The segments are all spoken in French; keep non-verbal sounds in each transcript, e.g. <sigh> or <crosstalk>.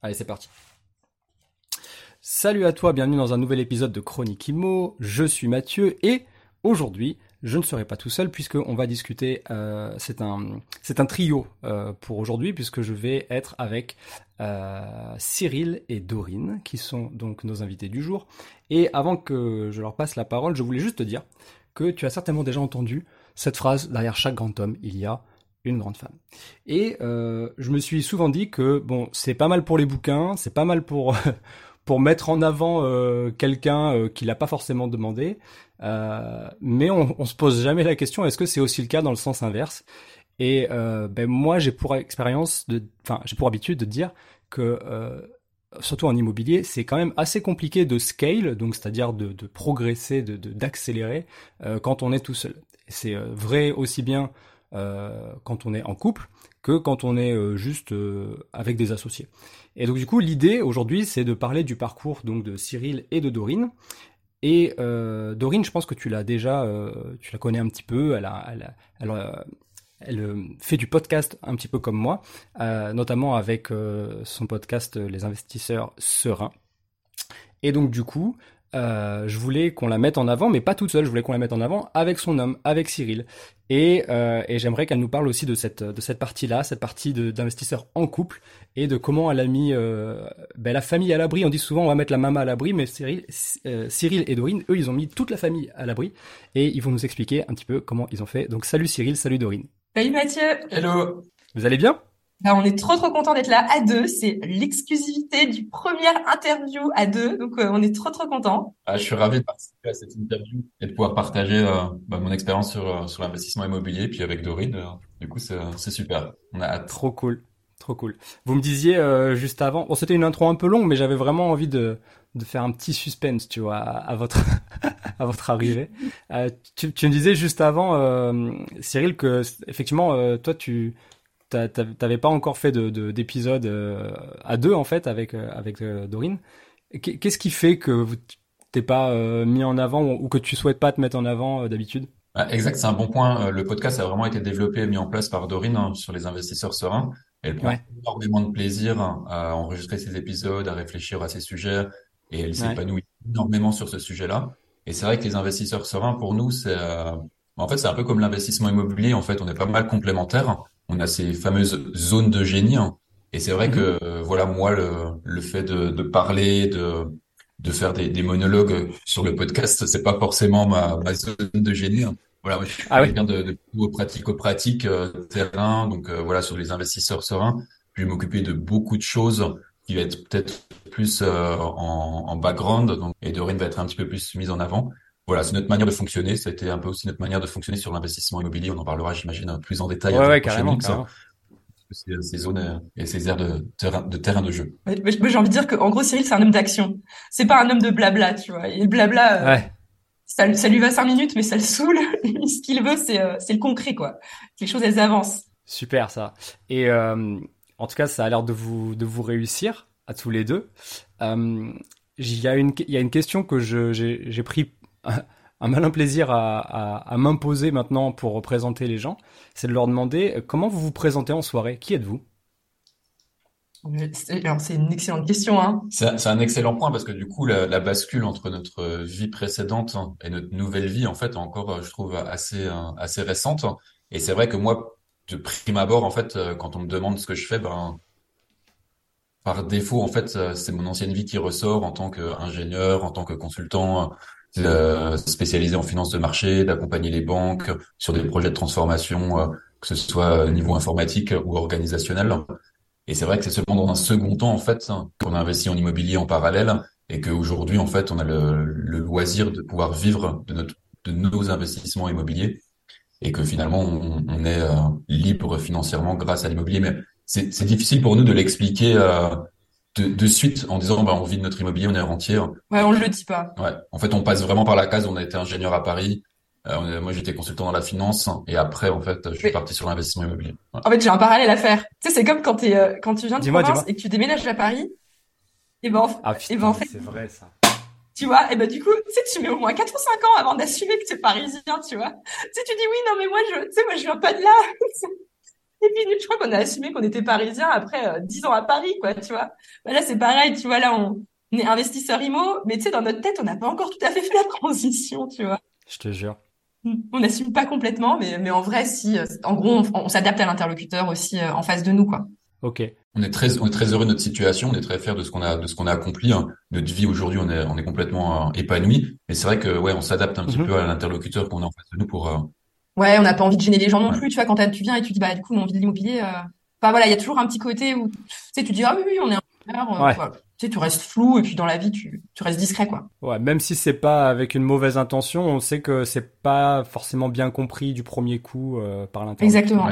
Allez, c'est parti. Salut à toi, bienvenue dans un nouvel épisode de Chronique Imo. Je suis Mathieu et aujourd'hui, je ne serai pas tout seul puisqu'on va discuter. Euh, c'est un c'est un trio euh, pour aujourd'hui puisque je vais être avec euh, Cyril et Dorine qui sont donc nos invités du jour. Et avant que je leur passe la parole, je voulais juste te dire que tu as certainement déjà entendu cette phrase derrière chaque grand homme, il y a une grande femme. Et euh, je me suis souvent dit que c'est pas mal pour les bouquins, c'est pas mal pour <laughs> pour mettre en avant euh, quelqu'un euh, qui l'a pas forcément demandé, mais on, se pose jamais la question est-ce que c'est aussi le cas dans le sens inverse? Et ben moi j'ai pour expérience enfin j'ai pour habitude de dire que surtout en immobilier, c'est quand même assez compliqué de scale, donc c'est-à-dire de, de progresser, de d'accélérer quand on est tout seul. C'est vrai aussi bien euh, quand on est en couple que quand on est euh, juste euh, avec des associés. Et donc du coup, l'idée aujourd'hui, c'est de parler du parcours donc de Cyril et de Dorine. Et Dorine, je pense que tu l'as déjà, tu la connais un petit peu. Elle fait du podcast un petit peu comme moi, notamment avec son podcast Les investisseurs sereins. Et donc du coup, euh, je voulais qu'on la mette en avant, mais pas toute seule. Je voulais qu'on la mette en avant avec son homme, avec Cyril. Et, euh, et j'aimerais qu'elle nous parle aussi de cette de cette partie-là, cette partie d'investisseurs en couple et de comment elle a mis euh, ben, la famille à l'abri. On dit souvent on va mettre la maman à l'abri, mais Cyril, euh, Cyril et Dorine, eux, ils ont mis toute la famille à l'abri et ils vont nous expliquer un petit peu comment ils ont fait. Donc salut Cyril, salut Dorine. Salut Mathieu. Hello. Vous allez bien? Bah, on est trop trop content d'être là à deux. C'est l'exclusivité du première interview à deux, donc euh, on est trop trop content. Ah, je suis ravi de participer à cette interview et de pouvoir partager euh, bah, mon expérience sur euh, sur l'investissement immobilier, puis avec Dorine. du coup, c'est c'est super. On a hâte. Trop cool, trop cool. Vous me disiez juste avant, bon, c'était une intro un peu longue, mais j'avais vraiment envie de de faire un petit suspense, tu vois, à, votre <laughs> à votre arrivée. tu, tu me disais juste avant, Cyril, que effectivement, toi, tu t'avais pas encore fait de d'épisode euh, à deux en fait avec euh, avec euh, Dorine. Qu'est-ce qui fait que t'es pas mis en avant ou que tu souhaites pas te mettre en avant d'habitude? Ah, Exact, c'est un bon point. Le podcast a vraiment été développé et mis en place par Dorine hein, sur les investisseurs sereins. Elle prend énormément de plaisir à enregistrer ses épisodes, à réfléchir à ces sujets et elle s'épanouit énormément sur ce sujet-là. Et c'est vrai que les investisseurs sereins, pour nous, c'est en fait c'est un peu comme l'investissement immobilier. En fait, on est pas mal complémentaires on a ces fameuses zones de génie. Hein. Et c'est vrai que mhm. euh, voilà, moi, le, le fait de, de parler, de, de faire des, des, monologues sur le podcast, c'est pas forcément ma, ma zone de génie. Hein. Voilà, je suis ah quelqu'un de, de pratico-pratique euh, terrain, donc euh, voilà, sur les investisseurs sereins, je vais m'occuper de beaucoup de choses qui va être peut-être plus en, en, background, donc, et Dorine va être un petit peu plus mise en avant voilà, c'est notre manière de fonctionner. Ça a été un peu aussi notre manière de fonctionner sur l'investissement immobilier. On en parlera, j'imagine, plus en détail. Ouais, ouais carrément. Ces zones et ces aires de terrain de, terrain de jeu. J'ai envie de dire qu'en gros, Cyril, c'est un homme d'action. C'est pas un homme de blabla, tu vois. Et le blabla, euh, ouais. ça, ça, lui va cinq minutes, mais ça le saoule. <laughs> Ce qu'il veut, c'est euh, c'est le concret, quoi. Les choses, elles avancent. Super, ça. Et euh, en tout cas, ça a l'air de vous de vous réussir à tous les deux. Euh, il y a une il y a une question que je j'ai pris <laughs> un malin plaisir à, m'imposer maintenant pour représenter les gens, c'est de leur demander euh, comment vous vous présentez en soirée? Qui êtes-vous? C'est une excellente question. Hein. C'est un excellent point parce que du coup, la, bascule entre notre vie précédente et notre nouvelle vie, en fait, encore, je trouve assez euh, assez récente. Et c'est vrai que moi, de prime abord, en fait, euh, quand on me demande ce que je fais, ben par défaut, en fait, c'est mon ancienne vie qui ressort en tant qu'ingénieur, en tant que consultant euh, spécialisé en finance de marché, d'accompagner les banques sur des projets de transformation, euh, que ce soit au niveau informatique ou organisationnel. Et c'est vrai que c'est seulement dans un second temps, en fait, qu'on a investi en immobilier en parallèle et qu'aujourd'hui, en fait, on a le, le, loisir de pouvoir vivre de, notre, de nos investissements immobiliers et que finalement, on, est euh, libre financièrement grâce à l'immobilier. Mais c'est difficile pour nous de l'expliquer de, suite en disant bah on vit de notre immobilier, on est rentier. Ouais, on le dit pas. Ouais. En fait, on passe vraiment par la case. On a été ingénieur à Paris. Euh, moi, j'étais consultant dans la finance et après, en fait, je suis parti sur l'investissement immobilier. En fait, j'ai un parallèle à faire. Tu sais, c'est comme quand t'es euh, quand tu viens de province et que tu déménages à Paris. Et ben, ah, et ben en fait, c'est vrai ça. Tu vois, et ben du coup, tu sais, tu mets au moins 4 ou 5 ans avant d'assumer que tu es parisien, tu vois. Tu sais, tu dis oui, non mais moi je, tu sais, moi je viens pas de là. <laughs> Et puis, je crois qu'on a assumé qu'on était parisien après euh, dix 10 ans à Paris, quoi, tu vois. Bah, là, c'est pareil, tu vois, là, on, est investisseur IMO, mais tu sais, dans notre tête, on n'a pas encore tout à fait fait la transition, tu vois. Je te jure. Hmm. On n'assume pas complètement, mais, mais en vrai, si, euh, en gros, on, s'adapte à l'interlocuteur aussi euh, en face de nous, quoi. Ok. On est très, on est très heureux de notre situation, on est très fiers de ce qu'on a, de ce qu'on a accompli. Hein. Notre vie aujourd'hui, on est, on est complètement épanoui. Mais c'est vrai que, ouais, on s'adapte un petit mhm. peu à l'interlocuteur qu'on a en face de nous pour, Ouais, on n'a pas envie de gêner les gens non plus, tu vois, quand tu viens et tu dis, bah, du coup, on a envie de l'immobilier. Euh... Enfin, voilà, il y a toujours un petit côté où, tu sais, tu dis, ah oui, oui, on est un ouais. Tu sais, tu restes flou et puis dans la vie, tu, tu restes discret, quoi. Ouais, même si c'est pas avec une mauvaise intention, on sait que c'est pas forcément bien compris du premier coup euh, par l'intérieur. Exactement.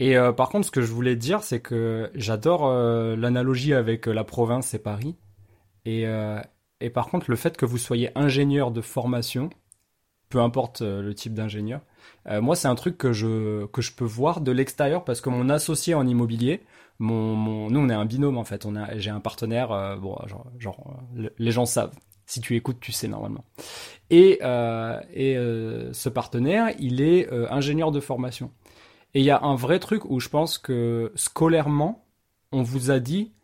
Et euh, par contre, ce que je voulais dire, c'est que j'adore euh, l'analogie avec la province et Paris. Et, et par contre, le fait que vous soyez ingénieur de formation, peu importe euh, le type d'ingénieur. Euh, moi, c'est un truc que je, que je peux voir de l'extérieur parce que mon associé en immobilier, mon, nous, on est un binôme en fait. J'ai un partenaire, euh, bon, genre les gens savent. Si tu écoutes, tu sais normalement. Et, et ce partenaire, il est ingénieur de formation. Et il y a un vrai truc où je pense que scolairement, on vous a dit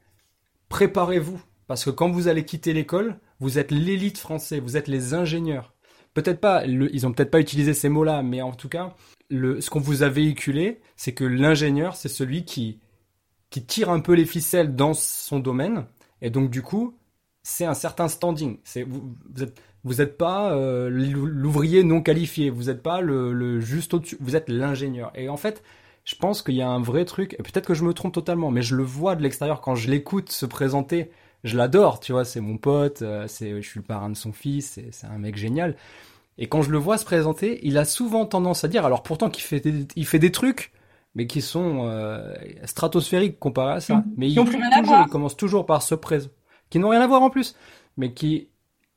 préparez-vous. Parce que quand vous allez quitter l'école, vous êtes l'élite française, vous êtes les ingénieurs peut-être pas, ils ont peut-être pas utilisé ces mots-là, mais en tout cas, ce qu'on vous a véhiculé, c'est que l'ingénieur, c'est celui qui, qui tire un peu les ficelles dans son domaine, et donc du coup, c'est un certain standing. C'est vous, vous êtes vous n'êtes pas euh, l'ouvrier non qualifié, vous n'êtes pas le, le juste au-dessus, vous êtes l'ingénieur. Et en fait, je pense qu'il y a un vrai truc, et peut-être que je me trompe totalement, mais je le vois de l'extérieur quand je l'écoute se présenter je l'adore, tu vois, c'est mon pote, euh, c'est, je suis le parrain de son fils, c'est un mec génial. Et quand je le vois se présenter, il a souvent tendance à dire, alors pourtant qu'il fait des, il fait des trucs, mais qui sont euh, stratosphériques comparé à ça. Mmh. Mais il, toujours, il commence toujours par se présenter, qui n'ont rien à voir en plus, mais qui,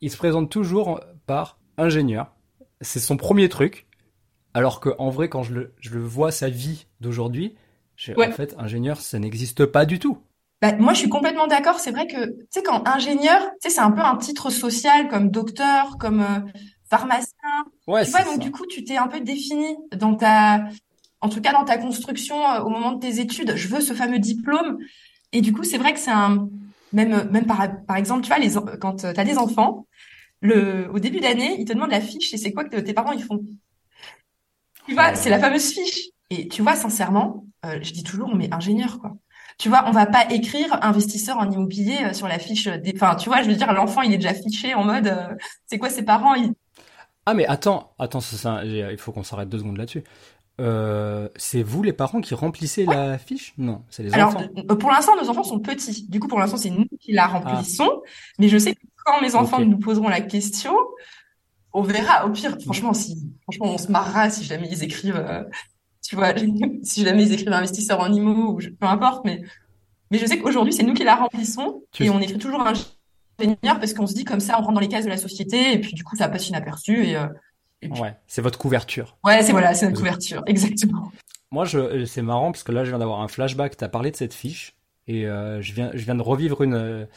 il se présente toujours par ingénieur. C'est son premier truc. Alors que en vrai, quand je le, je le vois sa vie d'aujourd'hui, en fait, ingénieur, ça n'existe pas du tout. Bah, moi, je suis complètement d'accord. C'est vrai que, tu sais, quand ingénieur, tu sais, c'est un peu un titre social comme docteur, comme euh, pharmacien. Ouais, tu vois, donc du coup, tu t'es un peu défini dans ta, en tout cas dans ta construction euh, au moment de tes études. Je veux ce fameux diplôme. Et du coup, c'est vrai que c'est un, même, même par, par exemple, tu vois, les, quand tu as des enfants, le, au début d'année, ils te demandent la fiche et c'est quoi que tes parents ils font. Tu vois, c'est la fameuse fiche. Et tu vois, sincèrement, euh, je dis toujours, on met ingénieur, quoi. Tu vois, on va pas écrire investisseur en immobilier euh, sur la fiche des. Enfin, tu vois, je veux dire, l'enfant, il est déjà fiché en mode, euh, c'est quoi ses parents Ah, mais attends, attends, ça, il faut qu'on s'arrête deux secondes là-dessus. Euh, c'est vous les parents qui remplissez la fiche? Non, c'est les enfants. Alors, pour l'instant, nos enfants sont petits. Du coup, pour l'instant, c'est nous qui la remplissons. Mais je sais que quand mes enfants nous poseront la question, on verra. Au pire, franchement, si, franchement, on se marrera si jamais ils écrivent tu vois, si jamais ils écrivent investisseur en IMO ou peu importe, mais, mais je sais qu'aujourd'hui, c'est nous qui la remplissons et on écrit toujours ingénieur parce qu'on se dit comme ça, on rentre dans les cases de la société et puis du coup, ça passe inaperçu et, euh, Ouais, c'est votre couverture. Ouais, c'est voilà, c'est notre couverture, <laughs> exactement. Moi, je, c'est marrant parce que là, je viens d'avoir un flashback. Tu as parlé de cette fiche et euh, je viens, je viens de revivre une,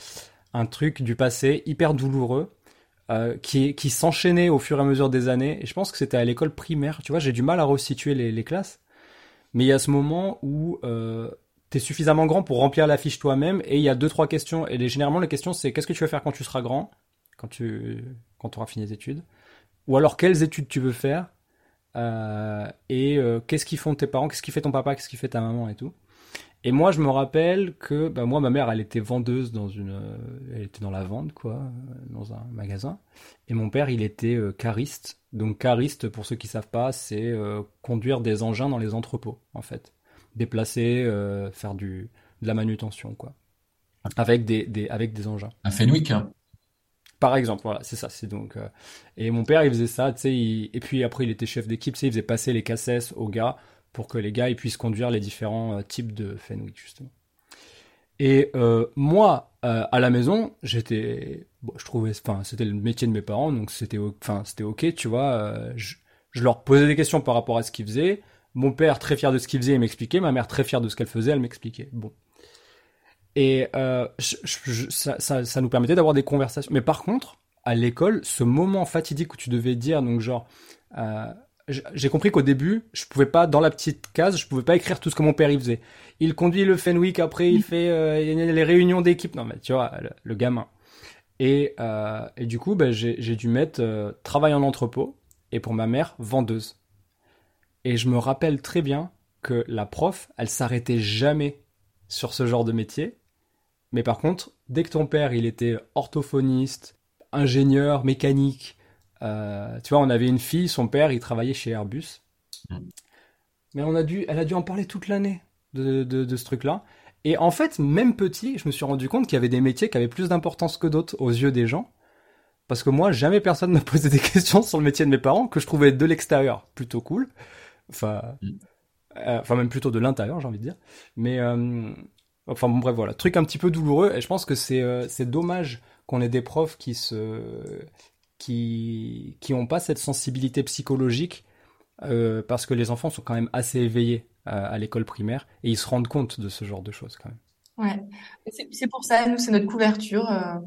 un truc du passé hyper douloureux. Euh, qui, qui s'enchaînait au fur et à mesure des années. Et je pense que c'était à l'école primaire. Tu vois, j'ai du mal à resituer les, les classes. Mais il y a ce moment où euh, tu es suffisamment grand pour remplir la fiche toi-même. Et il y a deux, trois questions. Et généralement, les questions, c'est qu'est-ce que tu veux faire quand tu seras grand Quand tu quand auras fini les études? Ou alors, quelles études tu veux faire? Euh, Et euh, qu'est-ce qu'ils font tes parents? Qu'est-ce qui fait ton papa? Qu'est-ce qui fait ta maman Et tout? Et moi, je me rappelle que, bah, moi, ma mère, elle était vendeuse dans une, euh, elle était dans la vente, quoi, euh, dans un magasin. Et mon père, il était euh, cariste. Donc, cariste, pour ceux qui savent pas, c'est conduire des engins dans les entrepôts, en fait. Déplacer, faire du, de la manutention, quoi. Avec des, des, avec des engins. Un Fenwick, hein. Par exemple, voilà, c'est ça. C'est donc. et mon père, il faisait ça, tu sais. Et puis après, il était chef d'équipe, tu sais, il faisait passer les cassettes aux gars pour que les gars ils puissent conduire les différents euh, types de Fenwick justement. Et euh, moi, euh, à la maison, j'étais, bon, je trouvais, enfin, c'était le métier de mes parents, donc c'était, enfin, ok, tu vois. Je, leur posais des questions par rapport à ce qu'ils faisaient. Mon père très fier de ce qu'il faisait, il m'expliquait. Ma mère très fière de ce qu'elle faisait, elle m'expliquait. Bon. Et ça, ça, nous permettait d'avoir des conversations. Mais par contre, à l'école, ce moment fatidique où tu devais dire, donc genre, j'ai compris qu'au début, je pouvais pas, dans la petite case, je pouvais pas écrire tout ce que mon père il faisait. Il conduit le Fenwick, après il fait euh, les réunions d'équipe. Non mais tu vois, le, gamin. Et, euh, et du coup, ben, j'ai dû mettre euh, travail en entrepôt et pour ma mère, vendeuse. Et je me rappelle très bien que la prof, elle s'arrêtait jamais sur ce genre de métier. Mais par contre, dès que ton père, il était orthophoniste, ingénieur, mécanique, euh, tu vois, on avait une fille, son père, il travaillait chez Airbus. Mm. Mais on a dû, elle a dû en parler toute l'année de, de, ce truc-là. Et en fait, même petit, je me suis rendu compte qu'il y avait des métiers qui avaient plus d'importance que d'autres aux yeux des gens. Parce que moi, jamais personne m'a <laughs> posé des questions sur le métier de mes parents, que je trouvais de l'extérieur plutôt cool. Enfin, mm. euh, enfin même plutôt de l'intérieur, j'ai envie de dire. Mais, euh, enfin bon, bref, voilà. Truc un petit peu douloureux. Et je pense que c'est c'est dommage qu'on ait des profs qui se qui qui ont pas cette sensibilité psychologique euh, parce que les enfants sont quand même assez éveillés à, à l'école primaire et ils se rendent compte de ce genre de choses quand même. Ouais, c'est pour ça nous c'est notre couverture. Euh,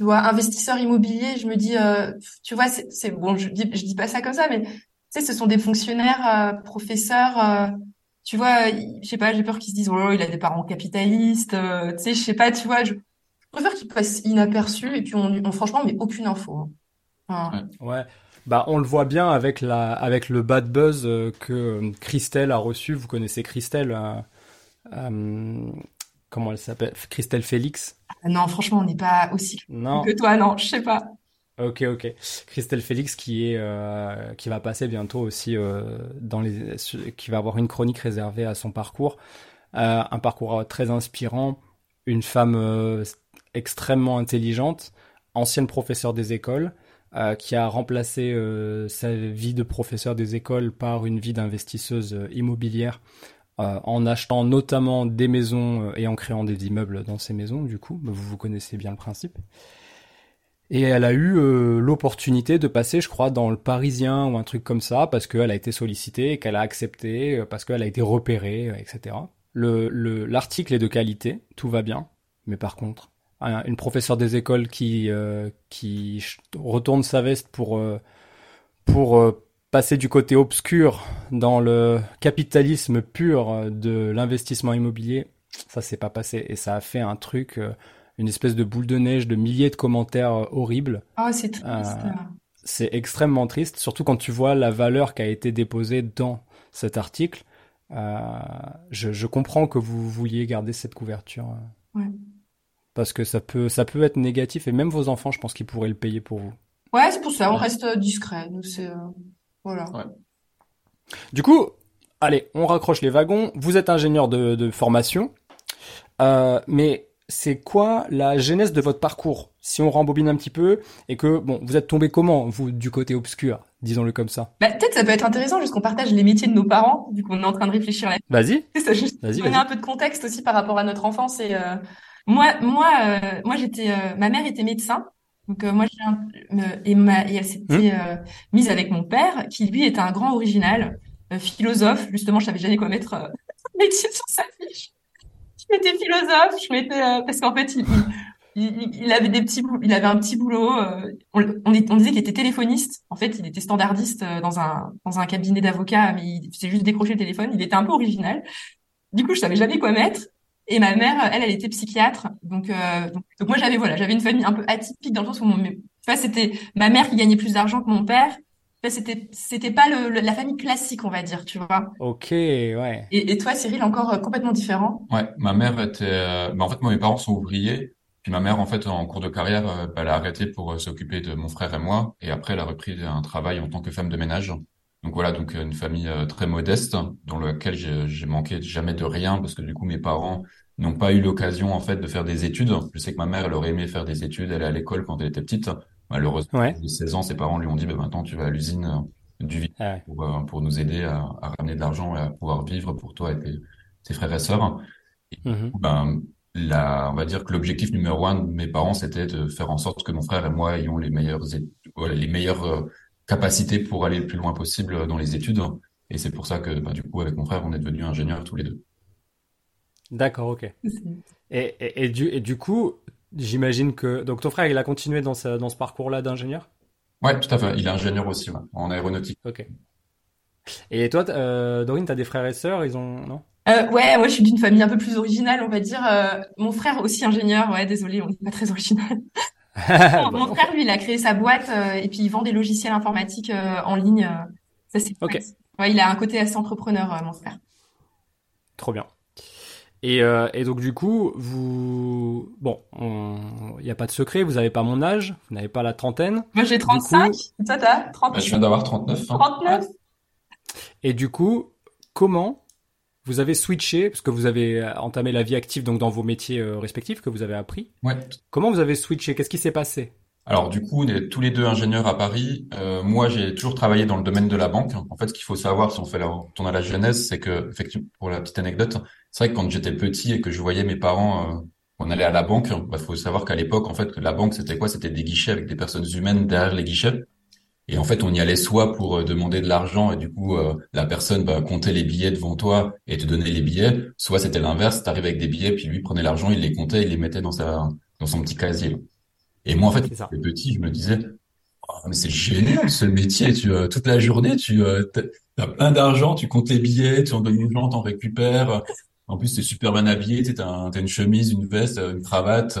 tu vois, investisseur immobilier, je me dis, euh, tu vois, c'est bon, je dis dis pas ça comme ça, mais tu sais, ce sont des fonctionnaires, euh, professeurs. Euh, tu vois, je sais pas, j'ai peur qu'ils se disent, oh, il a des parents capitalistes. tu sais, je sais pas, tu vois, je, préfère qu'ils passent inaperçus et puis on, on franchement, mais aucune info. Hein. Ouais. Bah, on le voit bien avec la, avec le bad buzz euh, que euh, Christelle a reçu. Vous connaissez Christelle, euh, comment elle s'appelle? Christelle Félix? Ah non, franchement, on n'est pas aussi que toi, non, je sais pas. Ok, ok. Christelle Félix qui est, qui va passer bientôt aussi dans les, qui va avoir une chronique réservée à son parcours, un parcours très inspirant, une femme extrêmement intelligente, ancienne professeure des écoles. Euh, qui a remplacé euh, sa vie de professeur des écoles par une vie d'investisseuse euh, immobilière en achetant notamment des maisons et en créant des immeubles dans ces maisons, du coup, vous vous connaissez bien le principe. Et elle a eu l'opportunité de passer, je crois, dans le Parisien ou un truc comme ça, parce qu'elle a été sollicitée qu'elle a accepté, parce qu'elle a été repérée, etc. Le l'article est de qualité, tout va bien, mais par contre, une professeure des écoles qui euh, qui retourne sa veste pour euh, pour euh, passer du côté obscur dans le capitalisme pur de l'investissement immobilier, ça s'est pas passé et ça a fait un truc, une espèce de boule de neige de milliers de commentaires horribles. Oh, c'est triste. c'est extrêmement triste, surtout quand tu vois la valeur qui a été déposée dans cet article. je, je comprends que vous vouliez garder cette couverture. Ouais parce que ça peut, ça peut être négatif et même vos enfants, je pense qu'ils pourraient le payer pour vous. Ouais, c'est pour ça, on reste discret. Nous, c'est euh, voilà. Du coup, allez, on raccroche les wagons. Vous êtes ingénieur de, de formation, euh, mais c'est quoi la genèse de votre parcours? Si on rembobine un petit peu et que bon, vous êtes tombé comment vous du côté obscur, disons-le comme ça? Bah, peut-être ça peut être intéressant juste qu'on partage les métiers de nos parents, vu qu'on est en train de réfléchir là. Vas-y. <laughs> Ça, juste vas-y, donner un peu de contexte aussi par rapport à notre enfance et euh, moi, moi, euh, moi, j'étais, euh, ma mère était médecin. Donc euh, moi, et, ma, et elle s'était mmh. mise avec mon père, qui lui était un grand original, philosophe. Justement, je savais jamais quoi mettre <laughs> métier sur sa fiche. Je mettais philosophe, je mettais parce qu'en fait, il, il, il, avait des petits, il avait un petit boulot. on, on, disait qu'il était téléphoniste. En fait, il était standardiste dans un dans un cabinet d'avocats, mais il faisait juste décrocher le téléphone. Il était un peu original. Du coup, je savais jamais quoi mettre. Et ma mère, elle, elle était psychiatre. Donc, euh, donc, moi, j'avais voilà, j'avais une famille un peu atypique dans le sens où mon, tu vois, c'était ma mère qui gagnait plus d'argent que mon père. C'était, c'était pas le, la famille classique, on va dire, tu vois. Ok, ouais. Et, et toi, Cyril, encore euh, complètement différent? Ouais, ma mère était, euh, bah, en fait, moi, mes parents sont ouvriers. Puis ma mère, en fait, en cours de carrière, euh, bah, elle a arrêté pour s'occuper de mon frère et moi. Et après, elle a repris un travail en tant que femme de ménage. Donc voilà, donc une famille très modeste dans laquelle j'ai manqué jamais de rien parce que du coup mes parents n'ont pas eu l'occasion en fait de faire des études. Je sais que ma mère, elle aurait aimé faire des études, elle est à l'école quand elle était petite. Malheureusement, à 16 ans, ses parents lui ont dit, bah, maintenant tu vas à l'usine euh, du vide ah pour, euh, pour, nous aider à, à, ramener de l'argent et à pouvoir vivre pour toi et tes, frères et sœurs. Et, mm-hmm. ben, on va dire que l'objectif numéro un de mes parents, c'était de faire en sorte que mon frère et moi ayons les meilleures, les meilleures capacités pour aller le plus loin possible dans les études. Et c'est pour ça que, bah, du coup, avec mon frère, on est devenus ingénieurs tous les deux. D'accord, ok. Et, et, du, et du coup, j'imagine que donc ton frère, il a continué dans, ce, dans ce parcours-là d'ingénieur? Ouais, tout à fait. Il est ingénieur aussi, en aéronautique. Ok. Et toi, euh, Dorine, t'as des frères et sœurs Ils ont non? Euh, ouais, moi je suis d'une famille un peu plus originale, on va dire. Euh, mon frère aussi ingénieur, ouais, désolé, on n'est pas très original. Mon, <laughs> frère, lui, il a créé sa boîte euh, et puis il vend des logiciels informatiques euh, en ligne. ça c'est. Ok. Ouais, il a un côté assez entrepreneur, mon frère. Trop bien. Et, et donc du coup, vous, bon, il n'y a pas de secret, vous n'avez pas mon âge, vous n'avez pas la trentaine. Moi j'ai 35, toi t'as 30. Bah, je viens d'avoir 39. 39. Et du coup, comment vous avez switché, parce que vous avez euh, entamé la vie active donc dans vos métiers euh, respectifs que vous avez appris. Ouais. Comment vous avez switché? Qu'est-ce qui s'est passé? Alors du coup, on est tous les deux ingénieurs à Paris. Euh, moi, j'ai toujours travaillé dans le domaine de la banque. En fait, ce qu'il faut savoir, si on fait la, on à la jeunesse, c'est que, effectivement, pour la petite anecdote, c'est vrai que quand j'étais petit et que je voyais mes parents, euh, on allait à la banque, il bah, faut savoir qu'à l'époque, en fait, la banque, c'était quoi? C'était des guichets avec des personnes humaines derrière les guichets. Et en fait, on y allait soit pour euh, demander de l'argent et du coup, euh, la personne va compter les billets devant toi et te donner les billets. Soit c'était l'inverse, t'arrives avec des billets, puis lui prenait l'argent, il les comptait, il les mettait dans sa dans son petit casier. Et moi, en fait, quand petit, je me disais, oh, mais c'est génial ce métier. Tu euh, toute la journée, tu as plein d'argent, tu comptes les billets, tu en donnes une gens, t'en récupères. En plus, t'es super bien habillé, t'as une chemise, une veste, une cravate.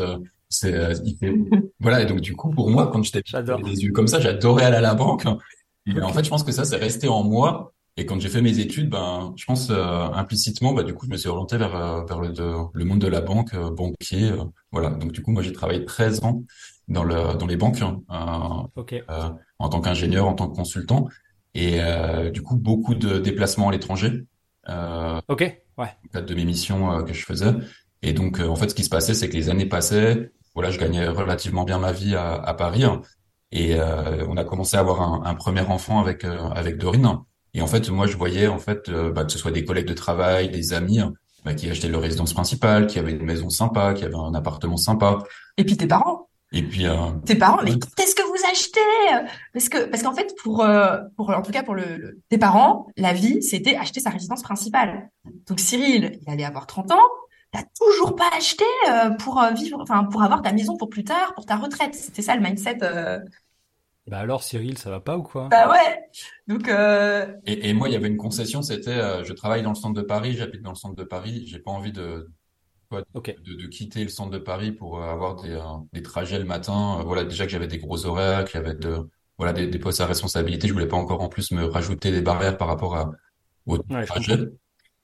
C'est, euh, <laughs> voilà. Et donc, du coup, pour moi, quand j'étais des yeux comme ça, j'adorais aller à la banque. Et en fait, je pense que ça, c'est resté en moi. Et quand j'ai fait mes études, ben, je pense euh, implicitement, bah, du coup, je me suis orienté vers euh, vers le, le monde de la banque, banquier, voilà. Donc, du coup, moi, j'ai travaillé 13 ans dans le dans les banques, en tant qu'ingénieur, en tant que consultant, et du coup, beaucoup de déplacements à l'étranger. ok, ouais. De mes missions que je faisais. Et donc, en fait, ce qui se passait, c'est que les années passaient, voilà, je gagnais relativement bien ma vie à, à Paris. Hein. et euh, on a commencé à avoir un, un premier enfant avec euh, avec Dorine. Et en fait, moi, je voyais en fait euh, bah, que ce soit des collègues de travail, des amis hein, bah, qui achetaient leur résidence principale, qui avaient une maison sympa, qui avaient un appartement sympa. Et puis tes parents? Et puis tes parents, mais qu'est-ce que vous achetez? Parce que parce qu'en fait, pour pour en tout cas pour le, tes parents, la vie, c'était acheter sa résidence principale. Donc Cyril, il allait avoir 30 ans t'as toujours pas acheté euh, pour euh, vivre, enfin pour avoir ta maison pour plus tard, pour ta retraite. C'était ça le mindset. Euh. Bah alors Cyril, ça va pas ou quoi? Bah ouais. Donc. Et, et, moi, il y avait une concession, c'était, je travaille dans le centre de Paris, j'habite dans le centre de Paris, j'ai pas envie de, de, de, quitter le centre de Paris pour avoir des, des trajets le matin. voilà, déjà que j'avais des gros horaires, qu'il y avait de, voilà, des, des postes à responsabilité, je voulais pas encore en plus me rajouter des barrières par rapport à au trajet.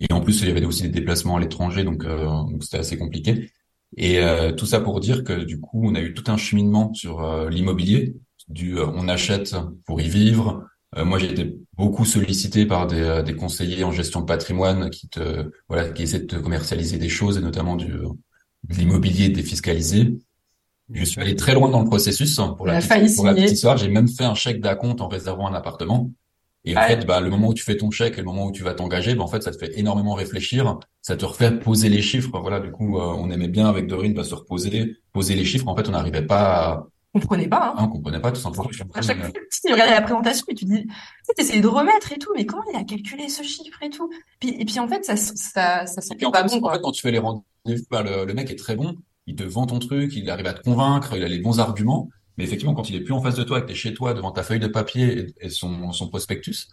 Et en plus, il y avait aussi des déplacements à l'étranger, donc euh, c'était assez compliqué. Et euh, tout ça pour dire que du coup, on a eu tout un cheminement sur euh, l'immobilier. Du on achète pour y vivre. moi, j'ai été beaucoup sollicité par des, des, conseillers en gestion de patrimoine qui te voilà qui essaient de te commercialiser des choses et notamment du de l'immobilier défiscalisé. Je suis allé très loin dans le processus pour la, pour la petite histoire. J'ai même fait un chèque d'acompte en réservant un appartement. Et en fait, bah, le moment où tu fais ton chèque et le moment où tu vas t'engager, bah, en fait, ça te fait énormément réfléchir. Ça te refait poser les chiffres. Voilà, du coup, euh, on aimait bien avec Dorine bah, se reposer, poser les chiffres. En fait, on n'arrivait pas à... On comprenait pas. Hein. Ah, on comprenait pas tout simplement. <laughs> À chaque fois, tu regardais la présentation et tu dis, tu essayais de remettre et tout, mais comment il a calculé ce chiffre et tout? Puis, et puis en fait, ça, ça, ça, ça pas bon. En fait, quand tu fais les rendez-vous, bah, le, le mec est très bon. Il te vend ton truc, il arrive à te convaincre, il a les bons arguments. Mais effectivement, quand il est plus en face de toi, que t'es chez toi devant ta feuille de papier et, son, son prospectus,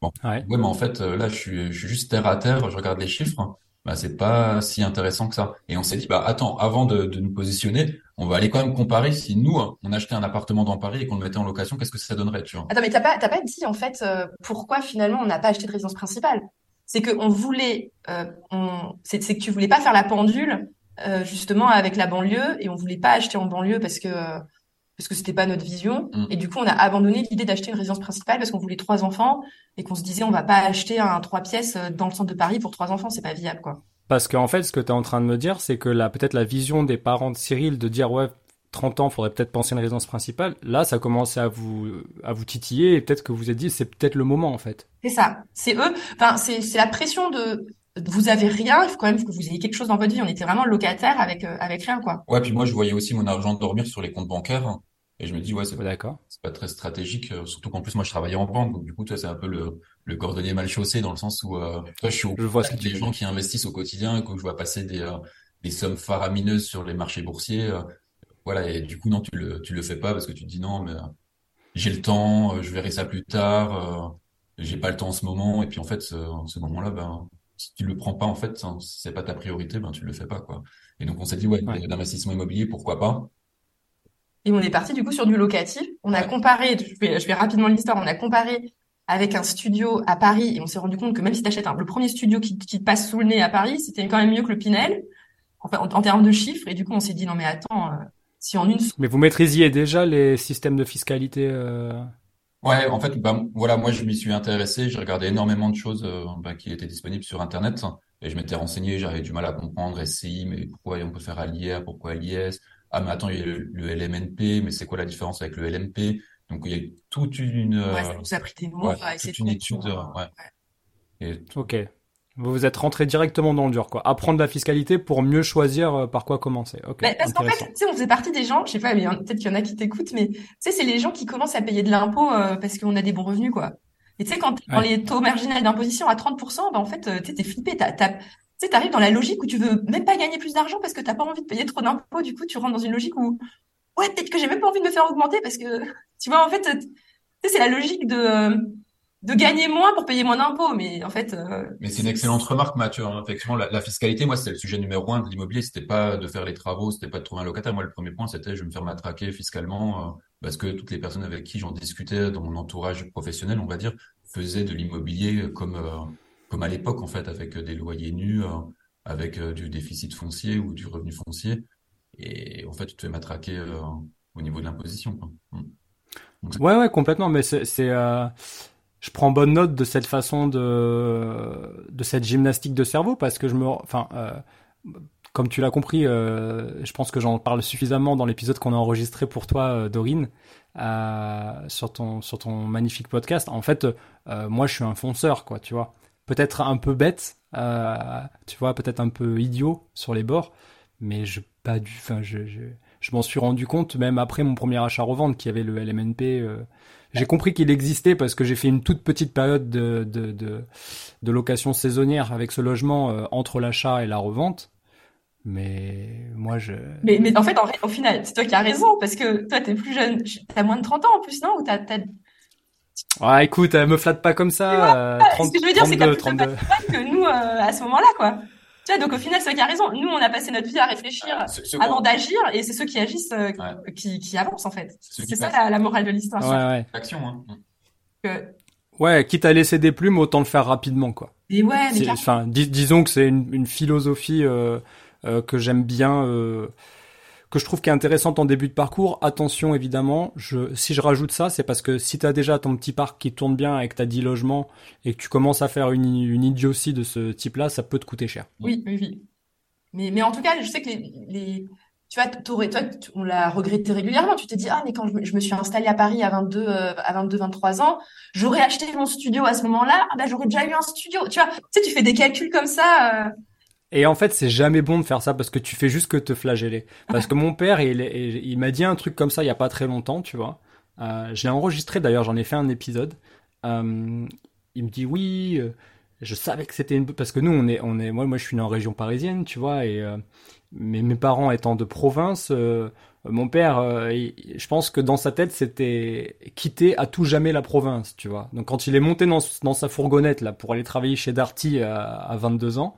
Bon. Ouais. mais en fait, euh, là, je suis, je suis juste terre à terre, je regarde les chiffres. Bah, c'est pas si intéressant que ça. Et on s'est dit, bah, attends, avant de, de, nous positionner, on va aller quand même comparer si nous, on achetait un appartement dans Paris et qu'on le mettait en location, qu'est-ce que ça donnerait, tu vois? Attends, mais t'as pas, t'as pas dit, en fait, euh, pourquoi finalement on n'a pas acheté de résidence principale? C'est que on voulait, euh, on, c'est, c'est que tu voulais pas faire la pendule, euh, justement, avec la banlieue et on voulait pas acheter en banlieue parce que, parce que c'était pas notre vision. Mm. Et du coup, on a abandonné l'idée d'acheter une résidence principale parce qu'on voulait trois enfants et qu'on se disait on va pas acheter un trois pièces euh, dans le centre de Paris pour trois enfants, c'est pas viable quoi. Parce qu'en fait, ce que tu es en train de me dire, c'est que là, peut-être la vision des parents de Cyril de dire ouais, 30 ans, faudrait peut-être penser à une résidence principale. Là, ça commence à vous à vous titiller et peut-être que vous vous êtes dit c'est peut-être le moment en fait. C'est ça, c'est eux. Enfin, c'est c'est la pression de vous avez rien, il faut quand même que vous ayez quelque chose dans votre vie. On était vraiment locataire avec euh, avec rien quoi. Ouais, puis moi je voyais aussi mon argent dormir sur les comptes bancaires et je me dis ouais c'est. C'est pas très stratégique, euh, surtout qu'en plus moi je travaillais en banque, donc du coup toi c'est un peu le le cordonnier mal chaussé dans le sens où euh, toi je suis au je vois des gens qui investissent au quotidien et que je vois passer des euh, des sommes faramineuses sur les marchés boursiers. voilà et du coup non tu le tu le fais pas parce que tu te dis non mais j'ai le temps, je verrai ça plus tard, j'ai pas le temps en ce moment et puis en fait ce, ce moment-là ben si tu le prends pas en fait, hein, c'est pas ta priorité, ben tu le fais pas quoi. Et donc on s'est dit ouais, l'investissement immobilier, pourquoi pas? Et on est parti du coup sur du locatif. On a comparé, je vais, je vais rapidement l'histoire, on a comparé avec un studio à Paris et on s'est rendu compte que même si tu achètes le premier studio qui, qui te passe sous le nez à Paris, c'était quand même mieux que le Pinel en, en, termes de chiffres. Et du coup on s'est dit non mais attends, euh, si en une. Mais vous maîtrisiez déjà les systèmes de fiscalité euh... Ouais, en fait, bah, voilà, moi je m'y suis intéressé, j'ai regardé énormément de choses euh, bah, qui étaient disponibles sur Internet et je m'étais renseigné, j'avais du mal à comprendre SCI, mais pourquoi on peut faire à l'IR, pourquoi à l'IS Ah mais attends, il y a le, LMNP, mais c'est quoi la différence avec le LMP Donc il y a toute une ouais, ça nous a pris des mois ouais, toute une étude, ouais. Et... Ok. Vous vous êtes rentré directement dans le dur, quoi. Apprendre la fiscalité pour mieux choisir euh, par quoi commencer. Ok. Bah, parce qu'en fait, tu sais, on faisait partie des gens, je sais pas, mais peut-être qu'il y en a qui t'écoutent, mais tu sais, c'est les gens qui commencent à payer de l'impôt euh, parce qu'on a des bons revenus, quoi. Et tu sais, quand dans les taux marginaux d'imposition à 30%, bah, en fait, euh, tu t'es flippé. T'as, t'as, tu sais, dans la logique où tu veux même pas gagner plus d'argent parce que t'as pas envie de payer trop d'impôts. Du coup, tu rentres dans une logique où, ouais, peut-être que j'ai même pas envie de me faire augmenter parce que, <laughs> tu vois, en fait, c'est la logique de, de gagner moins pour payer moins d'impôts. Mais en fait. Euh, mais c'est une excellente remarque, Mathieu. Hein. Effectivement, la, la, fiscalité, moi, c'était le sujet numéro un de l'immobilier. C'était pas de faire les travaux, c'était pas de trouver un locataire. Moi, le premier point, c'était je vais me faire matraquer fiscalement euh, parce que toutes les personnes avec qui j'en discutais dans mon entourage professionnel, on va dire, faisaient de l'immobilier comme euh, comme à l'époque en fait, avec des loyers nus, avec du déficit foncier ou du revenu foncier. Et en fait, tu te fais matraquer au niveau de l'imposition. Mmh. Ouais, ouais, complètement. Mais c'est je prends bonne note de cette façon de de cette gymnastique de cerveau parce que je me enfin euh, comme tu l'as compris euh, je pense que j'en parle suffisamment dans l'épisode qu'on a enregistré pour toi euh, Dorine euh, sur ton sur ton magnifique podcast en fait euh, moi je suis un fonceur quoi tu vois peut-être un peu bête tu vois peut-être un peu idiot sur les bords mais je pas du enfin je m'en suis rendu compte même après mon premier achat revente qui avait le LMNP j'ai compris qu'il existait parce que j'ai fait une toute petite période de, location saisonnière avec ce logement euh, entre l'achat et la revente. Mais moi, je. Mais, en fait, au final, c'est toi qui as raison parce que toi, t'es plus jeune. T'as moins de 30 ans en plus, non? T'as... Ah, écoute, me flatte pas comme ça. Euh, 30, ce que je veux dire, c'est que t'as plus de que nous euh, à ce moment-là, quoi donc au final, c'est qui a raison. Nous, on a passé notre vie à réfléchir avant d'agir, et c'est ceux qui agissent euh, qui, qui, avancent en fait. C'est ça la, morale de l'histoire. Ouais, ouais. Action, hein. Que... Ouais, quitte à laisser des plumes, autant le faire rapidement, quoi. Et ouais, mais enfin, disons que c'est une, une, philosophie euh, euh, que j'aime bien. Que je trouve qui est intéressante en début de parcours. Attention évidemment, je, si je rajoute ça, c'est parce que si tu as déjà ton petit parc qui tourne bien avec ta 10 logements et que tu commences à faire une, une idiotie de ce type-là, ça peut te coûter cher. Oui, oui, oui. Mais, en tout cas, je sais que les, les tu vois, toi, on l'a regretté régulièrement. Tu t'es dit, ah, mais quand je me, suis installée à Paris à 22, euh, à 22, 23 ans, j'aurais acheté mon studio à ce moment-là. Bah, j'aurais déjà eu un studio. Tu vois, tu sais, tu fais des calculs comme ça. Euh, et en fait, c'est jamais bon de faire ça parce que tu fais juste que te flageller. Parce que mon père, il, m'a dit un truc comme ça il y a pas très longtemps, tu vois. Euh, je l'ai enregistré d'ailleurs, j'en ai fait un épisode. Euh, il me dit oui, euh, je savais que c'était une parce que nous on est on est moi moi je suis né en région parisienne, tu vois, et euh, mes, parents étant de province, mon père, je pense que dans sa tête c'était quitter à tout jamais la province, tu vois. Donc quand il est monté dans, sa fourgonnette là pour aller travailler chez Darty à 22 ans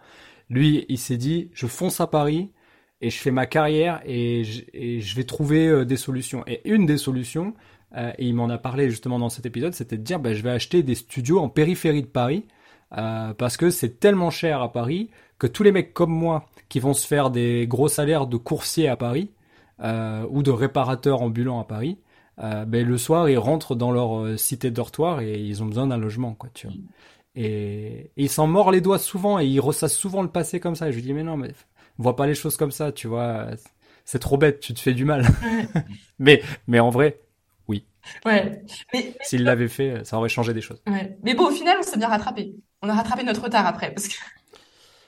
lui, il s'est dit, je fonce à Paris et je fais ma carrière et je, vais trouver euh, des solutions. Et une des solutions, euh, et il m'en a parlé justement dans cet épisode, c'était de dire, bah, je vais acheter des studios en périphérie de Paris euh, parce que c'est tellement cher à Paris que tous les mecs comme moi qui vont se faire des gros salaires de coursier à Paris ou de réparateurs ambulants à Paris, ben, le soir ils rentrent dans leur cité dortoir et ils ont besoin d'un logement, quoi, tu vois. Et, il s'en mord les doigts souvent et il ressasse souvent le passé comme ça. Et je lui dis, mais non, mais vois pas les choses comme ça, tu vois. C'est trop bête, tu te fais du mal. <laughs> mais, mais en vrai, oui. Ouais. S'il l'avait fait, ça aurait changé des choses. Ouais. Mais bon, au final, on s'est bien rattrapé. On a rattrapé notre retard après, parce que. <laughs>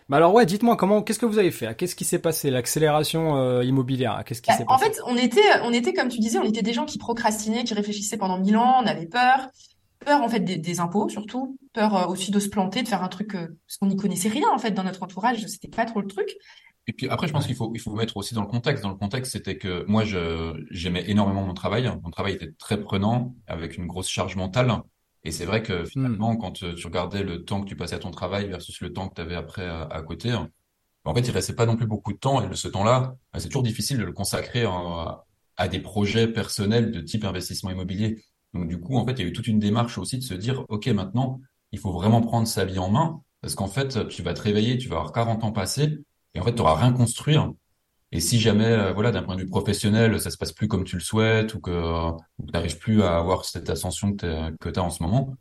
Bah alors ouais, dites-moi comment, qu'est-ce que vous avez fait? Qu'est-ce qui s'est passé? L'accélération euh, immobilière, qu'est-ce qui bah, s'est passé? En fait, on était, on était comme tu disais, on était des gens qui procrastinaient, qui réfléchissaient pendant mille ans, on avait peur, peur en fait des, impôts surtout, peur euh, aussi de se planter, de faire un truc euh, parce qu'on n'y connaissait rien en fait dans notre entourage, c'était pas trop le truc. Et puis après, je pense qu'il faut il faut mettre aussi dans le contexte. Dans le contexte, c'était que moi, je j'aimais énormément mon travail. Mon travail était très prenant, avec une grosse charge mentale. Et c'est vrai que finalement, hmm. quand euh, tu regardais le temps que tu passais à ton travail versus le temps que tu avais après à, côté, en fait, il restait pas non plus beaucoup de temps. Et ce temps-là, bah, c'est toujours difficile de le consacrer à, à des projets personnels de type investissement immobilier. Donc du coup, en fait, il y a eu toute une démarche aussi de se dire, OK, maintenant, il faut vraiment prendre sa vie en main, parce qu'en fait, tu vas te réveiller, tu vas avoir 40 ans passés, et en fait, tu n'auras rien construit. Et si jamais, euh, voilà, d'un point de vue professionnel, ça se passe plus comme tu le souhaites, ou que tu n'arrives plus à avoir cette ascension que tu as en ce moment,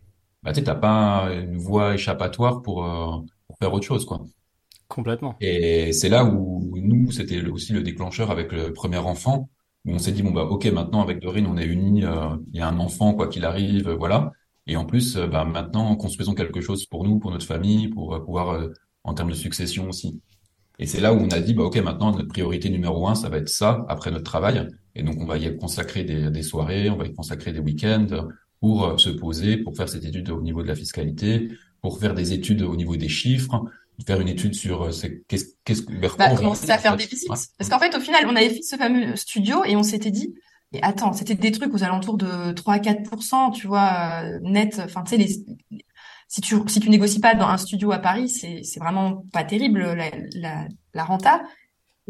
bah, tu n'as pas une voie échappatoire pour, euh, pour faire autre chose, quoi. Complètement. Et c'est là où nous, c'était aussi le déclencheur avec le premier enfant, on s'est dit bon bah ok maintenant avec Dorine on est unis, euh, il y a un enfant quoi qu'il arrive, euh, voilà. Et en plus euh, bah maintenant construisons quelque chose pour nous, pour notre famille, pour pouvoir en termes de succession aussi. Et c'est là où on a dit bah ok maintenant notre priorité numéro un ça va être ça après notre travail. Et donc on va y consacrer des soirées, on va y consacrer des week-ends pour se poser, pour faire cette étude au niveau de la fiscalité, pour faire des études au niveau des chiffres, faire une étude sur euh, qu'est-ce qu'est-ce bah, commencer à faire des visites parce qu'en fait au final on avait fait ce fameux studio et on s'était dit mais attends c'était des trucs aux alentours de 3 à 4% tu vois euh, net enfin tu sais les si tu si tu négocies pas dans un studio à Paris c'est c'est vraiment pas terrible la la, la renta.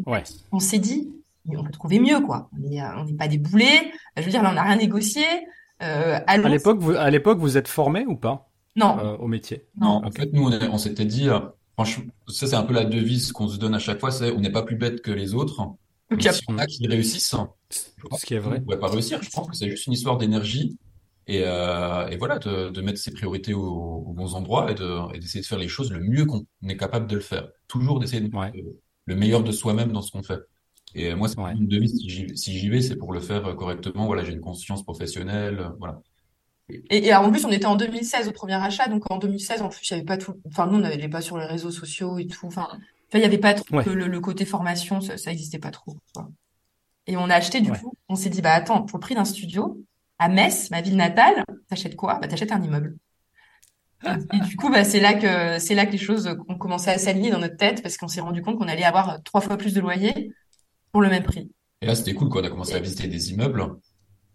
Ouais. on s'est dit mais on peut trouver mieux quoi. On n'est on n'est pas des boulets. Je veux dire là on n'a rien négocié. Euh, à l'époque vous à l'époque vous êtes formé ou pas? Non. Euh, au métier? Non. En fait nous on, on s'était dit ça c'est un peu la devise qu'on se donne à chaque fois, c'est on n'est pas plus bête que les autres. Okay. Si on a qui réussissent, ce qui est vrai, on ne pourrait pas réussir. Je pense que c'est juste une histoire d'énergie et, euh, et, voilà, de, de, mettre ses priorités aux, bons endroits et d'essayer de, de, faire les choses le mieux qu'on est capable de le faire. Toujours d'essayer de ouais. le meilleur de soi-même dans ce qu'on fait. Et moi, c'est ouais. une devise. Si j'y vais, c'est pour le faire correctement. Voilà, j'ai une conscience professionnelle. Voilà. Et, et, en plus, on était en 2016 au premier achat, donc en 2016, en plus, il y avait pas tout. Enfin, nous, on n'avait pas sur les réseaux sociaux et tout. Enfin, il y avait pas trop le, le, côté formation, ça, ça existait pas trop. Quoi. Et on a acheté du coup. On s'est dit, bah attends, pour le prix d'un studio à Metz, ma ville natale, t'achètes quoi? Bah t'achètes un immeuble. <laughs> Et, du coup, bah c'est là que c'est là que les choses ont commencé à s'aligner dans notre tête parce qu'on s'est rendu compte qu'on allait avoir trois fois plus de loyer pour le même prix. Et là, c'était cool, quoi. On a commencé à visiter des immeubles.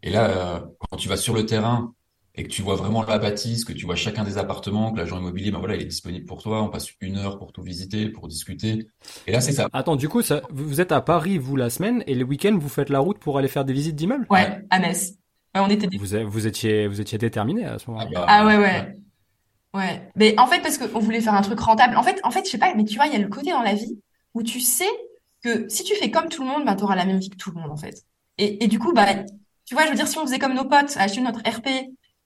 Et là, euh, quand tu vas sur le terrain et que tu vois vraiment la bâtisse, que tu vois chacun des appartements, que l'agent immobilier, ben voilà, il est disponible pour toi. On passe une heure pour tout visiter, pour discuter. Et là, c'est ça. Attends, du coup, ça, vous êtes à Paris, vous, la semaine, et le week-end, vous faites la route pour aller faire des visites d'immeubles? Ouais, à Metz. Ouais, on était. Vous, vous étiez, vous étiez déterminé à ce moment-là. Ah, bah, ah ouais, ouais, ouais, Mais en fait, parce qu'on voulait faire un truc rentable. En fait, en fait, je sais pas, mais tu vois, il y a le côté dans la vie où tu sais que si tu fais comme tout le monde, ben, tu auras la même vie que tout le monde, en fait. Et, et du coup, bah, tu vois, je veux dire, si on faisait comme nos potes, acheter notre RP,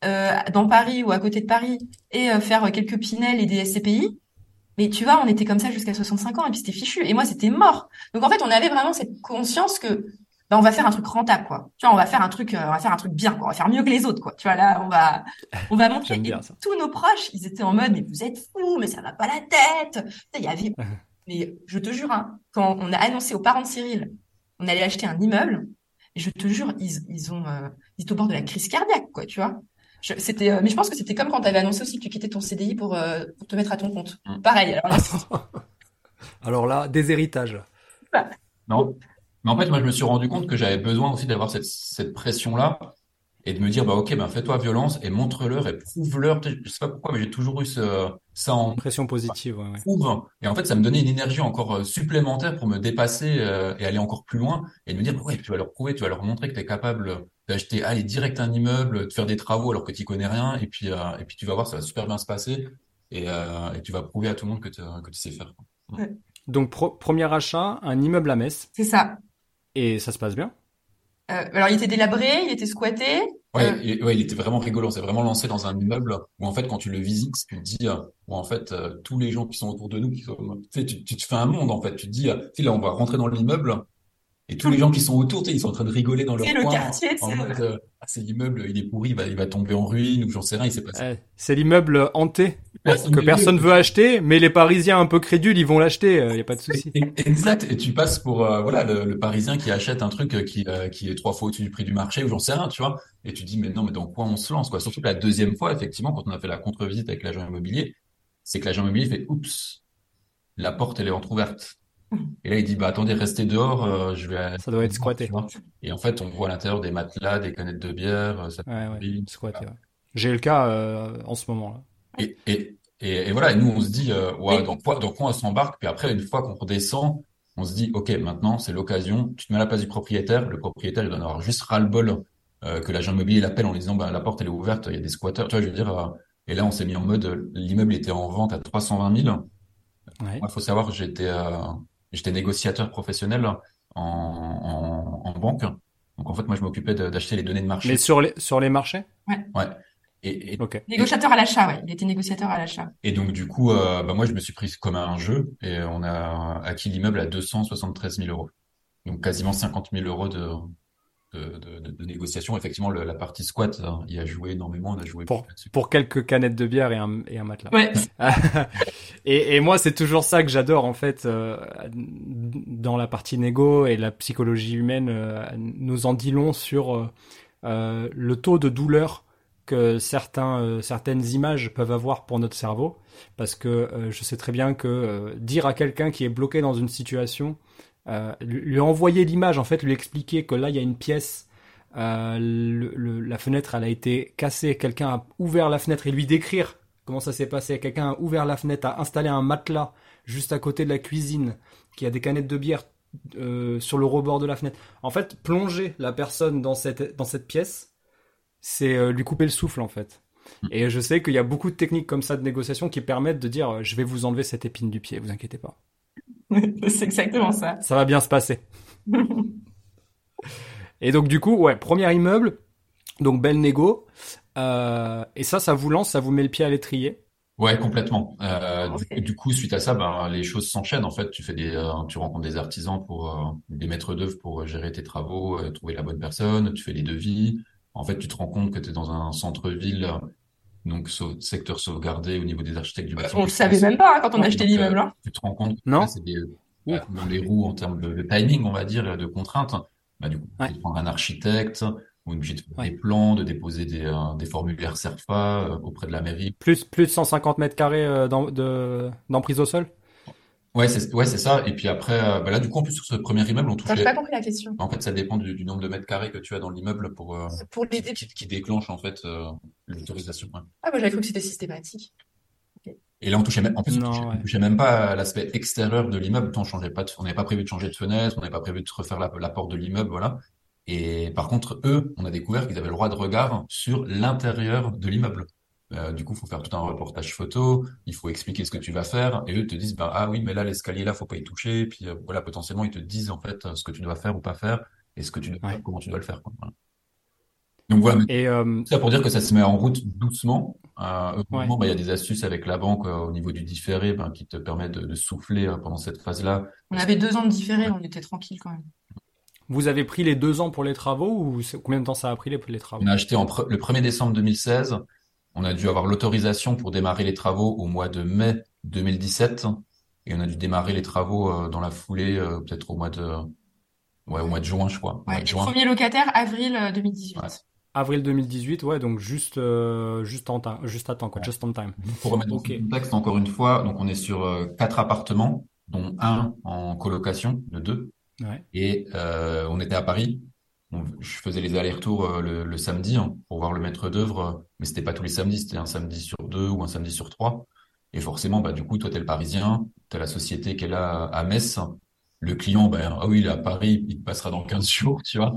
dans Paris ou à côté de Paris et euh, faire quelques Pinel et des SCPI. Mais tu vois, on était comme ça jusqu'à 65 ans et puis c'était fichu. Et moi, c'était mort. Donc en fait, on avait vraiment cette conscience que bah, on va faire un truc rentable, quoi. Tu vois, on va faire un truc, euh, on va faire un truc bien, quoi. On va faire mieux que les autres, quoi. Tu vois, là, on va, on va <laughs> montrer. tous nos proches, ils étaient en mode, mais vous êtes fous, mais ça va pas la tête. Il y avait, <laughs> mais je te jure, hein, quand on a annoncé aux parents de Cyril, on allait acheter un immeuble, je te jure, ils, ils ont, ils étaient au bord de la crise cardiaque, quoi, tu vois. C'était, euh, mais je pense que c'était comme quand tu avais annoncé aussi que tu quittais ton CDI pour, euh, pour te mettre à ton compte. Mm. Pareil. Alors là, <laughs> alors là, des héritages. Non. Mais en fait, moi, je me suis rendu compte que j'avais besoin aussi d'avoir cette, cette pression-là et de me dire, bah, ok, ben, fais-toi violence et montre-leur et prouve-leur. Je sais pas pourquoi, mais j'ai toujours eu ce, ça en. Pression positive, ouais, Prouve. Et en fait, ça me donnait une énergie encore euh, supplémentaire pour me dépasser et aller encore plus loin et de me dire, bah, ouais, tu vas leur prouver, tu vas leur montrer que tu es capable d'acheter, aller direct un immeuble, de faire des travaux alors que tu connais rien, et puis, euh, et puis tu vas voir, ça va super bien se passer, et, euh, et tu vas prouver à tout le monde que, que tu sais faire. Donc, premier achat, un immeuble à Metz. C'est ça. Et ça se passe bien? Euh, Alors, il était délabré, il était squatté. Ouais, il, ouais, il était vraiment rigolo. On s'est vraiment lancé dans un immeuble où, en fait, quand tu le visites, tu te dis, où, en fait, tous les gens qui sont autour de nous, qui sont, tu, tu, tu, te fais un monde, en fait. Tu te dis, là, on va rentrer dans l'immeuble, Et tous les gens qui sont autour, ils sont en train de rigoler dans leur C'est le quartier, en, mode, euh, ah, c'est l'immeuble, il est pourri, il va, il va tomber en ruine, ou j'en sais rien, il s'est passé. c'est l'immeuble hanté que personne veut acheter, mais les Parisiens un peu crédules, ils vont l'acheter, il y a pas de souci. Exact. Et tu passes pour euh, voilà le, Parisien qui achète un truc euh, qui qui est trois fois au-dessus du prix du marché, ou j'en sais rien, tu vois. Et tu dis mais non, mais dans quoi on se lance quoi Surtout que la deuxième fois, effectivement, quand on a fait la contre-visite avec l'agent immobilier, c'est que l'agent immobilier fait oups, la porte elle est entrouverte. Et là, il dit, bah attendez, restez dehors, euh, je vais. Ça doit être squatté. Et en fait, on voit à l'intérieur des matelas, des canettes de bière. Euh, ça ouais, ouais, squatté. Ouais. J'ai le cas euh, en ce moment là. Et, et, et, voilà, et nous on se dit, euh, ouais, donc on s'embarque? Puis après, une fois qu'on redescend, on se dit, ok, maintenant c'est l'occasion. Tu te mets à la place du propriétaire. Le propriétaire, il doit en avoir juste ras le bol euh, que l'agent immobilier l'appelle en lui disant, bah la porte elle est ouverte, il y a des squatteurs. Tu vois, je veux dire. et là, on s'est mis en mode, l'immeuble était en vente à 320 000. Il faut savoir que j'étais j'étais négociateur professionnel en, en, en, banque. Donc en fait, moi, je m'occupais d'acheter les données de marché. Mais sur les sur les marchés? Ouais. Ouais. Et, et négociateur à l'achat, ouais. Il était négociateur à l'achat. Et donc du coup, euh, bah moi, je me suis pris comme un jeu et on a acquis l'immeuble à 273 000 euros. Donc quasiment 50 000 euros de de, de, de, négociation. Effectivement, le, la partie squat, hein, il a joué énormément. On a joué pour, pour quelques canettes de bière et un, et un matelas. Ouais. <laughs> et, et moi, c'est toujours ça que j'adore en fait euh, dans la partie négo et la psychologie humaine euh, nous en dit long sur euh, euh le taux de douleur que certains, euh, certaines images peuvent avoir pour notre cerveau, parce que je sais très bien que dire à quelqu'un qui est bloqué dans une situation euh, lui envoyer l'image, en fait, lui expliquer que là, il y a une pièce, euh, le, la fenêtre, elle a été cassée, quelqu'un a ouvert la fenêtre et lui décrire comment ça s'est passé. Quelqu'un a ouvert la fenêtre, a installé un matelas juste à côté de la cuisine, qui a des canettes de bière euh, sur le rebord de la fenêtre. En fait, plonger la personne dans cette, dans cette pièce, c'est lui couper le souffle, en fait. Hmm. Et je sais qu'il y a beaucoup de techniques comme ça de négociation qui permettent de dire je vais vous enlever cette épine du pied, vous inquiétez pas. <laughs> c'est exactement ça. Ça va bien se passer. <laughs> et donc du coup, ouais, premier immeuble, donc belle négo. Euh, et ça, ça vous lance, ça vous met le pied à l'étrier? Ouais, complètement. Euh, du, coup, suite à ça, ben, les choses s'enchaînent. En fait, tu fais des, euh, tu rencontres des artisans pour euh, des maîtres d'œuvre pour gérer tes travaux, euh, trouver la bonne personne. Tu fais des devis. En fait, tu te rends compte que tu es dans un centre-ville donc secteur sauvegardé au niveau des architectes du bâtiment. On le savait même pas hein, quand on a acheté l'immeuble. Hein. Tu te rends compte non c'est des euh, dans les roues en termes de, timing, on va dire, de contraintes. Bah du coup, tu prendre un architecte ou obligé de faire des plans, de déposer des, euh, des formulaires CERFA euh, auprès de la mairie. Plus plus de 150 mètres carrés euh, d'emprise au sol? Ouais, c'est ouais, c'est ça. Et puis après, euh, bah là, du coup, en plus sur ce premier immeuble, on touche. J'ai pas compris la question. En fait, ça dépend du, du, nombre de mètres carrés que tu as dans l'immeuble pour euh, pour les qui, qui, déclenche en fait euh, l'autorisation. Ouais. Ah, moi j'avais cru que c'était systématique. Et là, on touchait même, en plus, on, touchait, même pas l'aspect extérieur de l'immeuble. On changeait pas, de, on n'avait pas prévu de changer de fenêtre, on n'avait pas prévu de refaire la, la porte de l'immeuble, voilà. Et par contre, eux, on a découvert qu'ils avaient le droit de regard sur l'intérieur de l'immeuble. Euh, du coup, il faut faire tout un reportage photo, il faut expliquer ce que tu vas faire, et eux te disent, bah, ah oui, mais là, l'escalier là, faut pas y toucher, et puis euh, voilà, potentiellement, ils te disent en fait ce que tu dois faire ou pas faire, et ce que tu dois faire, comment tu dois le faire. Quoi. Voilà. Donc voilà, et euh... ça pour dire que ça se met en route doucement. Euh, bah, il y a des astuces avec la banque euh, au niveau du différé ben, qui te permettent de, de souffler pendant cette phase-là. On avait deux ans de différé, on était tranquille quand même. Vous avez pris les deux ans pour les travaux ou combien de temps ça a pris les, les travaux? On a acheté en le 1er décembre 2016 on a dû avoir l'autorisation pour démarrer les travaux au mois de mai 2017 et on a dû démarrer les travaux euh, dans la foulée euh, peut-être au mois de ouais au mois de juin je crois. Ouais, premier locataire avril 2018. Euh, avril 2018 ouais donc juste juste en temps juste à temps quoi just on time. Pour remettre okay. dans le contexte encore une fois donc on est sur quatre appartements dont un en colocation de deux ouais. et on était à Paris je faisais les allers-retours euh, le, le, samedi hein, pour voir le maître d'œuvre, mais c'était pas tous les samedis, c'était un samedi sur deux ou un samedi sur trois. Et forcément, bah du coup, toi t'es le Parisien, t'as la société qui est là à Metz, le client, ben ah oui, il est à Paris, il passera dans 15 jours, tu vois.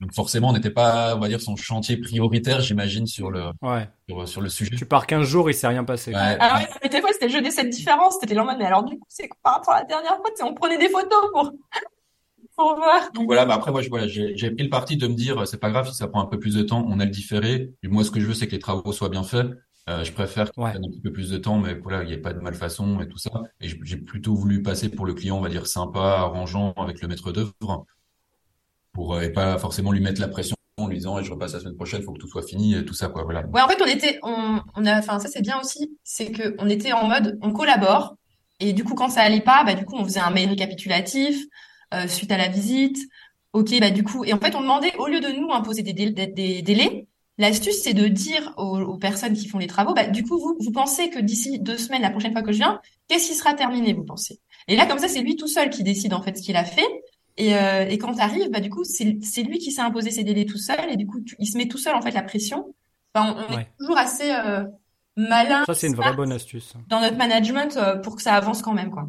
Donc forcément, on n'était pas, on va dire, son chantier prioritaire, j'imagine, sur le ouais. sur, sur, le sujet. Tu pars 15 jours, il s'est rien passé. Ouais. Ah ouais, mais des fois, c'était jeudi cette différence, c'était le mais alors du coup, c'est par rapport à la dernière fois, on prenait des photos pour donc voilà, mais après moi je, voilà, j'ai pris le parti de me dire c'est pas grave si ça prend un peu plus de temps, on a le différé. Et moi ce que je veux c'est que les travaux soient bien faits. Euh, je préfère ouais. prenne un petit peu plus de temps, mais voilà, il n'y ait pas de malfaçon et tout ça. Et j'ai plutôt voulu passer pour le client, on va dire sympa, arrangeant avec le maître d'œuvre. pour et pas forcément lui mettre la pression en lui disant je repasse la semaine prochaine, faut que tout soit fini, et tout ça quoi. Voilà. Ouais, en fait, on était, on, on a, enfin ça c'est bien aussi, c'est que on était en mode, on collabore, et du coup quand ça allait pas, bah du coup on faisait un mail récapitulatif euh, suite à la visite. Ok, bah du coup, et en fait on demandait au lieu de nous imposer des, délais, des délais, l'astuce c'est de dire aux, aux, personnes qui font les travaux, bah du coup vous vous pensez que d'ici deux semaines, la prochaine fois que je viens, qu'est-ce qui sera terminé, vous pensez? Et là comme ça c'est lui tout seul qui décide en fait ce qu'il a fait. Et, euh, et quand tu arrives, bah, du coup, c'est lui qui s'est imposé ses délais tout seul, et du coup, il se met tout seul, en fait, la pression. Enfin, on, est toujours assez euh, malin. Ça, c'est une vraie bonne astuce. Dans notre management, euh, pour que ça avance quand même, quoi.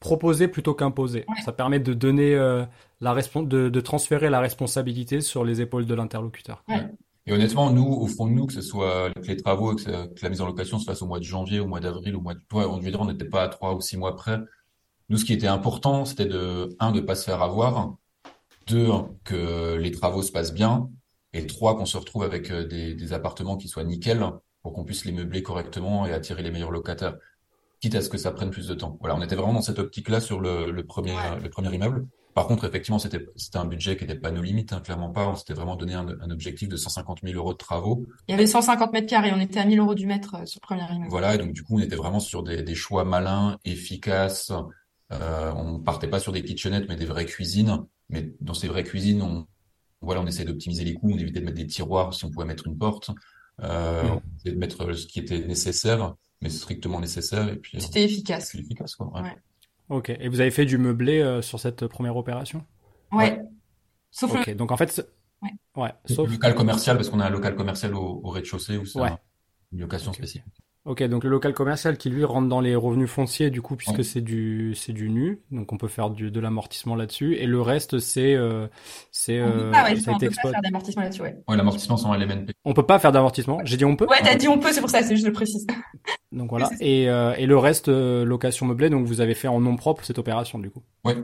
Proposer plutôt qu'imposer. Ça permet de donner euh, la de, de transférer la responsabilité sur les épaules de l'interlocuteur. Ouais. Et honnêtement, nous, au fond de nous, que ce soit les travaux, que, que la mise en location se fasse au mois de janvier, au mois d'avril, au mois de, ouais, on, on n'était pas à trois ou six mois près. Nous, ce qui était important, c'était de, un, de pas se faire avoir, deux, que les travaux se passent bien, et trois, qu'on se retrouve avec euh, des, des, appartements qui soient nickel pour qu'on puisse les meubler correctement et attirer les meilleurs locataires, quitte à ce que ça prenne plus de temps. Voilà, on était vraiment dans cette optique-là sur le, le premier, le premier immeuble. Par contre, effectivement, c'était c'était un budget qui n'était pas nos limites, hein, clairement pas. On s'était vraiment donné un, un, objectif de 150 000 euros de travaux. Il y avait 150 mètres carrés, on était à 1000 euros du mètre euh, sur le premier immeuble. Voilà, et donc du coup, on était vraiment sur des, des choix malins, efficaces, euh, on partait pas sur des kitchenettes, mais des vraies cuisines. Mais dans ces vraies cuisines, on, voilà, on essaie d'optimiser les coûts, on évitait de mettre des tiroirs si on pouvait mettre une porte, euh, mmh. on essayait de mettre ce qui était nécessaire, mais strictement nécessaire. Et puis c'était efficace. efficace, quoi. Ouais. Ouais. Ok. Et vous avez fait du meublé euh, sur cette première opération? Ouais. Sauf Ok. le... Donc en fait, Ouais. ouais. Sauf local commercial, parce qu'on a un local commercial au, au rez-de-chaussée où c'est Ouais. une location Ok. spécifique. Ok, donc le local commercial qui lui rentre dans les revenus fonciers du coup puisque Ouais. c'est du c'est du nu, donc on peut faire du de l'amortissement là-dessus et le reste c'est euh, c'est On peut euh, pas, ouais, ça a on peut pas faire d'amortissement là-dessus, ouais. Ouais, l'amortissement sans LMNP. On peut pas faire d'amortissement. J'ai dit on peut. Ouais, t'as dit on peut, c'est pour ça, c'est juste le précise. <laughs> Donc voilà. Et euh, et le reste euh, location meublée donc vous avez fait en nom propre cette opération du coup. Ouais.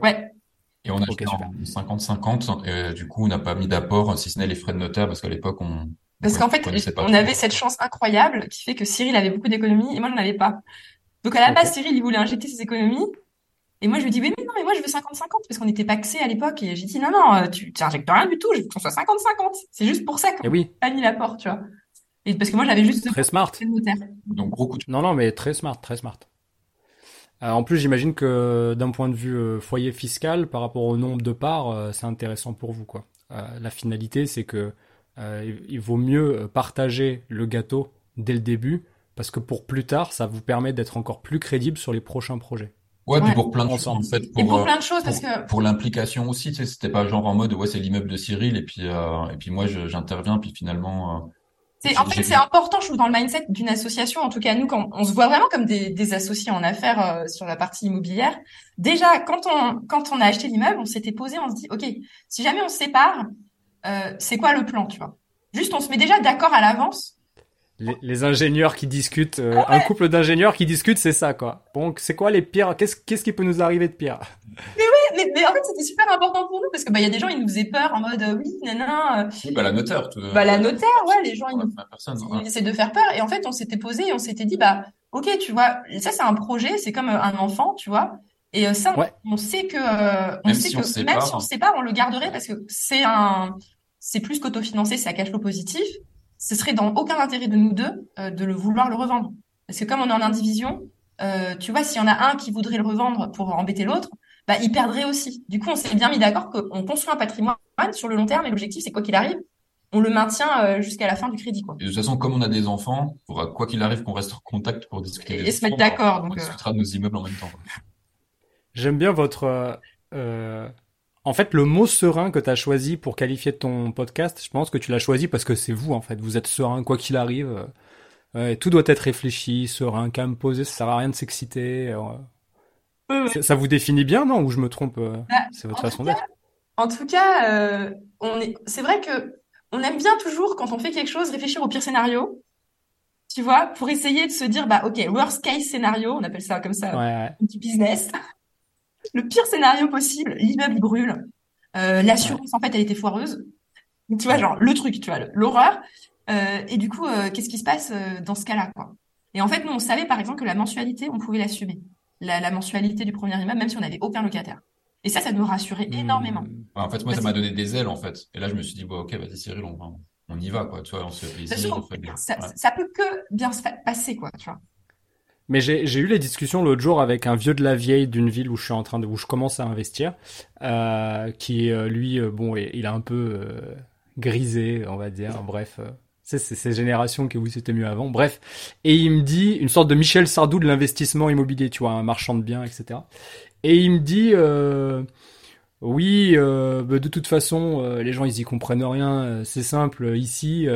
Et on a Ok, acheté super. en 50-50, et du coup, on n'a pas mis d'apport, si ce n'est les frais de notaire, parce qu'à l'époque, on, Parce on qu'en fait, on avait cette chance incroyable qui fait que Cyril avait beaucoup d'économies et moi, j'en avais pas. Donc, à la base, Cyril, il voulait injecter ses économies. Et moi, je lui dis, oui, mais non, mais moi, je veux 50-50 parce qu'on était paxés à l'époque. Et j'ai dit, non, non, euh, tu, tu injectes rien du tout, je veux qu'on soit 50-50. C'est juste pour ça qu'on Et oui, a mis l'apport, tu vois. Et parce que moi, j'avais juste très smart. Donc, gros coup de Non non mais très smart, très smart. Euh, en plus, j'imagine que d'un point de vue euh, foyer fiscal, par rapport au nombre de parts, euh, c'est intéressant pour vous, quoi. Euh, la finalité, c'est que euh, il- il vaut mieux euh, partager le gâteau dès le début, parce que pour plus tard, ça vous permet d'être encore plus crédible sur les prochains projets. Ouais, puis Ouais. pour plein de choses, en fait, Et pour, pour euh, plein de choses parce pour, que, pour l'implication aussi, tu sais, c'était pas genre en mode, ouais, c'est l'immeuble de Cyril, et puis, euh, et puis moi, j'interviens, puis finalement, euh, c'est, en fait, c'est important, je trouve, dans le mindset d'une association. En tout cas, nous, quand on se voit vraiment comme des, des associés en affaires euh, sur la partie immobilière. Déjà, quand on, quand on a acheté l'immeuble, on s'était posé, on se dit, OK, si jamais on se sépare, euh, c'est quoi le plan, tu vois? Juste, on se met déjà d'accord à l'avance? Les, les ingénieurs qui discutent, euh, un couple d'ingénieurs qui discutent, c'est ça, quoi. Donc, c'est quoi les pires? Qu'est-ce qu'est-ce qui peut nous arriver de pire? Mais, mais en fait, c'était super important pour nous parce que bah il y a des gens, ils nous faisaient peur en mode euh, oui, nanana, euh, oui, bah, la notaire, tout, bah la notaire, ouais, les gens, ils personne, ils ouais. essaient de faire peur. Et en fait, on s'était posé et on s'était dit bah ok, tu vois, ça c'est un projet, c'est comme un enfant, tu vois. Et ça, on- Ouais. on sait que euh, on Même sait si que on même sépare. si on se sépare, on le garderait parce que c'est un c'est plus qu'autofinancé, c'est à cash flow positif. Ce serait dans aucun intérêt de nous deux euh, de le vouloir le revendre. Parce que comme on est en indivision, euh, tu vois, s'il y en a un qui voudrait le revendre pour embêter l'autre, bah, il perdrait aussi. Du coup, on s'est bien mis d'accord qu'on construit un patrimoine sur le long terme et l'objectif, c'est quoi qu'il arrive, on le maintient euh, jusqu'à la fin du crédit, quoi. Et de toute façon, comme on a des enfants, faudra, quoi qu'il arrive, qu'on reste en contact pour discuter Et, des et se mettre d'accord. On Donc, euh, discutera de nos immeubles en même temps. J'aime bien votre. euh, En fait, le mot serein que tu as choisi pour qualifier ton podcast, je pense que tu l'as choisi parce que c'est vous, en fait. Vous êtes serein, quoi qu'il arrive. Euh, tout doit être réfléchi, serein, calme, posé. Ça sert à rien de s'exciter. euh. Ça, vous définit bien, non? Ou je me trompe euh, Bah, C'est votre façon d'être. En tout cas, est, c'est vrai que on aime bien toujours, quand on fait quelque chose, réfléchir au pire scénario. Tu vois, pour essayer de se dire, bah, ok, worst case scénario, on appelle ça comme ça, Ouais, ouais. du business. Le pire scénario possible, l'immeuble brûle. Euh, l'assurance, en fait, elle était foireuse. Donc, tu vois, genre, le truc, tu vois, l'horreur. Euh, et du coup, euh, qu'est-ce qui se passe dans ce cas-là, quoi? Et en fait, nous, on savait, par exemple, que la mensualité, on pouvait l'assumer. La, la mensualité du premier immeuble, même si on n'avait aucun locataire. Et ça, ça nous rassurait énormément. Hmm. en fait, moi, ça m'a donné des ailes, en fait. Et là, je me suis dit, bon, ok, vas-y, Cyril, on, on y va, quoi. Tu vois, on se fait plaisir. ça, ça, peut que bien se passer, quoi, tu vois. Mais j'ai eu les discussions l'autre jour avec un vieux de la vieille d'une ville où je suis en train de où je commence à investir, euh, qui euh, lui euh, bon il a un peu euh, grisé on va dire. Bref c'est ces générations qui oui c'était mieux avant. Bref. Et il me dit une sorte de Michel Sardou de l'investissement immobilier tu vois un marchand de biens etc et il me dit oui bah, de toute façon les gens ils y comprennent rien. C'est simple ici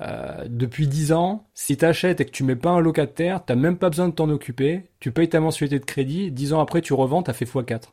euh, depuis 10 ans, si t'achètes et que tu mets pas un locataire, t'as même pas besoin de t'en occuper, tu payes ta mensualité de crédit, 10 ans après tu revends, t'as fait x4.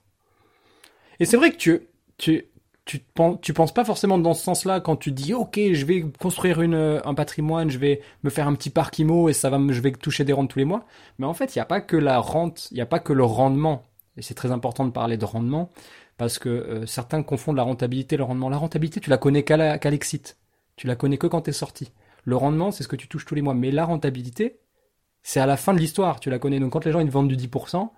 Et c'est vrai que tu, tu, tu, tu penses pas forcément dans ce sens-là quand tu dis ok je vais construire une, un patrimoine, je vais me faire un petit parc IMO et ça va je vais toucher des rentes tous les mois. Mais en fait il n'y a pas que la rente, il n'y a pas que le rendement. Et c'est très important de parler de rendement parce que euh, certains confondent la rentabilité et le rendement. La rentabilité tu la connais qu'à l'exit. Tu la connais que quand t'es sorti. Le rendement, c'est ce que tu touches tous les mois. Mais la rentabilité, c'est à la fin de l'histoire. Tu la connais. Donc quand les gens ils te vendent du 10%,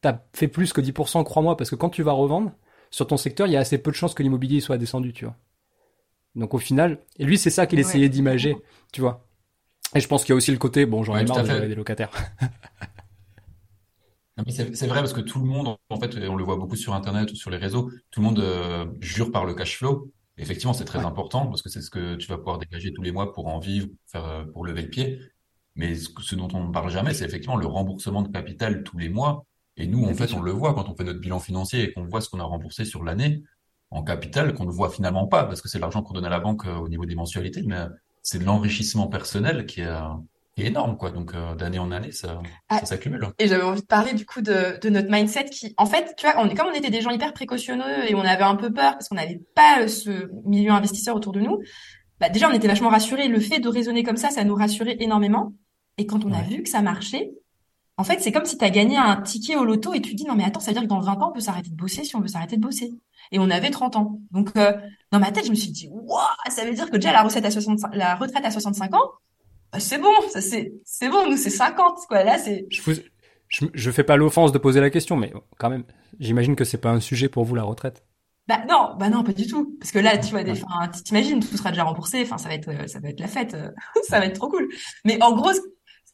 t'as fait plus que 10%, crois-moi, parce que quand tu vas revendre, sur ton secteur, il y a assez peu de chances que l'immobilier soit descendu, tu vois. Donc au final, et lui, c'est ça qu'il essayait d'imager, tu vois. Et je pense qu'il y a aussi le côté, bon, j'en ai marre de des locataires. c'est vrai parce que tout le monde, en fait, on le voit beaucoup sur Internet ou sur les réseaux, tout le monde euh, jure par le cash flow. Effectivement, c'est très important parce que c'est ce que tu vas pouvoir dégager tous les mois pour en vivre, faire, euh, pour lever le pied. Mais ce, dont on ne parle jamais, c'est effectivement le remboursement de capital tous les mois. Et nous, en fait, on le voit quand on fait notre bilan financier et qu'on voit ce qu'on a remboursé sur l'année en capital, qu'on ne voit finalement pas parce que c'est l'argent qu'on donne à la banque euh, au niveau des mensualités, mais c'est de l'enrichissement personnel qui est, est énorme, quoi. Donc, euh, d'année en année, ça, ah, ça s'accumule. Et j'avais envie de parler, du coup, de, de notre mindset qui, en fait, tu vois, on, comme on était des gens hyper précautionneux et on avait un peu peur parce qu'on n'avait pas ce milieu investisseur autour de nous, bah, déjà, on était vachement rassurés. Le fait de raisonner comme ça, ça nous rassurait énormément. Et quand on a vu que ça marchait, en fait, c'est comme si tu as gagné un ticket au loto et tu te dis, non, mais attends, ça veut dire que dans 20 ans, on peut s'arrêter de bosser si on veut s'arrêter de bosser. Et on avait 30 ans. Donc, euh, dans ma tête, je me suis dit, waouh, ça veut dire que déjà la, recette à 65, la retraite à 65 ans, bah, c'est bon, ça c'est c'est bon, nous c'est 50 quoi. Là c'est je, je je fais pas l'offense de poser la question mais quand même, j'imagine que c'est pas un sujet pour vous la retraite. Bah non, bah non, pas du tout. Parce que là, tu vois, des, t'imagines, tout sera déjà remboursé. Enfin, ça va être, euh, ça va être la fête. Euh, <laughs> ça va être trop cool. Mais en gros,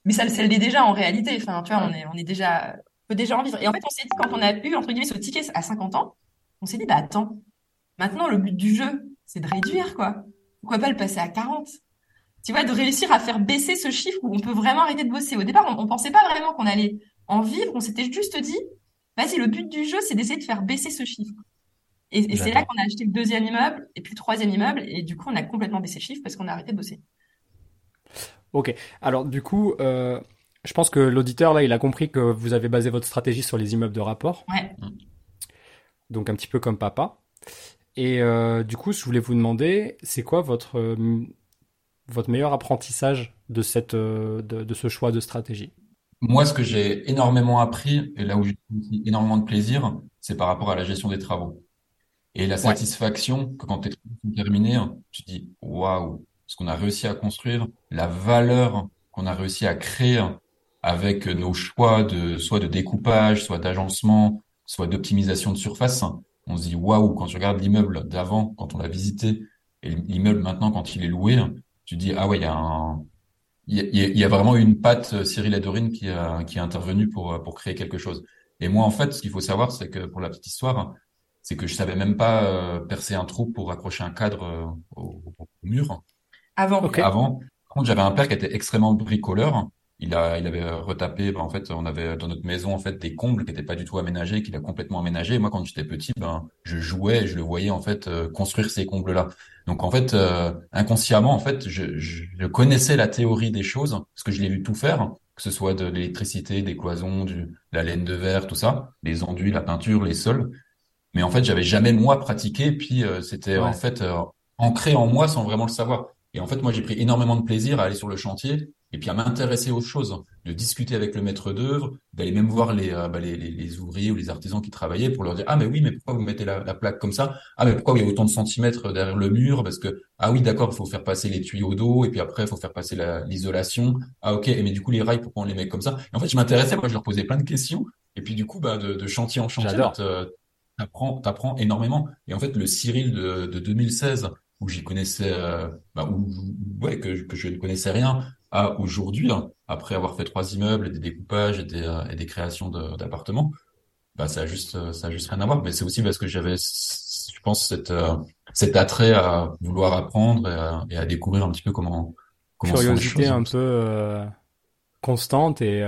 mais ça, ça l'est déjà en réalité. Enfin, tu vois, on est, on est déjà, on peut déjà en vivre. Et en fait, on s'est dit quand on a eu entre guillemets ce ticket à 50 ans, on s'est dit, bah attends, maintenant le but du jeu, c'est de réduire quoi. Pourquoi pas le passer à 40 tu vois, de réussir à faire baisser ce chiffre où on peut vraiment arrêter de bosser. Au départ, on, on pensait pas vraiment qu'on allait en vivre, on s'était juste dit, vas-y, le but du jeu, c'est d'essayer de faire baisser ce chiffre. Et, c'est là qu'on a acheté le deuxième immeuble et puis le troisième immeuble, et du coup, on a complètement baissé le chiffre parce qu'on a arrêté de bosser. Ok. Alors, du coup, euh, je pense que l'auditeur, là, il a compris que vous avez basé votre stratégie sur les immeubles de rapport. Ouais. Donc, un petit peu comme papa. Et euh, du coup, je voulais vous demander, c'est quoi votre euh, votre meilleur apprentissage de, cette, euh, de, ce choix de stratégie? Moi, ce que j'ai énormément appris, et là où j'ai énormément de plaisir, c'est par rapport à la gestion des travaux. Et la satisfaction que quand tes travaux sont terminés, tu dis waouh, ce qu'on a réussi à construire, la valeur qu'on a réussi à créer avec nos choix de soit de découpage, soit d'agencement, soit d'optimisation de surface. On se dit waouh quand tu regardes l'immeuble d'avant, quand on l'a visité, et l'immeuble maintenant quand il est loué, tu dis ah ouais il y a un il y, a, vraiment une patte euh, Cyril Adorine qui a qui est intervenue pour euh, pour créer quelque chose. Et moi en fait ce qu'il faut savoir c'est que pour la petite histoire c'est que je savais même pas euh, percer un trou pour accrocher un cadre au, mur. Avant. Avant. Par contre j'avais un père qui était extrêmement bricoleur il a, il avait retapé. Ben, en fait, on avait dans notre maison en fait des combles qui n'étaient pas du tout aménagés, qu'il a complètement aménagé. moi, quand j'étais petit, ben, je jouais, et je le voyais en fait euh, construire ces combles-là. Donc en fait, euh, inconsciemment, en fait, je, je, connaissais la théorie des choses parce que je l'ai vu tout faire, que ce soit de l'électricité, des cloisons, du, la laine de verre, tout ça, les enduits, la peinture, les sols. Mais en fait, j'avais jamais moi pratiqué. Puis euh, c'était en fait ancré en moi sans vraiment le savoir. Et en fait, moi, j'ai pris énormément de plaisir à aller sur le chantier et puis à m'intéresser aux choses, de discuter avec le maître d'œuvre, d'aller même voir les, euh, bah, les, les, ouvriers ou les artisans qui travaillaient pour leur dire ah mais oui mais pourquoi vous mettez la, la, plaque comme ça? Ah mais pourquoi il y a autant de centimètres derrière le mur? Parce que ah oui d'accord il faut faire passer les tuyaux d'eau et puis après il faut faire passer l'isolation. Ah ok mais du coup les rails pourquoi on les met comme ça? Et en fait je m'intéressais moi je leur posais plein de questions. Et puis du coup bah de, de chantier en chantier euh, t'apprends, t'apprends énormément. Et en fait, le Cyril de, de 2016, où j'y connaissais, euh, bah, où, ouais, que, que je ne connaissais rien, à aujourd'hui, hein, après avoir fait trois immeubles, des découpages et des, euh, et des créations d'appartements, bah, ça a juste, euh, ça a juste rien à voir. Mais c'est aussi parce que j'avais, je pense, cette, cet attrait à vouloir apprendre et à, et à découvrir un petit peu comment, comment curiosité un peu constante et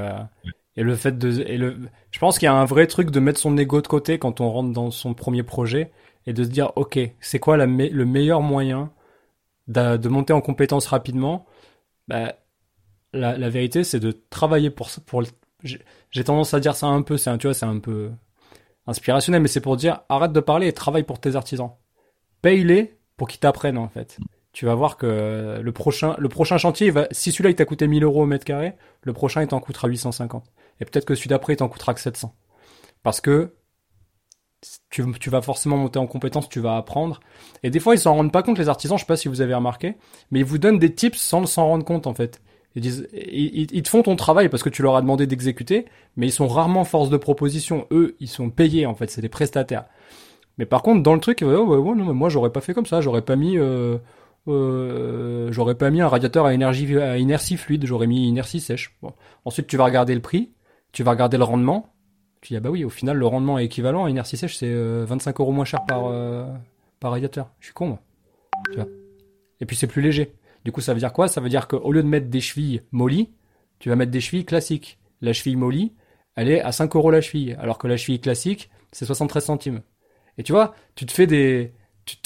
et le fait de, et le, je pense qu'il y a un vrai truc de mettre son ego de côté quand on rentre dans son premier projet et de se dire, ok, c'est quoi la le meilleur moyen de, de, monter en compétence rapidement? Bah, la, vérité, c'est de travailler pour, pour j'ai tendance à dire ça un peu, c'est tu vois, c'est un peu inspirationnel, mais c'est pour dire, arrête de parler et travaille pour tes artisans. Paye-les pour qu'ils t'apprennent, en fait tu vas voir que le prochain, le prochain chantier, va, si celui-là il t'a coûté 1000 euros au mètre carré, le prochain il t'en coûtera 850. Et peut-être que celui d'après il t'en coûtera que 700. Parce que tu, tu, vas forcément monter en compétence, tu vas apprendre. Et des fois ils s'en rendent pas compte les artisans, je sais pas si vous avez remarqué, mais ils vous donnent des tips sans s'en rendre compte en fait. Ils, disent, ils, ils, te font ton travail parce que tu leur as demandé d'exécuter, mais ils sont rarement force de proposition. Eux, ils sont payés en fait, c'est des prestataires. Mais par contre, dans le truc, ouais, ouais, ouais, non, moi j'aurais pas fait comme ça, j'aurais pas mis euh, euh, j'aurais pas mis un radiateur à, énergie, à inertie fluide, j'aurais mis inertie sèche. Bon. Ensuite, tu vas regarder le prix, tu vas regarder le rendement. Tu dis, ah bah oui, au final, le rendement est équivalent. Inertie sèche, c'est 25 euh, euros moins cher par, euh, par radiateur. Je suis con, moi. Tu vois. Et puis, c'est plus léger. Du coup, ça veut dire quoi? Ça veut dire qu'au lieu de mettre des chevilles mollies, tu vas mettre des chevilles classiques. La cheville molly, elle est à 5 euros la cheville, alors que la cheville classique, c'est 73 centimes. Et tu vois, tu te fais des,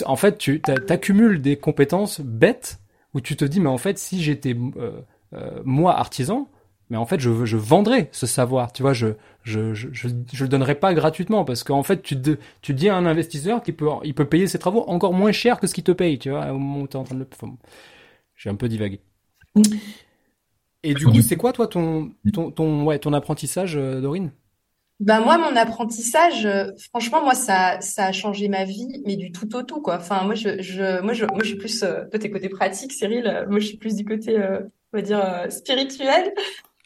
en fait, tu accumules des compétences bêtes où tu te dis, mais en fait, si j'étais euh, euh, moi artisan, mais en fait, je, je vendrais ce savoir. Tu vois, je je, je, je, le donnerais pas gratuitement parce qu'en fait, tu, tu dis à un investisseur qu'il peut, il peut payer ses travaux encore moins cher que ce qu'il te paye. Tu vois, au moment où es en train de le. J'ai un peu divagué. Et du coup, c'est quoi, toi, ton, ton, ton, ouais, ton apprentissage, euh, Dorine? Ben moi, mon apprentissage, euh, franchement, moi, ça, ça a changé ma vie, mais du tout au tout, quoi. Enfin, moi, je, je, moi, je, moi, je suis plus, euh, toi, t'es côté pratique, Cyril. Euh, moi, je suis plus du côté, euh, on va dire, spirituel.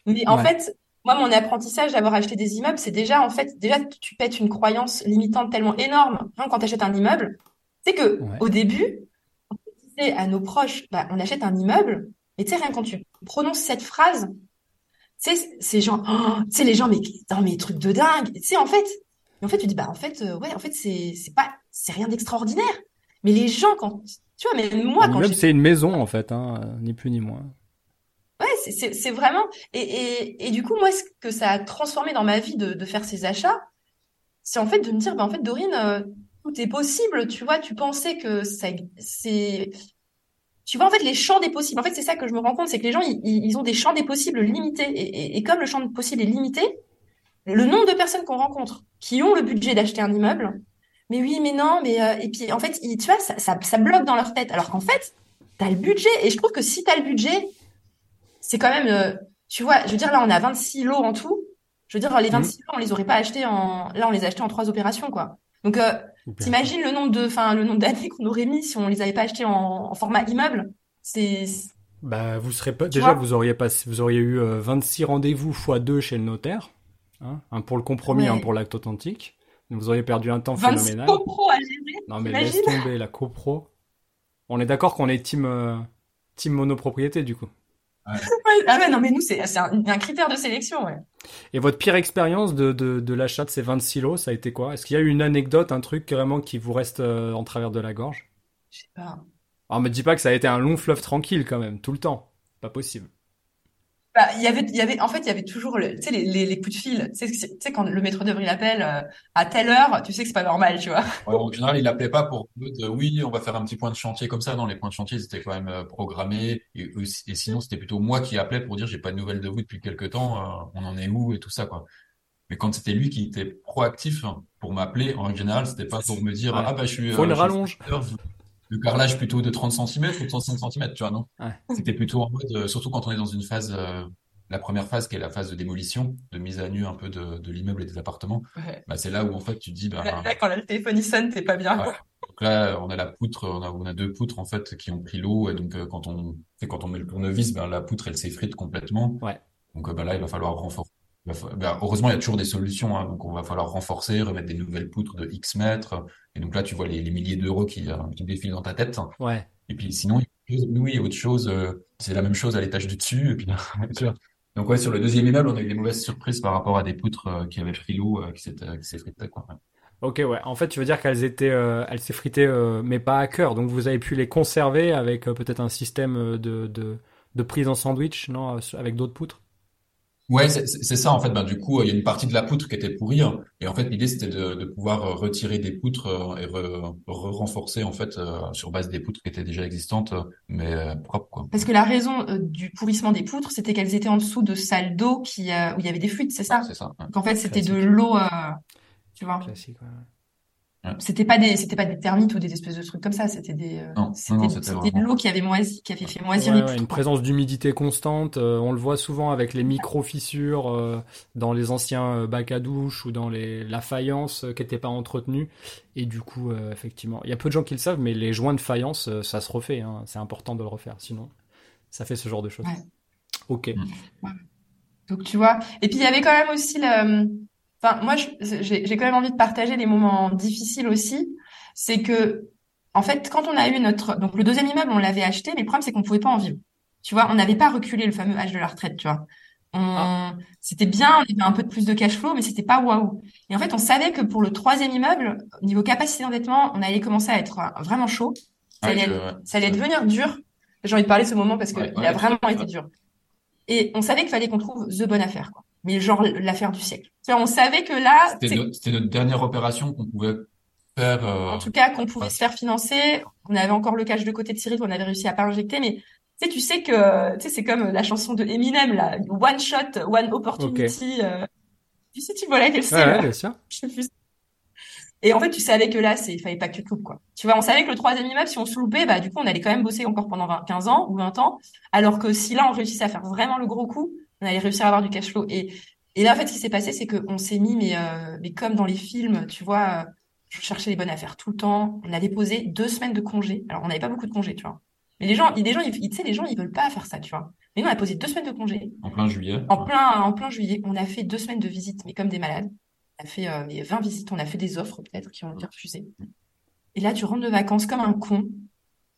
Mais en fait, moi, mon apprentissage d'avoir acheté des immeubles, c'est déjà, en fait, déjà, tu pètes une croyance limitante tellement énorme hein, quand tu achètes un immeuble. C'est que au début, à nos proches, bah, on achète un immeuble, mais tu sais, rien quand tu prononces cette phrase, tu sais, ces gens, oh, tu sais, les gens, mais dans mes trucs de dingue. Tu sais, en fait, en fait, tu dis, bah, en fait, euh, ouais, en fait, c'est, c'est pas, c'est rien d'extraordinaire. Mais les gens, quand, tu vois, mais moi, quand même, c'est une maison, en fait, hein, ni plus ni moins. Ouais, c'est, c'est, c'est vraiment, et, et, et du coup, moi, ce que ça a transformé dans ma vie de, de faire ces achats, c'est en fait de me dire, bah, en fait, Dorine, euh, tout est possible, tu vois, tu pensais que c'est, tu vois en fait les champs des possibles. En fait, c'est ça que je me rends compte, c'est que les gens ils, ont des champs des possibles limités et, et, comme le champ des possibles est limité, le nombre de personnes qu'on rencontre qui ont le budget d'acheter un immeuble, mais oui, mais non, mais euh, et puis en fait, tu vois, ça, ça, ça, bloque dans leur tête. Alors qu'en fait, tu as le budget et je trouve que si tu as le budget, c'est quand même, euh, tu vois, je veux dire là on a 26 lots en tout. Je veux dire les 26 mmh. lots, on les aurait pas achetés en, là on les a achetés en trois opérations quoi. Donc, euh, t'imagines le nombre de, enfin, le nombre d'années qu'on aurait mis si on les avait pas achetés en, format immeuble? C'est. Bah, vous serez pas. Déjà, vous auriez pas, vous auriez eu 26 euh, rendez-vous x 2 chez le notaire, hein, un pour le compromis, un pour l'acte authentique. Vous auriez perdu un temps phénoménal. copro à gérer. Non mais laisse tomber la copro. On est d'accord qu'on est team euh, team monopropriété du coup. Ah ouais, non, mais nous, c'est un, un, critère de sélection, ouais. Et votre pire expérience de, de, de l'achat de ces 26 lots, ça a été quoi? Est-ce qu'il y a eu une anecdote, un truc vraiment qui vous reste euh, en travers de la gorge? Je sais pas. Alors, me dis pas que ça a été un long fleuve tranquille quand même, tout le temps. Pas possible. Bah, il y avait, il y avait, en fait, il y avait toujours, le, tu sais, les, les, les, coups de fil. Tu sais, tu sais quand le maître d'œuvre il appelle euh, à telle heure, tu sais que c'est pas normal, tu vois. Ouais, en général, il appelait pas pour de, oui, on va faire un petit point de chantier comme ça. Non, les points de chantier, c'était quand même euh, programmé. Et, et sinon, c'était plutôt moi qui appelais pour dire j'ai pas de nouvelles de vous depuis quelques temps. Euh, on en est où et tout ça, quoi. Mais quand c'était lui qui était proactif pour m'appeler, en général, c'était pas pour me dire ah bah je suis. Faut une rallonge. Le carrelage plutôt de 30 cm ou de 35 cm, tu vois, non? Ouais. C'était plutôt en mode, surtout quand on est dans une phase la première phase qui est la phase de démolition, de mise à nu un peu de, de l'immeuble et des appartements, bah, c'est là où en fait tu dis bah, là, quand le téléphone sonne, t'es pas bien. Donc là, on a la poutre, on a, on a deux poutres en fait qui ont pris l'eau et donc euh, quand on fait quand on met le tournevis, ben la poutre elle s'effrite complètement. Ouais. Donc euh, bah, là, il va falloir renforcer bah, heureusement, il y a toujours des solutions. Hein, donc, on va falloir renforcer, remettre des nouvelles poutres de X mètres. Et donc là, tu vois les, les milliers d'euros qui, qui défilent dans ta tête. Ouais. Et puis sinon, oui, autre chose, c'est la même chose à l'étage du dessus. Et puis, <laughs> donc ouais, sur le deuxième immeuble, on a eu des mauvaises surprises par rapport à des poutres qui avaient pris l'eau, qui s'effritaient, quoi. Ok, ouais. En fait, tu veux dire qu'elles étaient, euh, elles s'effritaient, euh, mais pas à cœur. Donc, vous avez pu les conserver avec euh, peut-être un système de, de, de, prise en sandwich, non, avec d'autres poutres? Ouais, c'est ça en fait. Ben du coup, il y a une partie de la poutre qui était pourrie, hein. et en fait, l'idée c'était de, de, pouvoir retirer des poutres et re, renforcer en fait sur base des poutres qui étaient déjà existantes, mais propres quoi. Parce que la raison du pourrissement des poutres, c'était qu'elles étaient en dessous de salles d'eau qui où il y avait des fuites, c'est ça? C'est ça. Donc en fait, c'était de l'eau tu vois? Classique, C'était pas des, c'était pas des termites ou des espèces de trucs comme ça. C'était des, euh, c'était de l'eau qui avait moisi, qui avait fait moisir ouais, Une présence d'humidité constante. Euh, on le voit souvent avec les micro fissures euh, dans les anciens bacs à douche ou dans les la faïence qui n'était pas entretenue. Et du coup, effectivement, il y a peu de gens qui le savent, mais les joints de faïence, ça se refait. Hein. C'est important de le refaire, sinon ça fait ce genre de choses. Ok. Mm. Donc tu vois. Et puis il y avait quand même aussi le Enfin, moi, j'ai quand même envie de partager les moments difficiles aussi. C'est que, en fait, quand on a eu notre, donc le deuxième immeuble, on l'avait acheté, mais le problème, c'est qu'on pouvait pas en vivre. Tu vois, on n'avait pas reculé le fameux âge de la retraite, tu vois. On... Ah. C'était bien, on avait un peu de plus de cash flow, mais c'était pas waouh. Et en fait, on savait que pour le troisième immeuble, au niveau capacité d'endettement, on allait commencer à être vraiment chaud. Ça, allait, ça allait devenir dur. J'ai envie de parler de ce moment parce qu'il a vraiment été dur. Et on savait qu'il fallait qu'on trouve the bonne affaire. Quoi mais genre l'affaire du siècle. on savait que là, c'était notre, dernière opération qu'on pouvait faire. Euh, en tout cas, qu'on pouvait se faire financer. On avait encore le cash de côté de Cyril, on avait réussi à pas injecter, mais tu sais, tu sais que tu sais, c'est comme la chanson de Eminem là, one shot, one opportunity. Euh, tu sais, tu vois laquelle c'est ouais, bien sûr. Et en fait, tu savais que là, c'est, il fallait pas que tu te loupes, quoi. Tu vois, on savait que le troisième immeuble, si on se loupait, bah, du coup, on allait quand même bosser encore pendant 20, 15 ans ou 20 ans. Alors que si là, on réussissait à faire vraiment le gros coup, on allait réussir à avoir du cash flow. Et, et là, en fait, ce qui s'est passé, c'est qu'on s'est mis, mais, euh, mais comme dans les films, tu vois, euh, je cherchais les bonnes affaires tout le temps. On avait posé deux semaines de congés. Alors, on n'avait pas beaucoup de congés, tu vois. Mais les gens, des gens, ils, tu sais, les gens, ils veulent pas faire ça, tu vois. Mais nous, on a posé deux semaines de congés. En plein juillet. En plein, en plein juillet. On a fait deux semaines de visites, mais comme des malades. On a fait euh, 20 visites. On a fait des offres, peut-être, qui ont été refusées. Et là, tu rentres de vacances comme un con.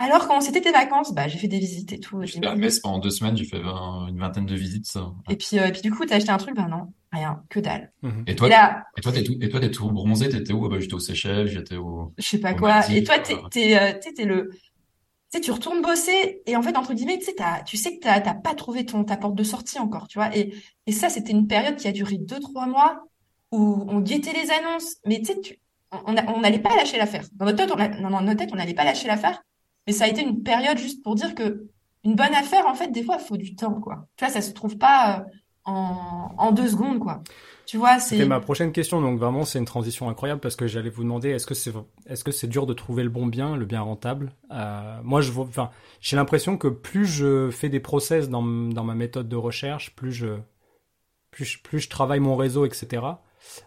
Alors, quand c'était tes vacances, bah, j'ai fait des visites et tout. J'étais à Metz pendant deux semaines, j'ai fait une vingtaine de visites. Ça. Et puis, euh, et puis du coup, t'as acheté un truc, ben non, rien, que dalle. Mhm. Et toi, là, et toi, t'es tout, et toi, t'es tout bronzé, t'étais où? Ah bah, j'étais aux Seychelles, j'étais au. Je sais pas quoi. et toi, t'es, t'es, euh, t'es le, tu sais, tu retournes bosser et en fait, entre guillemets, tu sais, t'as, tu sais que t'as, t'as pas trouvé ton, ta porte de sortie encore, tu vois. Et, et ça, c'était une période qui a duré deux, trois mois où on guettait les annonces. Mais tu sais, on n'allait pas lâcher l'affaire. Dans notre tête, on, dans notre tête, on n'allait pas lâcher l'affaire. Mais ça a été une période juste pour dire que une bonne affaire, en fait, des fois, il faut du temps, quoi. Tu vois, ça se trouve pas euh, en, en deux secondes, quoi. Tu vois, c'est. C'était ma prochaine question, donc vraiment, c'est une transition incroyable parce que j'allais vous demander, est-ce que c'est, est-ce que c'est dur de trouver le bon bien, le bien rentable? Euh, Moi, je, enfin, j'ai l'impression que plus je fais des process dans, dans ma méthode de recherche, plus je, plus je, plus je travaille mon réseau, etc.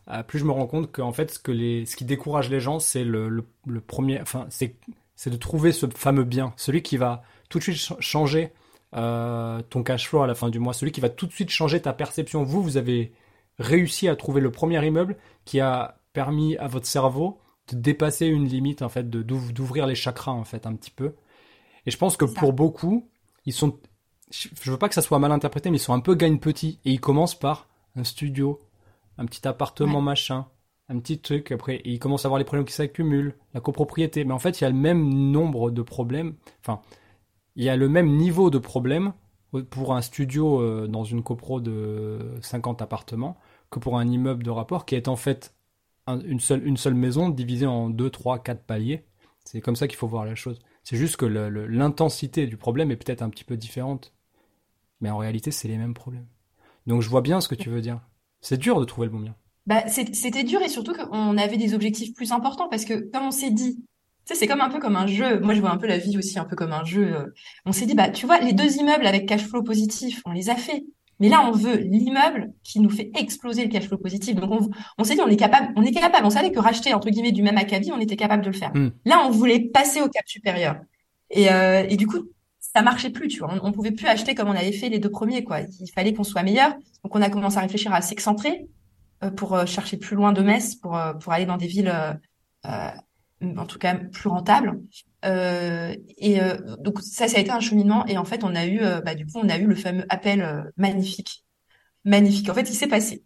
Euh, plus je me rends compte qu'en fait, ce que les, ce qui décourage les gens, c'est le, le, le premier, enfin, c'est c'est de trouver ce fameux bien, celui qui va tout de suite changer euh, ton cash flow à la fin du mois, celui qui va tout de suite changer ta perception. Vous, vous avez réussi à trouver le premier immeuble qui a permis à votre cerveau de dépasser une limite en fait, d'ouvrir les chakras en fait un petit peu. Et je pense que pour beaucoup, ils sont, je veux pas que ça soit mal interprété, mais ils sont un peu gagne petit et ils commencent par un studio, un petit appartement machin, un petit truc, après il commence à avoir les problèmes qui s'accumulent, la copropriété, mais en fait il y a le même nombre de problèmes, enfin il y a le même niveau de problèmes pour un studio euh, dans une copro de 50 appartements que pour un immeuble de rapport qui est en fait une, seule, une seule maison divisée en 2, 3, 4 paliers. C'est comme ça qu'il faut voir la chose. C'est juste que l'intensité du problème est peut-être un petit peu différente. Mais en réalité, c'est les mêmes problèmes. Donc je vois bien ce que tu veux dire. C'est dur de trouver le bon bien. Bah, c'était dur et surtout qu'on avait des objectifs plus importants parce que comme on s'est dit, tu sais, c'est comme un peu comme un jeu. Moi, je vois un peu la vie aussi un peu comme un jeu. Euh. On s'est dit, bah, tu vois, les deux immeubles avec cash flow positif, on les a fait. Mais là, on veut l'immeuble qui nous fait exploser le cash flow positif. Donc, on, on s'est dit, on est capable, on est capable. On savait que racheter, entre guillemets, du même acabit, on était capable de le faire. Hmm. Là, on voulait passer au cap supérieur. Et, euh, et du coup, ça marchait plus, tu vois. On, on, pouvait plus acheter comme on avait fait les deux premiers, quoi. Il fallait qu'on soit meilleur. Donc on a commencé à réfléchir à s'excentrer pour euh, chercher plus loin de Metz, pour euh, pour aller dans des villes, en tout cas plus rentables. et donc ça, ça a été un cheminement. Et en fait, on a eu, bah, du coup, on a eu le fameux appel magnifique, magnifique. En fait, il s'est passé.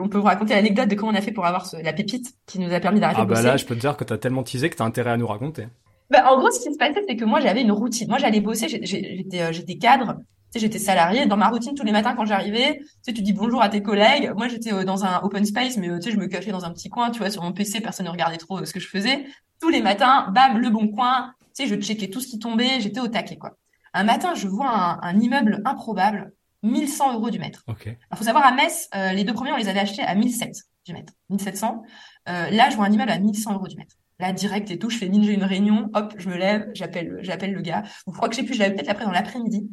on peut vous raconter l'anecdote de comment on a fait pour avoir ce, la pépite qui nous a permis d'arrêter ah de bosser. bah là, je peux te dire que tu as tellement teasé que tu as intérêt à nous raconter. Bah, en gros, ce qui se passait, c'est que moi, j'avais une routine. Moi, j'allais bosser, j'étais, euh, cadre, sais, j'étais salarié. Dans ma routine, tous les matins, quand j'arrivais, tu sais, tu dis bonjour à tes collègues. Moi, j'étais euh, dans un open space, mais euh, tu sais, je me cachais dans un petit coin, tu vois, sur mon PC, personne ne regardait trop ce que je faisais. Tous les matins, bam, le bon coin. Tu sais, je checkais tout ce qui tombait, j'étais au taquet, quoi. Un matin, je vois un, un immeuble improbable, 1100 euros du mètre. Il faut savoir, à Metz, les deux premiers, on les avait achetés à 1700 du mètre. 1700. là, je vois un immeuble à 1100 euros du mètre. Là, direct et tout, je fais ninja une réunion, hop, je me lève, j'appelle, j'appelle le gars. Vous crois que j'ai pu, je l'avais peut-être après dans l'après-midi.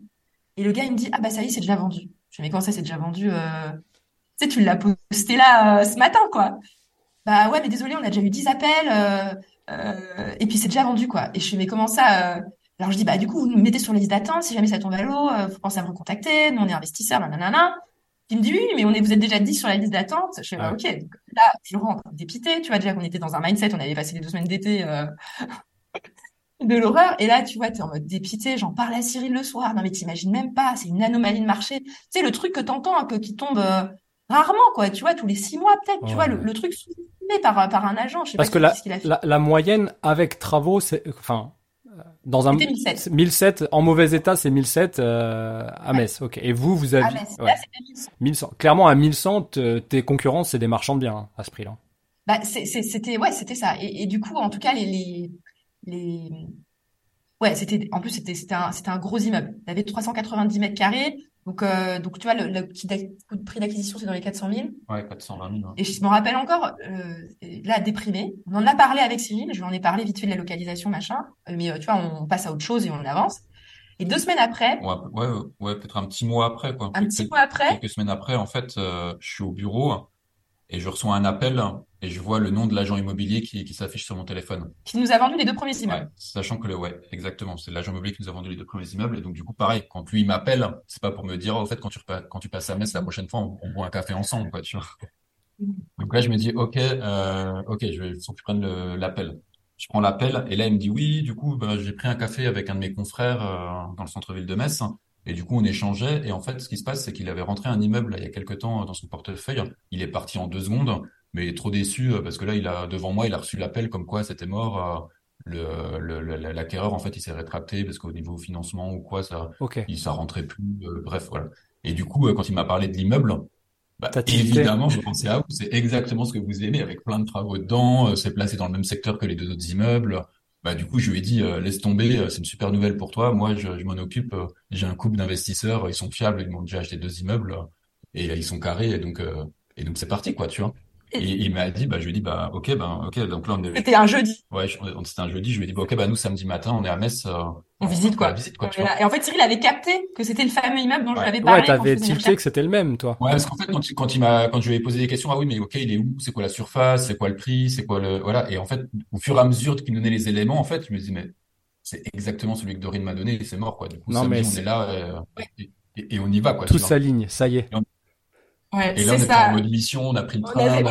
Et le gars, il me dit, ah bah ça y est, c'est déjà vendu. Je fais, mais comment ça, c'est déjà vendu euh... Tu sais, tu l'as posté là euh, ce matin, quoi. Bah ouais, mais désolé, on a déjà eu 10 appels, euh, et puis c'est déjà vendu, quoi. Et je fais, mais comment ça? Alors je dis, bah du coup, vous nous mettez sur la liste d'attente, si jamais ça tombe à l'eau, vous pensez à me recontacter, nous on est investisseurs, nanana. Il me dit oui, mais on est, vous êtes déjà dit sur la liste d'attente. Je fais bah, ok. Donc, là, je rentre dépité. Tu vois déjà qu'on était dans un mindset, on avait passé les deux semaines d'été de l'horreur. Et là, tu vois, t'es en mode dépité. J'en parle à Cyril le soir. Non mais t'imagines même pas. C'est une anomalie de marché. Tu sais le truc que t'entends un peu qui tombe euh, rarement, quoi. Tu vois, tous les six mois peut-être. Tu vois le, le truc sous-estimé par par un agent. Je sais Parce pas que la, la, la moyenne avec travaux, c'est enfin dans un 1007. 1007 en mauvais état, c'est 1007 euh, à Metz. Ok. Et vous, vous avez à Metz. Là, c'est 1100. 1100. Clairement, à 1100, tes concurrents, c'est des marchands de biens hein, à ce prix-là. Bah, c'était ouais, c'était ça. Et, et, du coup, en tout cas, les les, les... ouais, c'était en plus c'était c'était un c'était un gros immeuble. Il avait 390 mètres carrés. Donc, euh, donc tu vois, le, le prix d'acquisition, c'est dans les 400 000. Ouais, 420 000. Ouais. Et je me rappelle encore, euh, là, déprimé. On en a parlé avec Cyril, je lui en ai parlé vite fait de la localisation, machin. Euh, mais tu vois, on passe à autre chose et on avance. Et deux semaines après. Ouais, ouais, ouais peut-être un petit mois après, quoi. Un petit mois après. Quelques semaines après, en fait, euh, je suis au bureau et je reçois un appel et je vois le nom de l'agent immobilier qui, qui s'affiche sur mon téléphone. Qui nous a vendu les deux premiers immeubles. Ouais, sachant que le, ouais, exactement, c'est l'agent immobilier qui nous a vendu les deux premiers immeubles. Et donc, du coup, pareil, quand lui, m'appelle, c'est pas pour me dire, oh, au fait, quand tu, quand tu passes à Metz, la prochaine fois, on, on boit un café ensemble, quoi, tu vois. Donc là, je me dis, OK, euh, OK, je vais, faut que je prenne l'appel. Je prends l'appel et là, il me dit, oui, du coup, bah, j'ai pris un café avec un de mes confrères euh, dans le centre-ville de Metz. Et du coup, on échangeait. Et en fait, ce qui se passe, c'est qu'il avait rentré un immeuble là, il y a quelques temps dans son portefeuille. Il est parti en deux secondes mais trop déçu euh, parce que là, il a devant moi, il a reçu l'appel comme quoi c'était mort. Euh, le, le, l'acquéreur, en fait, il s'est rétracté parce qu'au niveau financement ou quoi, ça, okay. il ça rentrait plus. Euh, bref, voilà. Et du coup, quand il m'a parlé de l'immeuble, bah, évidemment, je pensais à vous. C'est exactement ce que vous aimez, avec plein de travaux dedans. c'est placé dans le même secteur que les deux autres immeubles. Bah, du coup, je lui ai dit, laisse tomber, c'est une super nouvelle pour toi. Moi, je, je m'en occupe. j'ai un couple d'investisseurs, ils sont fiables, ils m'ont déjà acheté deux immeubles et ils sont carrés. Et donc, et donc c'est parti, quoi, tu vois. Et il m'a dit, bah, je lui ai dit, bah, ok, ben, ok, donc là, on est. C'était un jeudi. Ouais, c'était un jeudi. Je lui ai dit, bah, ok, bah, nous, samedi matin, on est à Metz. Euh, on visite, quoi. visite, quoi et en fait, Cyril avait capté que c'était le fameux immeuble dont je l'avais parlé. Ouais, t'avais tilté que c'était le même, toi. Ouais, parce qu'en fait, quand, quand il m'a, quand je lui ai posé des questions, ah oui, mais ok, il est où? C'est quoi la surface? C'est quoi le prix? C'est quoi le, voilà. Et en fait, au fur et à mesure qu'il nous donnait les éléments, en fait, je me dis, mais c'est exactement celui que Dorine m'a donné et c'est mort, quoi. Du coup, non, samedi, on est là, euh, et, et, on y va, quoi. Tout s'aligne, ça y est. Ouais, et là, on était ça. en mode mission, on a pris le train. On avait, on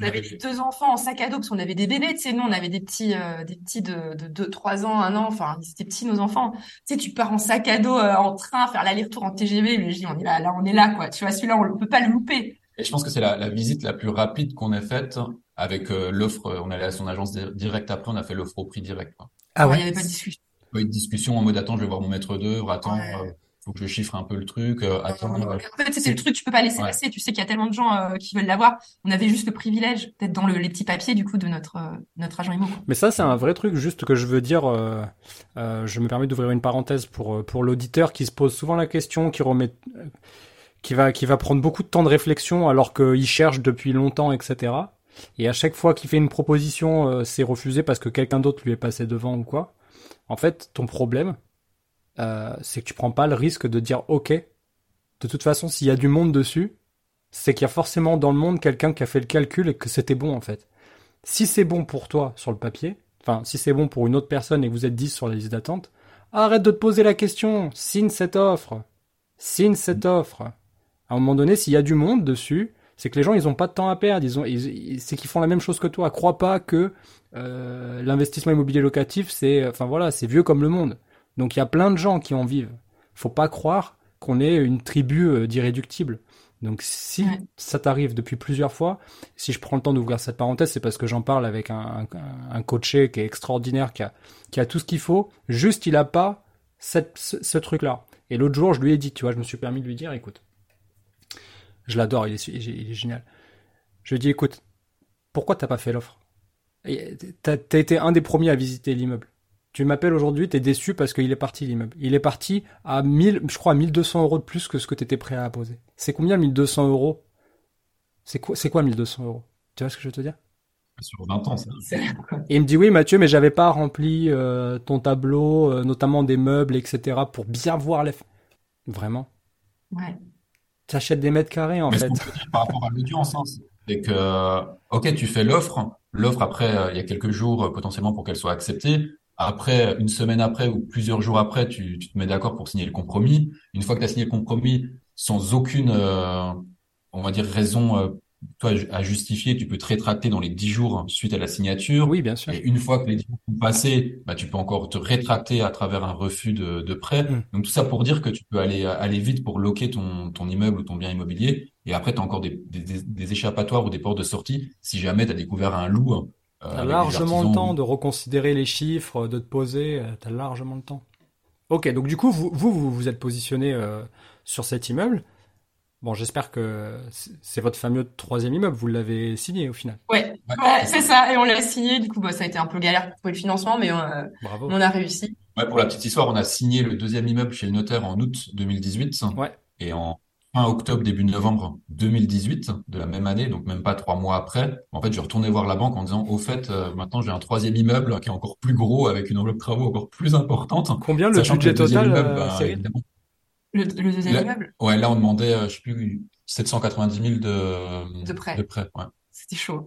on avait, on deux enfants en sac à dos parce qu'on avait des bébés, tu sais, nous on avait des petits, euh, des petits de, de 2, 3 ans, 1 an, enfin ils étaient petits nos enfants. Tu sais, tu pars en sac à dos, euh, en train, faire l'aller-retour en TGV, mais je dis on est là, là on est là quoi. Tu vois, celui-là on, on peut pas le louper. Et je pense que c'est la, la visite la plus rapide qu'on ait faite avec euh, l'offre. On allait à son agence di- direct après, on a fait l'offre au prix direct. Quoi. Ah Alors, Il ouais. y avait pas de discussion. Pas eu de discussion en mode attends, je vais voir mon maître d'œuvre, attends, Ouais. Faut que je chiffre un peu le truc, euh, attends. En fait, c'est le truc, tu peux pas laisser Ouais. passer. Tu sais qu'il y a tellement de gens euh, qui veulent l'avoir. On avait juste le privilège d'être dans le, les petits papiers du coup de notre euh, notre agent immo. quoi. Mais ça, c'est un vrai truc juste que je veux dire. euh, euh, je me permets d'ouvrir une parenthèse pour euh, pour l'auditeur qui se pose souvent la question, qui remet, euh, qui va qui va prendre beaucoup de temps de réflexion alors qu'il cherche depuis longtemps, etc. Et à chaque fois qu'il fait une proposition, euh, c'est refusé parce que quelqu'un d'autre lui est passé devant ou quoi. En fait, ton problème, euh, c'est que tu prends pas le risque de dire OK. De toute façon, s'il y a du monde dessus, c'est qu'il y a forcément dans le monde quelqu'un qui a fait le calcul et que c'était bon en fait. Si c'est bon pour toi sur le papier, enfin si c'est bon pour une autre personne et que vous êtes 10 sur la liste d'attente, Arrête de te poser la question. Signe cette offre. Signe cette offre. À un moment donné, s'il y a du monde dessus, c'est que les gens, ils ont pas de temps à perdre. Ils ont, c'est qu'ils font la même chose que toi. Crois pas que euh, l'investissement immobilier locatif, c'est, enfin voilà, c'est vieux comme le monde. Donc il y a plein de gens qui en vivent. Faut pas croire qu'on est une tribu euh, d'irréductibles. Donc si ça t'arrive depuis plusieurs fois, si je prends le temps d'ouvrir cette parenthèse, c'est parce que j'en parle avec un, un, coaché qui est extraordinaire, qui a, qui a tout ce qu'il faut. Juste, il a pas cette, ce, truc-là. Et l'autre jour, je lui ai dit, tu vois, je me suis permis de lui dire, écoute, je l'adore, il est, il est génial. Je lui ai dit, écoute, pourquoi t'as pas fait l'offre? T'as as été un des premiers à visiter l'immeuble. Tu m'appelles aujourd'hui, t'es déçu parce qu'il est parti l'immeuble. Il est parti à 1000, je crois à 1200 euros de plus que ce que t'étais prêt à poser. C'est combien 1200 euros? C'est quoi, c'est quoi 1200 euros? Tu vois ce que je veux te dire? Sur 20 ans, ça. Et il me dit oui Mathieu, mais j'avais pas rempli euh, ton tableau, euh, notamment des meubles, etc. pour bien voir les... Vraiment? Ouais. T'achètes des mètres carrés en fait. par rapport à l'audience, hein, c'est que, ok, tu fais l'offre, l'offre après, euh, il y a quelques jours euh, potentiellement pour qu'elle soit acceptée. Après, une semaine après ou plusieurs jours après, tu, tu te mets d'accord pour signer le compromis. Une fois que tu as signé le compromis, sans aucune, euh, on va dire, raison toi, à justifier, tu peux te rétracter dans les 10 jours suite à la signature. Oui, bien sûr. Et une fois que les 10 jours sont passés, bah, tu peux encore te rétracter à travers un refus de, de prêt. Mm. Donc tout ça pour dire que tu peux aller, aller vite pour loquer ton, ton immeuble ou ton bien immobilier. Et après, tu as encore des, des, des, échappatoires ou des portes de sortie si jamais tu as découvert un loup. Euh, tu as largement le temps de reconsidérer les chiffres, de te poser. Euh, tu as largement le temps. Ok, donc du coup, vous vous, vous, êtes positionné euh, sur cet immeuble. Bon, j'espère que c'est votre fameux troisième immeuble. Vous l'avez signé au final. Ouais, ouais. c'est ça. Et on l'a signé. Du coup, bah, ça a été un peu galère pour trouver le financement, mais on a, on a réussi. Ouais, pour la petite histoire, on a signé le deuxième immeuble chez le notaire en août 2018. Ouais. Et en fin octobre, début novembre 2018 de la même année, donc même pas trois mois après, en fait, je retournais voir la banque en disant, au fait, euh, maintenant j'ai un troisième immeuble qui est encore plus gros avec une enveloppe de travaux encore plus importante. Combien le budget total, immeuble, euh, bah, le, deuxième immeuble? Ouais, là, on demandait, euh, je sais plus, 790 000 de, de prêt. De prêt ouais. C'était chaud.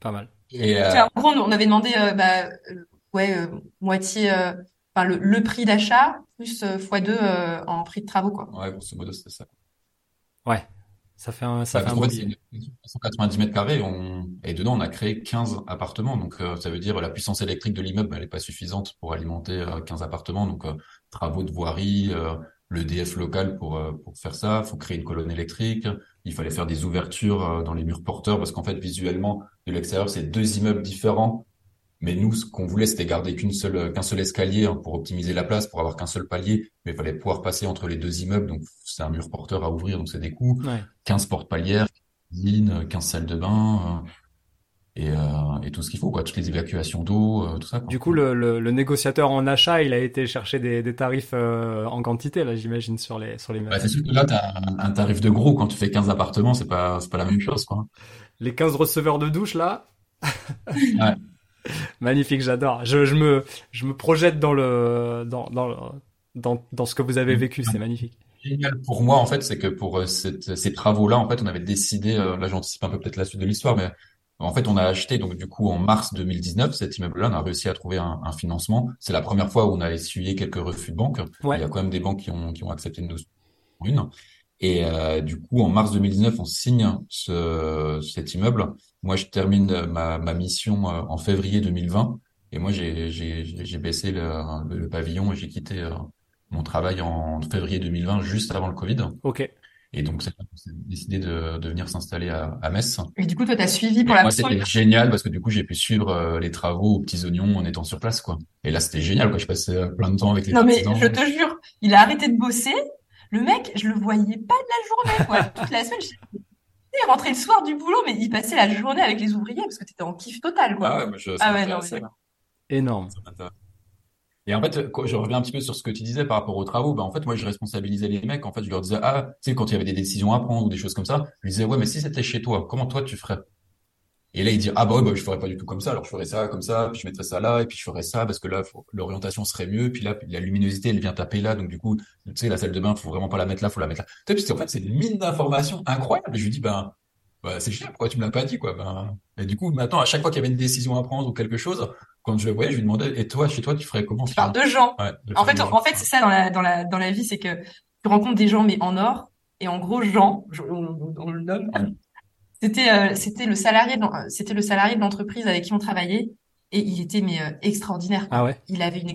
Pas mal. Et euh... en gros, on avait demandé, euh, bah, euh, ouais, euh, moitié, enfin, le, le, prix d'achat plus x2 en prix de travaux, quoi. Ouais, grosso modo, c'était ça. Ouais. Ça fait un, ça bah, fait un fait, 190 mètres carrés, on... et dedans, on a créé 15 appartements. Donc, ça veut dire la puissance électrique de l'immeuble, elle n'est pas suffisante pour alimenter 15 appartements. Donc, travaux de voirie, le DF local pour, euh, pour faire ça. Il faut créer une colonne électrique. Il fallait faire des ouvertures euh, dans les murs porteurs parce qu'en fait, visuellement, de l'extérieur, c'est deux immeubles différents. Mais nous, ce qu'on voulait, c'était garder qu'une seule, qu'un seul escalier hein, pour optimiser la place, pour avoir qu'un seul palier. Mais il fallait pouvoir passer entre les deux immeubles. Donc, c'est un mur porteur à ouvrir, donc c'est des coûts. 15 portes palières, 15 salles de bain. Euh, et, euh, et tout ce qu'il faut, quoi, toutes les évacuations d'eau, euh, tout ça. Quoi. Du coup, le, le, le, négociateur en achat, il a été chercher des, des tarifs euh, en quantité, là, j'imagine, sur les sur les. Bah, c'est sûr que là, t'as un, un tarif de gros quand tu fais 15 appartements, c'est pas c'est pas la même chose, quoi. Les 15 receveurs de douche là. ouais. <laughs> Magnifique, j'adore. Je, je me je me projette dans le dans dans dans, dans ce que vous avez vécu, c'est magnifique génial pour moi en fait, c'est que pour cette, ces travaux-là, en fait, on avait décidé, euh, là j'anticipe un peu peut-être la suite de l'histoire, mais en fait, on a acheté donc du coup en mars 2019 cet immeuble-là, on a réussi à trouver un, un financement. C'est la première fois où on a essuyé quelques refus de banque. Il y a quand même des banques qui ont, qui ont accepté de nous une. Et euh, du coup, en mars 2019, on signe ce, cet immeuble. Moi, je termine ma, ma mission euh, en février 2020. Et moi, j'ai baissé le, le, pavillon et j'ai quitté euh, mon travail en février 2020, juste avant le Covid. Ok. Et donc, c'est décidé de, de venir s'installer à, à, Metz. Et du coup, toi, tu as suivi pour la Moi, c'était génial parce que du coup, j'ai pu suivre euh, les travaux aux petits oignons en étant sur place, quoi. Et là, c'était génial, quoi. Je passais euh, plein de temps avec les Non, mais je te jure, il a arrêté de bosser. Le mec, je le voyais pas de la journée, quoi. Toute la semaine, il rentrait le soir du boulot, mais il passait la journée avec les ouvriers parce que tu étais en kiff total, quoi. Ah ouais, moi, je, ah ouais, non, Énorme. Et en fait, quand je reviens un petit peu sur ce que tu disais par rapport aux travaux, ben en fait, moi, je responsabilisais les mecs. En fait, je leur disais, ah, tu sais, quand il y avait des décisions à prendre ou des choses comme ça, je disais, ouais, mais si c'était chez toi, comment toi tu ferais? Et là, il dit, ah bah, ouais, bah, je ferais pas du tout comme ça. Alors, je ferais ça comme ça, puis je mettrais ça là, et puis je ferais ça parce que là, l'orientation serait mieux. Puis là, la luminosité, elle vient taper là, donc du coup, tu sais, la salle de bain, faut vraiment pas la mettre là, faut la mettre là. Tu sais, en fait, c'est une mine d'informations incroyable. Et je lui dis, ben, bah, c'est génial, pourquoi tu me l'as pas dit, quoi? Ben, et du coup, maintenant, à chaque fois qu'il y avait une décision à prendre ou quelque chose, quand je le voyais, je lui demandais, et toi, chez toi, tu ferais comment? Tu parles de gens. en fait, en fait, c'est ça dans la, dans la, dans la vie, c'est que tu rencontres des gens, mais en or. Et en gros, Jean, on, le nomme, c'était, euh, c'était le salarié, c'était le salarié de l'entreprise avec qui on travaillait. Et il était, mais, euh, extraordinaire. Ah ouais? Il avait une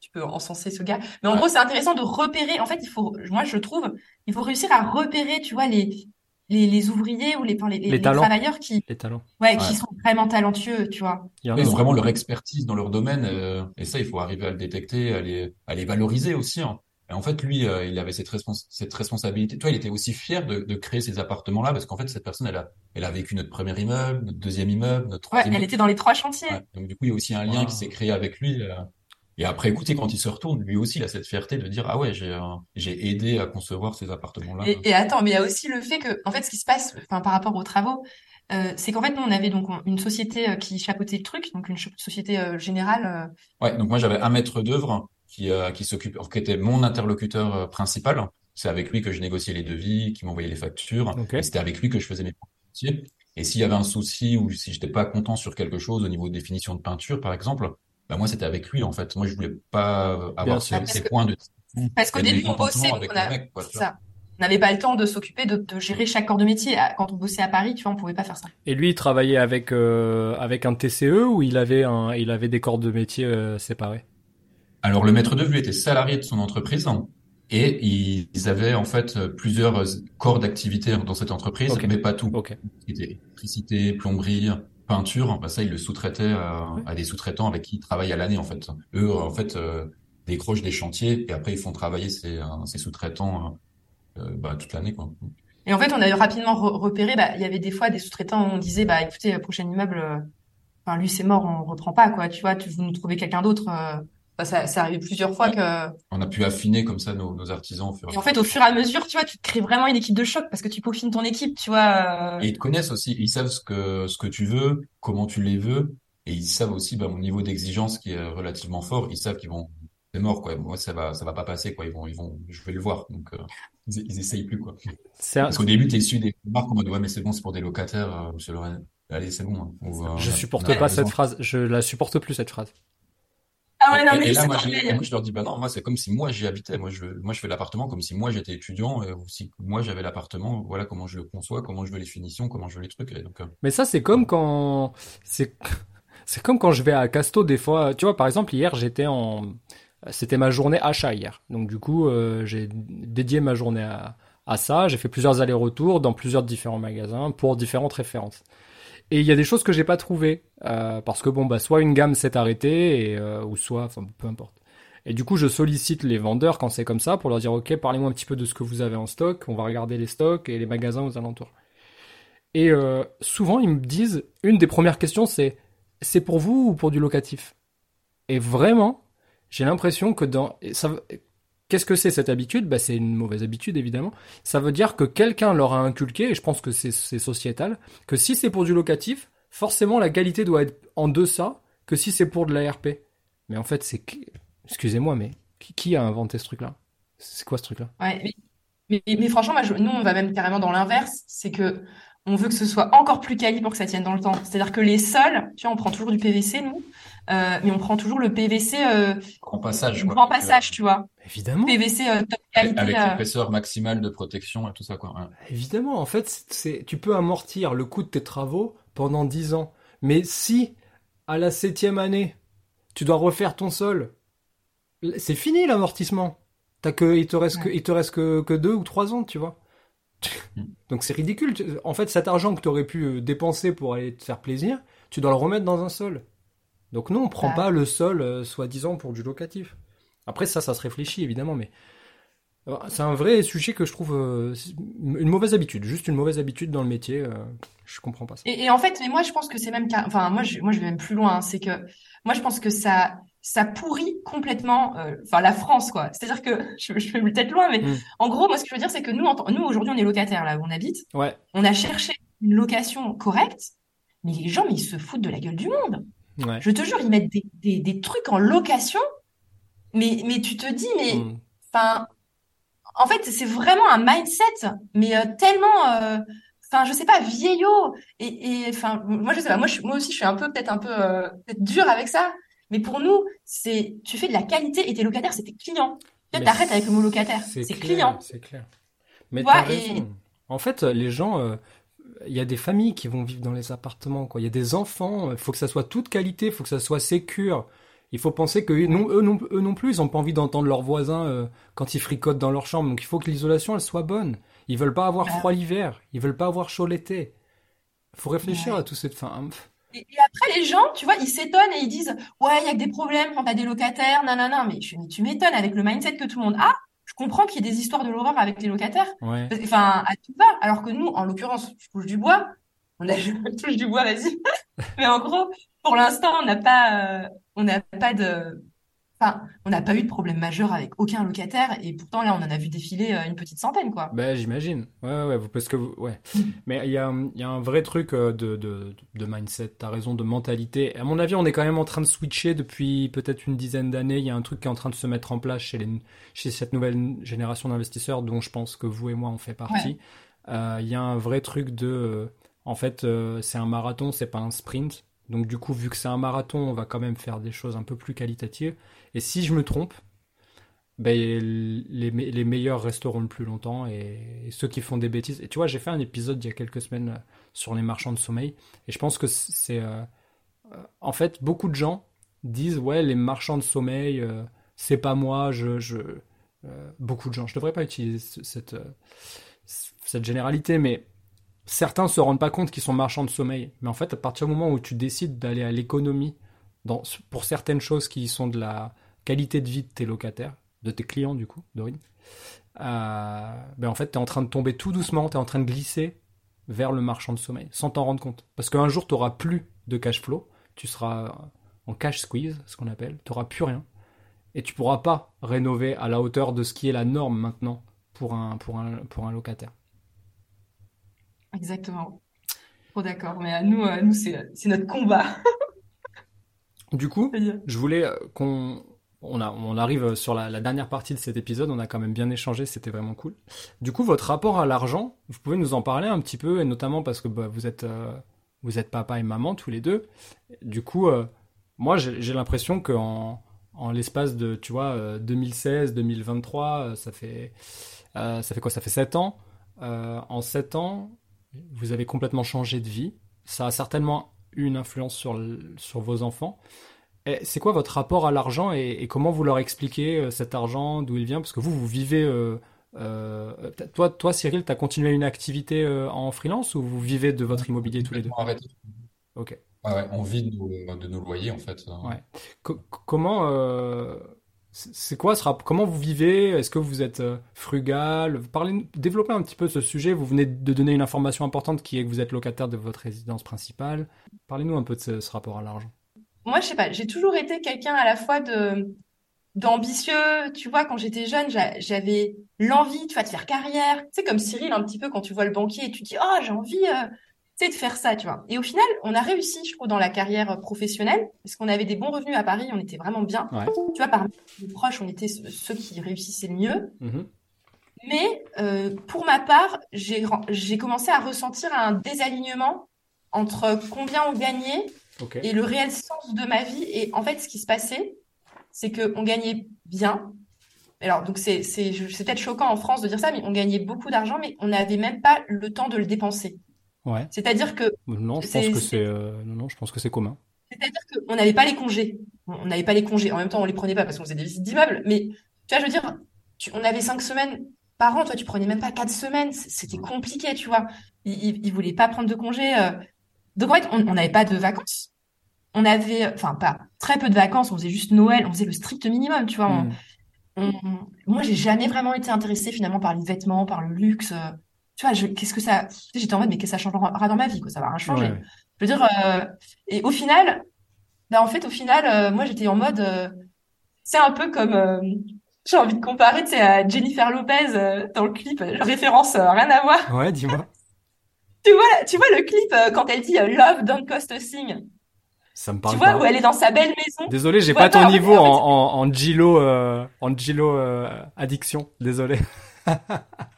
tu peux encenser ce gars. Mais en gros, c'est intéressant de repérer. En fait, il faut, moi, je trouve, il faut réussir à repérer, tu vois, les, les, les ouvriers ou les, les, les, travailleurs qui, les talents. Ouais, qui sont vraiment talentueux, tu vois. Ils ont vraiment leur expertise dans leur domaine, euh, et ça, il faut arriver à le détecter, à les, à les valoriser aussi. Hein. Et en fait, lui, euh, il avait cette, cette responsabilité. Toi, il était aussi fier de, de créer ces appartements-là parce qu'en fait, cette personne, elle a, elle a vécu notre premier immeuble, notre deuxième immeuble, notre troisième. Ouais, elle était dans les trois chantiers. Donc du coup, il y a aussi un lien qui s'est créé avec lui. Euh, et après, écoutez, quand il se retourne, lui aussi, il a cette fierté de dire ah ouais, j'ai euh, j'ai aidé à concevoir ces appartements-là. Et, et, attends, mais il y a aussi le fait que, en fait, ce qui se passe, enfin, par rapport aux travaux, euh, c'est qu'en fait, nous, on avait donc une société euh, qui chapeautait le truc, donc une société euh, générale. Ouais, donc moi, j'avais un maître d'œuvre qui qui s'occupe, qui était mon interlocuteur principal. C'est avec lui que je négociais les devis, qui m'envoyait les factures. C'était avec lui que je faisais mes chantiers. Et s'il y avait un souci ou si j'étais pas content sur quelque chose au niveau de définition de peinture, par exemple, bah moi c'était avec lui en fait. Moi je voulais pas avoir ces, points de parce qu'au début on bossait, on, n'avait pas le temps de s'occuper de, de, gérer chaque corps de métier. Quand on bossait à Paris, tu vois, on pouvait pas faire ça. Et lui, il travaillait avec euh, avec un TCE ou il avait un il avait des corps de métier euh, séparés? Alors le maître d'œuvre lui était salarié de son entreprise et ils avaient en fait plusieurs corps d'activité dans cette entreprise, mais pas tout. Okay. Électricité, plomberie, peinture, bah ça, ils le sous-traitaient à, des sous-traitants avec qui ils travaillent à l'année, en fait. Eux, en fait, euh, décrochent des chantiers et après, ils font travailler ces, euh, ces sous-traitants euh, bah, toute l'année, quoi. Et en fait, on a rapidement repéré, bah, il y avait des fois des sous-traitants où on disait, bah, écoutez, prochain immeuble, enfin, lui, c'est mort, on reprend pas, quoi. Tu vois, tu vous nous trouvez quelqu'un d'autre, ça, ça arrivé plusieurs fois que. On a pu affiner comme ça nos, nos artisans. Au fur et, en fait, au fur et à mesure, tu vois, tu crées vraiment une équipe de choc parce que tu peaufines ton équipe, tu vois. Euh. Et ils te connaissent aussi. Ils savent ce que ce que tu veux, comment tu les veux, et ils savent aussi bah, mon niveau d'exigence qui est relativement fort. Ils savent qu'ils vont c'est mort quoi. Moi ça va ça va pas passer quoi. Ils vont ils vont je vais le voir donc euh, ils, ils, essayent plus quoi. Parce qu'au début t'es issu des marques en mode ouais mais c'est bon c'est pour des locataires. Euh, monsieur Lorraine. Allez c'est bon. Hein. je supporte pas cette phrase. Je la supporte plus cette phrase. Ah ouais, non, mais et, là, moi, je leur dis, bah non, moi, c'est comme si moi j'y habitais. Moi, je, moi, je fais l'appartement comme si moi j'étais étudiant, euh, ou si moi j'avais l'appartement. Voilà comment je le conçois, comment je veux les finitions, comment je veux les trucs. Et donc, euh. Mais ça, c'est comme quand, c'est, <laughs> c'est comme quand je vais à Casto des fois. Tu vois, par exemple, hier, j'étais en, c'était ma journée achat hier. Donc du coup, euh, j'ai dédié ma journée à, à ça. J'ai fait plusieurs allers-retours dans plusieurs différents magasins pour différentes références. Et il y a des choses que j'ai pas trouvées euh, parce que bon bah soit une gamme s'est arrêtée euh, ou soit enfin peu importe. Et du coup je sollicite les vendeurs quand c'est comme ça pour leur dire ok parlez-moi un petit peu de ce que vous avez en stock, on va regarder les stocks et les magasins aux alentours. Et euh, souvent ils me disent une des premières questions c'est c'est pour vous ou pour du locatif? Et vraiment j'ai l'impression que dans Qu'est-ce que c'est cette habitude? Bah, C'est une mauvaise habitude, évidemment. Ça veut dire que quelqu'un leur a inculqué, et je pense que c'est sociétal, que si c'est pour du locatif, forcément la qualité doit être en deçà que si c'est pour de l'ARP. Mais en fait, c'est... Excusez-moi, mais qui, a inventé ce truc-là? C'est quoi ce truc-là? Mais, franchement, nous, on va même carrément dans l'inverse. C'est que on veut que ce soit encore plus quali pour que ça tienne dans le temps. C'est-à-dire que les sols, tu vois, on prend toujours du PVC, nous. Euh, mais on prend toujours le PVC euh, grand passage grand passage tu vois. Évidemment. PVC euh, top qualité avec l'épaisseur maximale de protection et tout ça quoi évidemment en fait c'est tu peux amortir le coût de tes travaux pendant 10 ans. Mais si à la septième année tu dois refaire ton sol c'est fini l'amortissement. T'as que il te reste que il te reste que, que deux ou trois ans tu vois. Mm. <laughs> donc c'est ridicule. En fait cet argent que tu aurais pu dépenser pour aller te faire plaisir tu dois le remettre dans un sol donc non, on prend bah. pas le sol euh, soi-disant pour du locatif. Après ça, ça se réfléchit évidemment, mais euh, c'est un vrai sujet que je trouve euh, une mauvaise habitude, juste une mauvaise habitude dans le métier. je comprends pas ça. Et, en fait, mais moi je pense que c'est même, enfin moi je, moi je vais même plus loin. Hein, c'est que moi je pense que ça ça pourrit complètement, enfin la France quoi. C'est-à-dire que <laughs> je, vais peut-être loin, mais hmm. en gros moi ce que je veux dire c'est que nous, nous aujourd'hui on est locataires là où on habite. Ouais. On a cherché une location correcte, mais les gens mais ils se foutent de la gueule du monde. Je te jure, ils mettent des, des, trucs en location, mais, mais tu te dis, mais hmm. enfin, en fait, c'est vraiment un mindset, mais euh, tellement euh, enfin, je sais pas, vieillot. Et, et enfin, moi, je sais pas, moi, je, moi aussi, je suis un peu, peut-être un peu, euh, peut-être dur avec ça. Mais pour nous, c'est, tu fais de la qualité et tes locataires, c'est tes clients. Tu t'arrêtes avec le mot locataire. C'est client. C'est clair. Mais t'as raison. En fait, les gens, euh, il y a des familles qui vont vivre dans les appartements, quoi. Il y a des enfants. Il faut que ça soit toute qualité, il faut que ça soit sécure. Il faut penser que non, eux, non, eux non plus, ils ont pas envie d'entendre leurs voisins euh, quand ils fricotent dans leur chambre. Donc il faut que l'isolation, elle soit bonne. Ils veulent pas avoir froid l'hiver. Ils veulent pas avoir chaud l'été. Faut réfléchir à tout cette fin. Et, après, les gens, tu vois, ils s'étonnent et ils disent, ouais, il y a que des problèmes quand t'as des locataires, non, mais, je, mais tu m'étonnes avec le mindset que tout le monde a. Comprends qu'il y ait des histoires de l'horreur avec les locataires. Enfin, à tout va. Alors que nous, en l'occurrence, je touche du bois. On a, <laughs> je touche du bois, vas-y. <laughs> mais en gros, pour l'instant, on n'a pas, euh, on n'a pas de, Enfin, on n'a pas eu de problème majeur avec aucun locataire et pourtant là on en a vu défiler euh, une petite centaine quoi. Ben j'imagine. Ouais ouais parce que vous... ouais. <laughs> Mais il y a, y a un vrai truc euh, de de, de mindset. T'as raison de mentalité. À mon avis on est quand même en train de switcher depuis peut-être une dizaine d'années. Il y a un truc qui est en train de se mettre en place chez les chez cette nouvelle génération d'investisseurs dont je pense que vous et moi on fait partie. Euh, il y a un vrai truc de en fait c'est un marathon c'est pas un sprint. Donc du coup, vu que c'est un marathon, on va quand même faire des choses un peu plus qualitatives. Et si je me trompe, ben, les, meilleurs resteront le plus longtemps et, ceux qui font des bêtises. Et tu vois, j'ai fait un épisode il y a quelques semaines euh, sur les marchands de sommeil. Et je pense que c'est... Euh, euh, en fait, beaucoup de gens disent, ouais, les marchands de sommeil, c'est pas moi, je... je beaucoup de gens, je devrais pas utiliser cette, cette généralité, mais certains se rendent pas compte qu'ils sont marchands de sommeil. Mais en fait, à partir du moment où tu décides d'aller à l'économie pour certaines choses qui sont de la qualité de vie de tes locataires, de tes clients du coup, Dorine, euh, ben en fait, tu es en train de tomber tout doucement, tu es en train de glisser vers le marchand de sommeil, sans t'en rendre compte. Parce qu'un jour, tu n'auras plus de cash flow, tu seras en cash squeeze, ce qu'on appelle, tu n'auras plus rien. Et tu pourras pas rénover à la hauteur de ce qui est la norme maintenant pour un, pour un, pour un locataire. Exactement. Trop d'accord. Mais à nous, à nous c'est notre combat. <laughs> du coup, je voulais euh, qu'on on, a, on arrive sur la, dernière partie de cet épisode, on a quand même bien échangé, c'était vraiment cool. Du coup, votre rapport à l'argent, vous pouvez nous en parler un petit peu, et notamment parce que bah, vous, êtes, euh, vous êtes papa et maman tous les deux. Du coup, euh, moi j'ai l'impression qu'en en, l'espace de, tu vois, 2016, 2023, ça fait, ça fait quoi? Ça fait 7 ans. en 7 ans, vous avez complètement changé de vie. Ça a certainement eu une influence sur, sur vos enfants. C'est quoi votre rapport à l'argent et, comment vous leur expliquez euh, cet argent, d'où il vient? Parce que vous, vous vivez... Euh, euh, toi, toi, Cyril, tu as continué une activité en freelance ou vous vivez de votre immobilier tous les deux? Ok. on vit de nos, loyers en fait. Ouais. comment c'est quoi Comment vous vivez? Est-ce que vous êtes euh, frugal? Parlez, développez un petit peu ce sujet. Vous venez de donner une information importante qui est que vous êtes locataire de votre résidence principale. Parlez-nous un peu de ce, rapport à l'argent. Moi, je sais pas. J'ai toujours été quelqu'un à la fois de d'ambitieux. Tu vois, quand j'étais jeune, j'avais l'envie, de faire carrière. Sais, comme Cyril, un petit peu quand tu vois le banquier et tu dis, oh, j'ai envie. Euh, de faire ça, tu vois. Et au final, on a réussi, je trouve, dans la carrière professionnelle, parce qu'on avait des bons revenus à Paris, on était vraiment bien. Tu vois, parmi les proches, on était ceux qui réussissaient le mieux. Mm-hmm. Mais euh, pour ma part, j'ai commencé à ressentir un désalignement entre combien on gagnait et le réel sens de ma vie. Et en fait, ce qui se passait, c'est qu'on gagnait bien. Alors, donc c'est peut-être choquant en France de dire ça, mais on gagnait beaucoup d'argent, mais on n'avait même pas le temps de le dépenser. C'est-à-dire que non, je pense que c'est euh, non, je pense que c'est commun. C'est-à-dire qu'on n'avait pas les congés. On n'avait pas les congés. En même temps, on les prenait pas parce qu'on faisait des visites d'immeubles. Mais tu vois, je veux dire, on avait cinq semaines par an. Toi, tu prenais même pas quatre semaines. C'était compliqué, tu vois. Ils, ne voulaient pas prendre de congés. Euh. Donc en fait, on n'avait pas de vacances. On avait, enfin pas très peu de vacances. On faisait juste Noël. On faisait le strict minimum, tu vois. Hmm. Moi, j'ai jamais vraiment été intéressée finalement par les vêtements, par le luxe. Euh tu vois, qu'est-ce que ça, j'étais en mode, mais qu'est-ce que ça changera dans ma vie, quoi, ça va rien changer. Je veux dire, euh, et au final, bah, en fait, au final, euh, moi, j'étais en mode, euh, c'est un peu comme, j'ai envie de comparer, tu sais, à Jennifer Lopez dans le clip, référence, rien à voir. Ouais, dis-moi. <laughs> tu vois, tu vois le clip quand elle dit Love don't cost a thing. Ça me parle tu vois, où elle est dans sa belle maison. Désolé, j'ai pas ton niveau en, en, en Gilo, en Gilo addiction. Désolé. <laughs>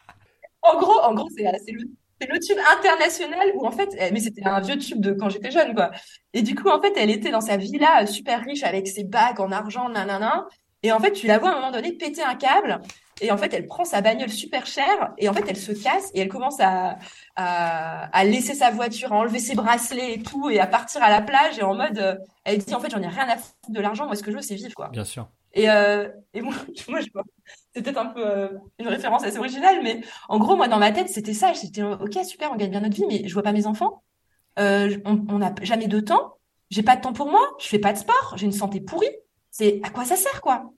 en gros, en gros, c'est le, tube international où en fait, mais c'était un vieux tube de quand j'étais jeune quoi. Et du coup en fait, elle était dans sa villa super riche avec ses bagues en argent, nanana. Et en fait, tu la vois à un moment donné péter un câble. Et en fait, elle prend sa bagnole super chère et en fait, elle se casse et elle commence à, à, à laisser sa voiture, à enlever ses bracelets et tout et à partir à la plage et en mode, euh, elle dit en fait, j'en ai rien à foutre de l'argent. Moi, ce que je veux, c'est vivre quoi. Bien sûr. Et, euh, et moi, <laughs> moi, c'est peut-être un peu euh, une référence assez originale, mais en gros, moi, dans ma tête, c'était ça. J'étais ok, super, on gagne bien notre vie, mais je vois pas mes enfants. Euh, on n'a jamais de temps. J'ai pas de temps pour moi. Je fais pas de sport. J'ai une santé pourrie. C'est à quoi ça sert, quoi?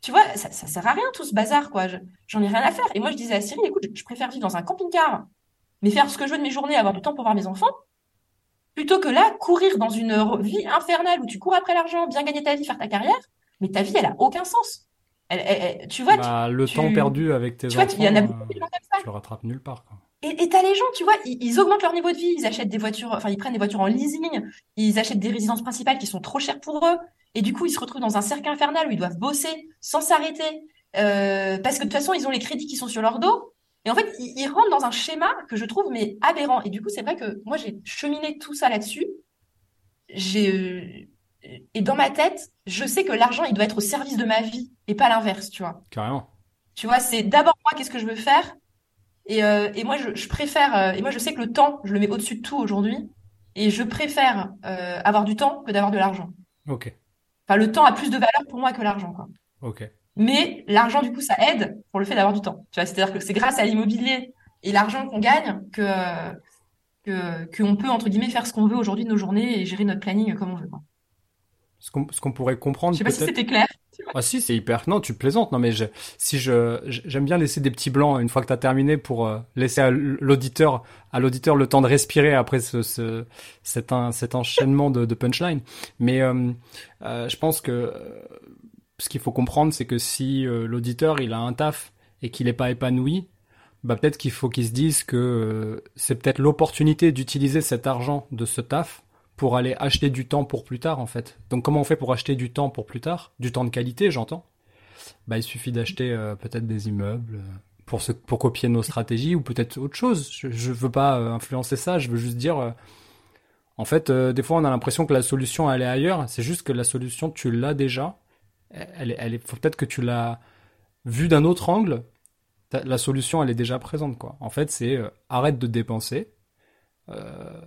Tu vois, ça, ça sert à rien tout ce bazar, quoi. J'en ai rien à faire. Et moi, je disais à Cyril, écoute, je préfère vivre dans un camping-car, mais faire ce que je veux de mes journées, avoir du temps pour voir mes enfants, plutôt que là, courir dans une vie infernale où tu cours après l'argent, bien gagner ta vie, faire ta carrière mais ta vie, elle a aucun sens. Elle, tu vois, bah, le temps perdu avec tes tu enfants, vois, il y en a beaucoup comme ça. Tu le rattrapes nulle part. Quoi. Et t'as les gens, tu vois, ils, augmentent leur niveau de vie, ils achètent des voitures, enfin ils prennent des voitures en leasing, ils achètent des résidences principales qui sont trop chères pour eux, et du coup ils se retrouvent dans un cercle infernal où ils doivent bosser sans s'arrêter, euh, parce que de toute façon ils ont les crédits qui sont sur leur dos, et en fait ils, ils rentrent dans un schéma que je trouve mais aberrant. Et du coup c'est vrai que moi j'ai cheminé tout ça là-dessus. J'ai et dans ma tête, je sais que l'argent, il doit être au service de ma vie et pas l'inverse, tu vois. Carrément. Tu vois, c'est d'abord moi, qu'est-ce que je veux faire? Et, euh, et moi, je, je préfère, euh, et moi, je sais que le temps, je le mets au-dessus de tout aujourd'hui. Et je préfère euh, avoir du temps que d'avoir de l'argent. Ok. Enfin, le temps a plus de valeur pour moi que l'argent, quoi. Ok. Mais l'argent, du coup, ça aide pour le fait d'avoir du temps. Tu vois, c'est-à-dire que c'est grâce à l'immobilier et l'argent qu'on gagne que que qu'on peut entre guillemets faire ce qu'on veut aujourd'hui de nos journées et gérer notre planning comme on veut. Quoi ce qu'on pourrait comprendre. Je sais pas si c'était clair. Ah si, c'est hyper. Non, tu plaisantes. Non, mais je, si je, j'aime bien laisser des petits blancs une fois que tu as terminé pour euh, laisser à l'auditeur, à l'auditeur le temps de respirer après ce, ce cet, un, cet enchaînement de, de punchline. Mais euh, euh, je pense que ce qu'il faut comprendre, c'est que si l'auditeur il a un taf et qu'il n'est pas épanoui, bah peut-être qu'il faut qu'il se dise que c'est peut-être l'opportunité d'utiliser cet argent de ce taf pour aller acheter du temps pour plus tard en fait. Donc comment on fait pour acheter du temps pour plus tard? Du temps de qualité, j'entends. Bah il suffit d'acheter euh, peut-être des immeubles euh, pour pour copier nos stratégies ou peut-être autre chose. Je, je veux pas euh, influencer ça, je veux juste dire en fait des fois on a l'impression que la solution elle est ailleurs, c'est juste que la solution tu l'as déjà. Elle, elle est faut peut-être que tu l'as vue d'un autre angle. La solution elle est déjà présente quoi. En fait, c'est arrête de dépenser. Euh,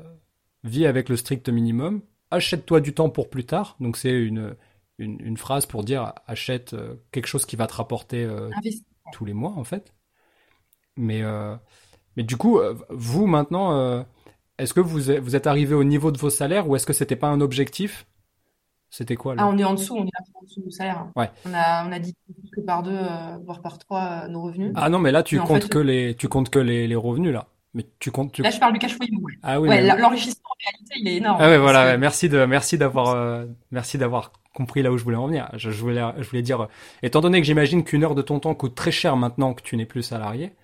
vis avec le strict minimum, achète-toi du temps pour plus tard. Donc c'est une, une, phrase pour dire achète euh, quelque chose qui va te rapporter euh, tous les mois en fait. Mais, euh, mais du coup, vous maintenant, est-ce que vous êtes, vous êtes arrivé au niveau de vos salaires ou est-ce que c'était pas un objectif? C'était quoi Ah, on est en dessous, on est en dessous du salaire. Ouais. On a, on a dit que par deux, voire par trois, nos revenus. Ah non, mais là, tu comptes que les, tu comptes que les, les revenus là. Mais tu comptes. Tu... Là, je parle du cash flow. Ouais. Ah oui. Ouais, l'enrichissement en réalité, il est énorme. Ah ouais, voilà. Merci de, merci d'avoir, euh, merci d'avoir compris là où je voulais en venir. Je, je voulais, je voulais dire, étant donné que j'imagine qu'une heure de ton temps coûte très cher maintenant que tu n'es plus salarié,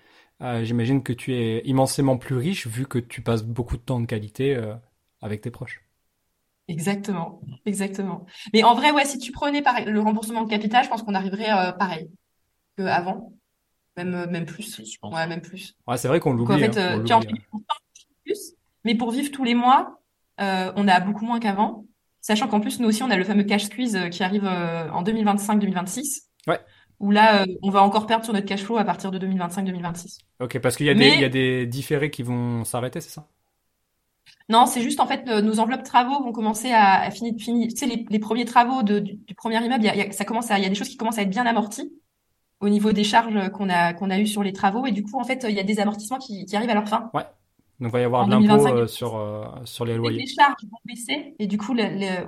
euh, j'imagine que tu es immensément plus riche vu que tu passes beaucoup de temps de qualité euh, avec tes proches. Exactement, exactement. Mais en vrai, ouais, si tu prenais par le remboursement de capital, je pense qu'on arriverait euh, pareil qu'avant même euh, même plus. Je pense. Ouais, même plus. Ouais, c'est vrai qu'on l'oublie. En fait, hein, euh, tu en hein. plus, mais pour vivre tous les mois, euh, on a beaucoup moins qu'avant. Sachant qu'en plus, nous aussi, on a le fameux cash squeeze qui arrive en 2025-2026. Ouais. Où là, on va encore perdre sur notre cash flow à partir de 2025-2026. Ok, parce qu'il y a des, il y a des différés qui vont s'arrêter, c'est ça? Non, c'est juste en fait nos enveloppes travaux vont commencer à, à finir, finir. Tu sais, les, les premiers travaux de, du, du, premier immeuble, y a, y a, ça commence à, il y a des choses qui commencent à être bien amorties au niveau des charges qu'on a qu'on a eu sur les travaux et du coup en fait il y a des amortissements qui, qui arrivent à leur fin. Ouais. Donc il va y avoir de l'impôt euh, sur euh, sur les loyers. Les charges vont baisser et du coup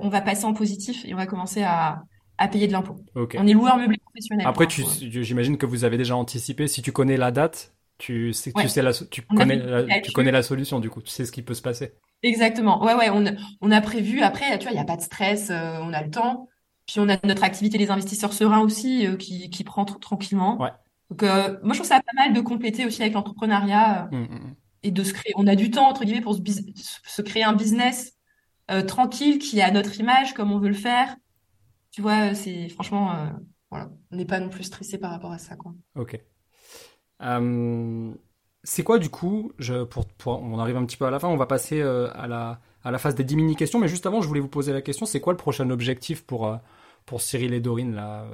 on va passer en positif et on va commencer à à payer de l'impôt. Okay. On est loueur meublé professionnel. Après j'imagine que vous avez déjà anticipé si tu connais la date, tu sais tu sais la tu connais la, tu connais la solution du coup, tu sais ce qui peut se passer. Exactement. Ouais ouais, on on a prévu après tu vois, il y a pas de stress, euh, on a le temps. Puis on a notre activité les investisseurs sereins aussi euh, qui, qui prend tranquillement. Ouais. Donc euh, moi je trouve ça pas mal de compléter aussi avec l'entrepreneuriat euh, mmh, mmh, mmh. et de se créer. On a du temps entre guillemets pour se, se créer un business tranquille qui a notre image comme on veut le faire. Tu vois, c'est franchement voilà, on n'est pas non plus stressé par rapport à ça quoi. Ok. c'est quoi du coup je, pour, On arrive un petit peu à la fin, on va passer à, la, à la phase des 10 mini-questions, mais juste avant, je voulais vous poser la question, c'est quoi le prochain objectif pour, pour Cyril et Dorine là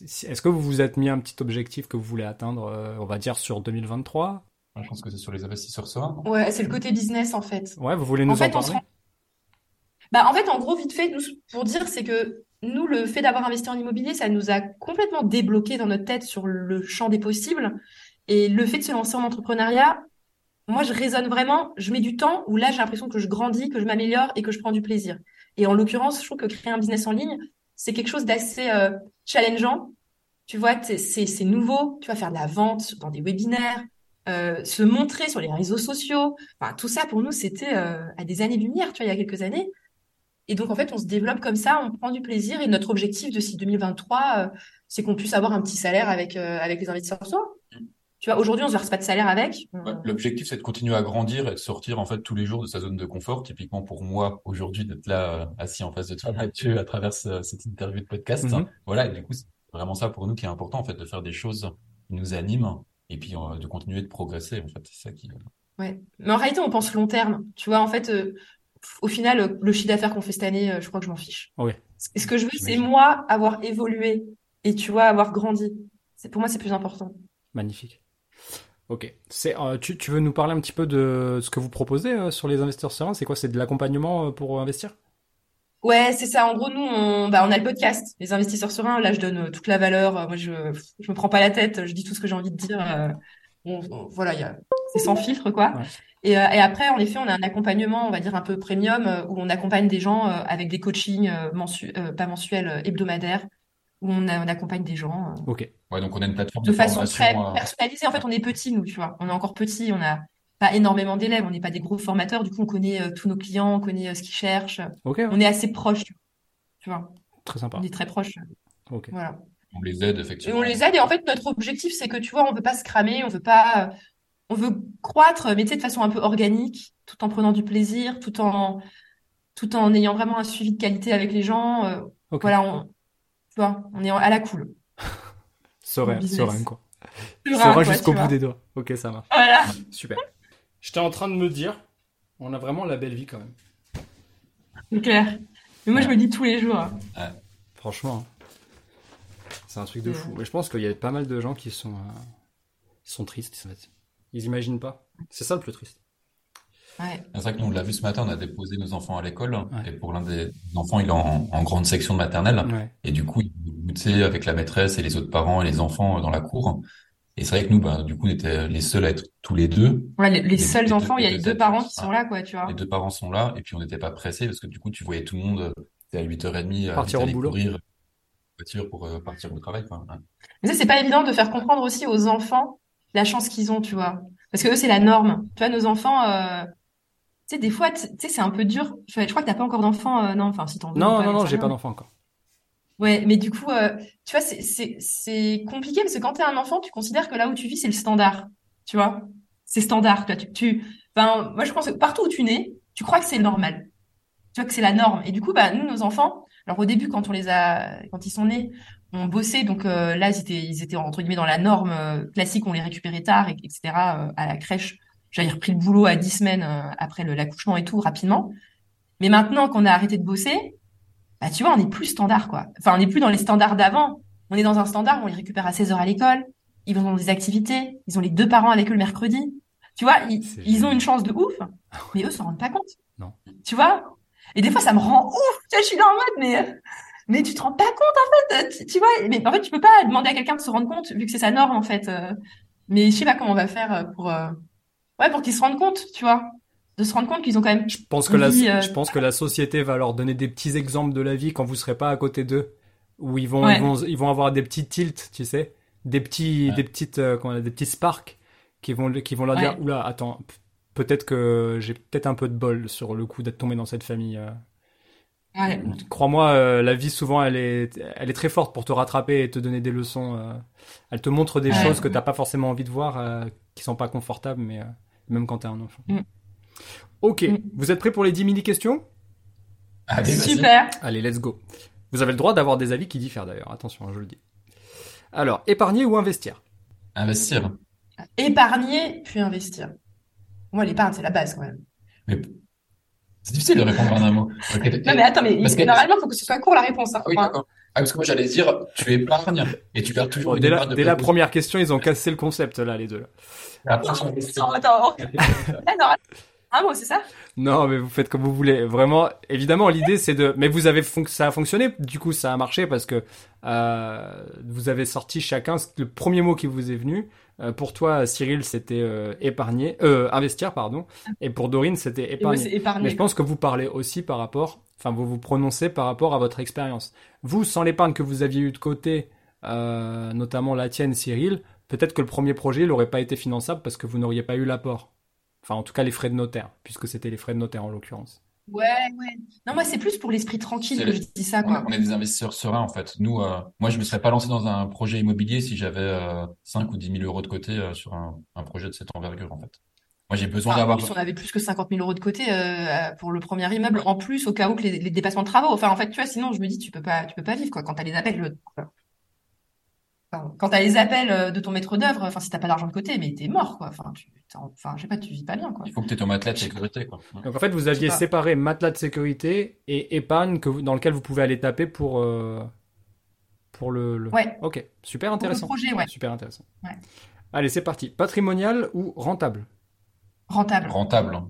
Est-ce que vous vous êtes mis un petit objectif que vous voulez atteindre, on va dire, sur 2023 Je pense que c'est sur les investisseurs sereins. Ouais, c'est le côté business en fait. Ouais, vous voulez nous en, fait, parler? bah, en fait, en gros, vite fait, pour dire, c'est que nous, le fait d'avoir investi en immobilier, ça nous a complètement débloqué dans notre tête sur le champ des possibles. Et le fait de se lancer en entrepreneuriat, moi, je raisonne vraiment, je mets du temps où là, j'ai l'impression que je grandis, que je m'améliore et que je prends du plaisir. Et en l'occurrence, je trouve que créer un business en ligne, c'est quelque chose d'assez euh, challengeant. Tu vois, c'est nouveau. Tu vas faire de la vente dans des webinaires, euh, se montrer sur les réseaux sociaux. Tout ça, pour nous, c'était euh, à des années-lumière, tu vois, il y a quelques années. Et donc, en fait, on se développe comme ça, on prend du plaisir. Et notre objectif de 2023, euh, c'est qu'on puisse avoir un petit salaire avec, avec les investisseurs Tu vois, aujourd'hui, on se verse pas de salaire avec. L'objectif, c'est de continuer à grandir et de sortir, en fait, tous les jours de sa zone de confort. Typiquement, pour moi, aujourd'hui, d'être là, euh, assis en face de toi, Mathieu, à travers cette interview de podcast. Mm-hmm. Voilà. Et du coup, c'est vraiment ça pour nous qui est important, en fait, de faire des choses qui nous animent et puis de continuer de progresser. En fait, c'est ça qui. Ouais. Mais en réalité, on pense long terme. Tu vois, en fait, au final, le chiffre d'affaires qu'on fait cette année, euh, je crois que je m'en fiche. Oui. Ce que je veux, c'est moi avoir évolué et tu vois, avoir grandi. C'est pour moi, c'est plus important. Magnifique. Ok. C'est, euh, tu, veux nous parler un petit peu de ce que vous proposez euh, sur les investisseurs sereins? C'est quoi? C'est de l'accompagnement pour investir? Ouais, c'est ça. En gros, nous, on, bah, on a le podcast, les investisseurs sereins. Là, je donne toute la valeur. Moi, je, je me prends pas la tête. Je dis tout ce que j'ai envie de dire. voilà, y a, c'est sans filtre, quoi. Euh, et, après, en effet, on a un accompagnement, on va dire un peu premium, euh, où on accompagne des gens euh, avec des coachings pas mensuels, hebdomadaires, où on, accompagne des gens. ok. Ouais, donc on a une plateforme de, façon très personnalisée. En fait, on est petit, nous, tu vois. On est encore petit, on n'a pas énormément d'élèves, on n'est pas des gros formateurs. Du coup, on connaît tous nos clients, on connaît ce qu'ils cherchent. On est assez proche, tu vois. Très sympa. On est très proche. Ok. Voilà. On les aide effectivement. Et on les aide et en fait notre objectif c'est que tu vois on veut pas se cramer, on veut pas on veut croître, mais tu sais, de façon un peu organique, tout en prenant du plaisir, tout en, tout en ayant vraiment un suivi de qualité avec les gens. Euh, voilà, on, tu vois, on est à la cool. <laughs> serein, serein, quoi. Serein jusqu'au bout des doigts. Ok, ça va. Voilà. Super. J'étais en train de me dire, on a vraiment la belle vie quand même. C'est clair. Mais moi, je me dis tous les jours. Franchement, c'est un truc de fou. Mais je pense qu'il y a pas mal de gens qui sont, euh, sont tristes. Ils imaginent pas. C'est ça le plus triste. Ouais. C'est vrai que nous, on l'a vu ce matin, on a déposé nos enfants à l'école. Et pour l'un des enfants, il est en, grande section de maternelle. Et du coup, il goûtait avec la maîtresse et les autres parents et les enfants dans la cour. Et c'est vrai que nous, bah, du coup, on était les seuls à être tous les deux. Ouais, les, seuls enfants, il y a les deux parents qui sont là, quoi, tu vois. Les deux parents sont là, et puis on n'était pas pressés parce que du coup, tu voyais tout le monde à 8h30 partir au boulot. courir voiture pour euh, partir au travail, quoi. Mais ça, c'est pas évident de faire comprendre aussi aux enfants la chance qu'ils ont, tu vois. Parce que eux, c'est la norme. Tu vois, nos enfants, euh, sais, des fois, tu sais, c'est un peu dur. Je, crois que t'as pas encore d'enfants, euh, non Enfin, si t'en veux. Non, non, non, j'ai pas d'enfant encore. Ouais, mais du coup, euh, tu vois, c'est, compliqué parce que quand t'es un enfant, tu considères que là où tu vis, c'est le standard. Tu vois C'est standard. Tu, tu, tu, enfin, moi, je pense que partout où tu nais, tu crois que c'est normal. Tu vois que c'est la norme. Et du coup, bah, nous, nos enfants, alors au début, quand on les a, quand ils sont nés, on bossait, donc euh, là, ils étaient, ils étaient entre guillemets dans la norme classique, on les récupérait tard, etc. À la crèche, j'avais repris le boulot à dix semaines après l'accouchement et tout, rapidement. Mais maintenant qu'on a arrêté de bosser, bah tu vois, on n'est plus standard, quoi. Enfin, on n'est plus dans les standards d'avant. On est dans un standard où on les récupère à 16 heures à l'école, ils vont dans des activités, ils ont les deux parents avec eux le mercredi. Tu vois, ils, ils ont une chance de ouf, mais eux s'en rendent pas compte. Non. Tu vois? Et des fois, ça me rend ouf. Tu vois, je suis là en mode, mais mais tu te rends pas compte en fait tu, vois mais en fait tu peux pas demander à quelqu'un de se rendre compte vu que c'est sa norme en fait euh. mais je sais pas comment on va faire euh, pour euh, ouais pour qu'ils se rendent compte tu vois. De se rendre compte qu'ils ont quand même je pense que la je pense que la société va leur donner des petits exemples de la vie quand vous serez pas à côté d'eux. Où ils vont ils vont ils vont avoir des petits tilts tu sais. Des petits des petites comment des petits sparks qui vont qui vont leur dire oula attends peut-être que j'ai peut-être un peu de bol sur le coup d'être tombé dans cette famille Crois-moi, euh, la vie souvent elle est, elle est très forte pour te rattraper et te donner des leçons. Euh. elle te montre des choses que t'as pas forcément envie de voir, euh, qui sont pas confortables, mais même quand t'es un enfant. Mm. Ok, mm. vous êtes prêts pour les 10 mini questions? Allez, Super. Allez, let's go. Vous avez le droit d'avoir des avis qui diffèrent d'ailleurs. Attention, hein, je le dis. Alors, épargner ou investir? Investir. Épargner, puis investir. Moi, l'épargne, c'est la base quand même. Mais c'est difficile de répondre en un mot. non, mais attends, mais normalement, il faut que ce soit court la réponse. Hein. Ah oui, d'accord. Ah, parce que moi, j'allais dire, tu épargnes et tu perds toujours dès, la, dès la première question, ils ont cassé le concept, là, les deux. Là. attends, attends. Un mot, c'est ça Non, mais vous faites comme vous voulez. Vraiment, évidemment, l'idée c'est de. Mais vous avez ça a fonctionné. Du coup, ça a marché parce que euh, vous avez sorti chacun le premier mot qui vous est venu. Euh, pour toi, Cyril, c'était euh, épargner, euh, investir, pardon. Et pour Dorine, c'était épargner. Mais je pense que vous parlez aussi par rapport, enfin, vous vous prononcez par rapport à votre expérience. Vous, sans l'épargne que vous aviez eu de côté, euh, notamment la tienne, Cyril, peut-être que le premier projet n'aurait pas été finançable parce que vous n'auriez pas eu l'apport. Enfin, en tout cas, les frais de notaire, puisque c'était les frais de notaire en l'occurrence. Ouais, ouais. Non, moi, c'est plus pour l'esprit tranquille que je dis ça, quoi. On, est des investisseurs sereins, en fait. Nous, euh, moi, je me serais pas lancé dans un projet immobilier si j'avais euh, 5 ou 10 000 euros de côté euh, sur un, un, projet de cette envergure, en fait. Moi, j'ai besoin ah, d'avoir. Si on avait plus que 50 000 euros de côté euh, pour le premier immeuble, en plus, au cas où que les, les, dépassements de travaux. Enfin, en fait, tu vois, sinon, je me dis, tu peux pas, tu peux pas vivre, quoi. Quand t'as les appels, quand tu as les appels euh, de ton maître d'œuvre, enfin, si t'as pas d'argent de côté, mais t'es mort, quoi. Enfin, tu, enfin, je sais pas, tu vis pas bien, quoi. Il faut que tu aies ton matelas de sécurité, quoi. Donc, en fait, vous aviez séparé matelas de sécurité et épargne que dans lequel vous pouvez aller taper pour, euh, pour le, Ouais. Ok. Super intéressant. Pour le projet, ouais. Super intéressant. Ouais. Allez, c'est parti. Patrimonial ou rentable? Rentable. Rentable.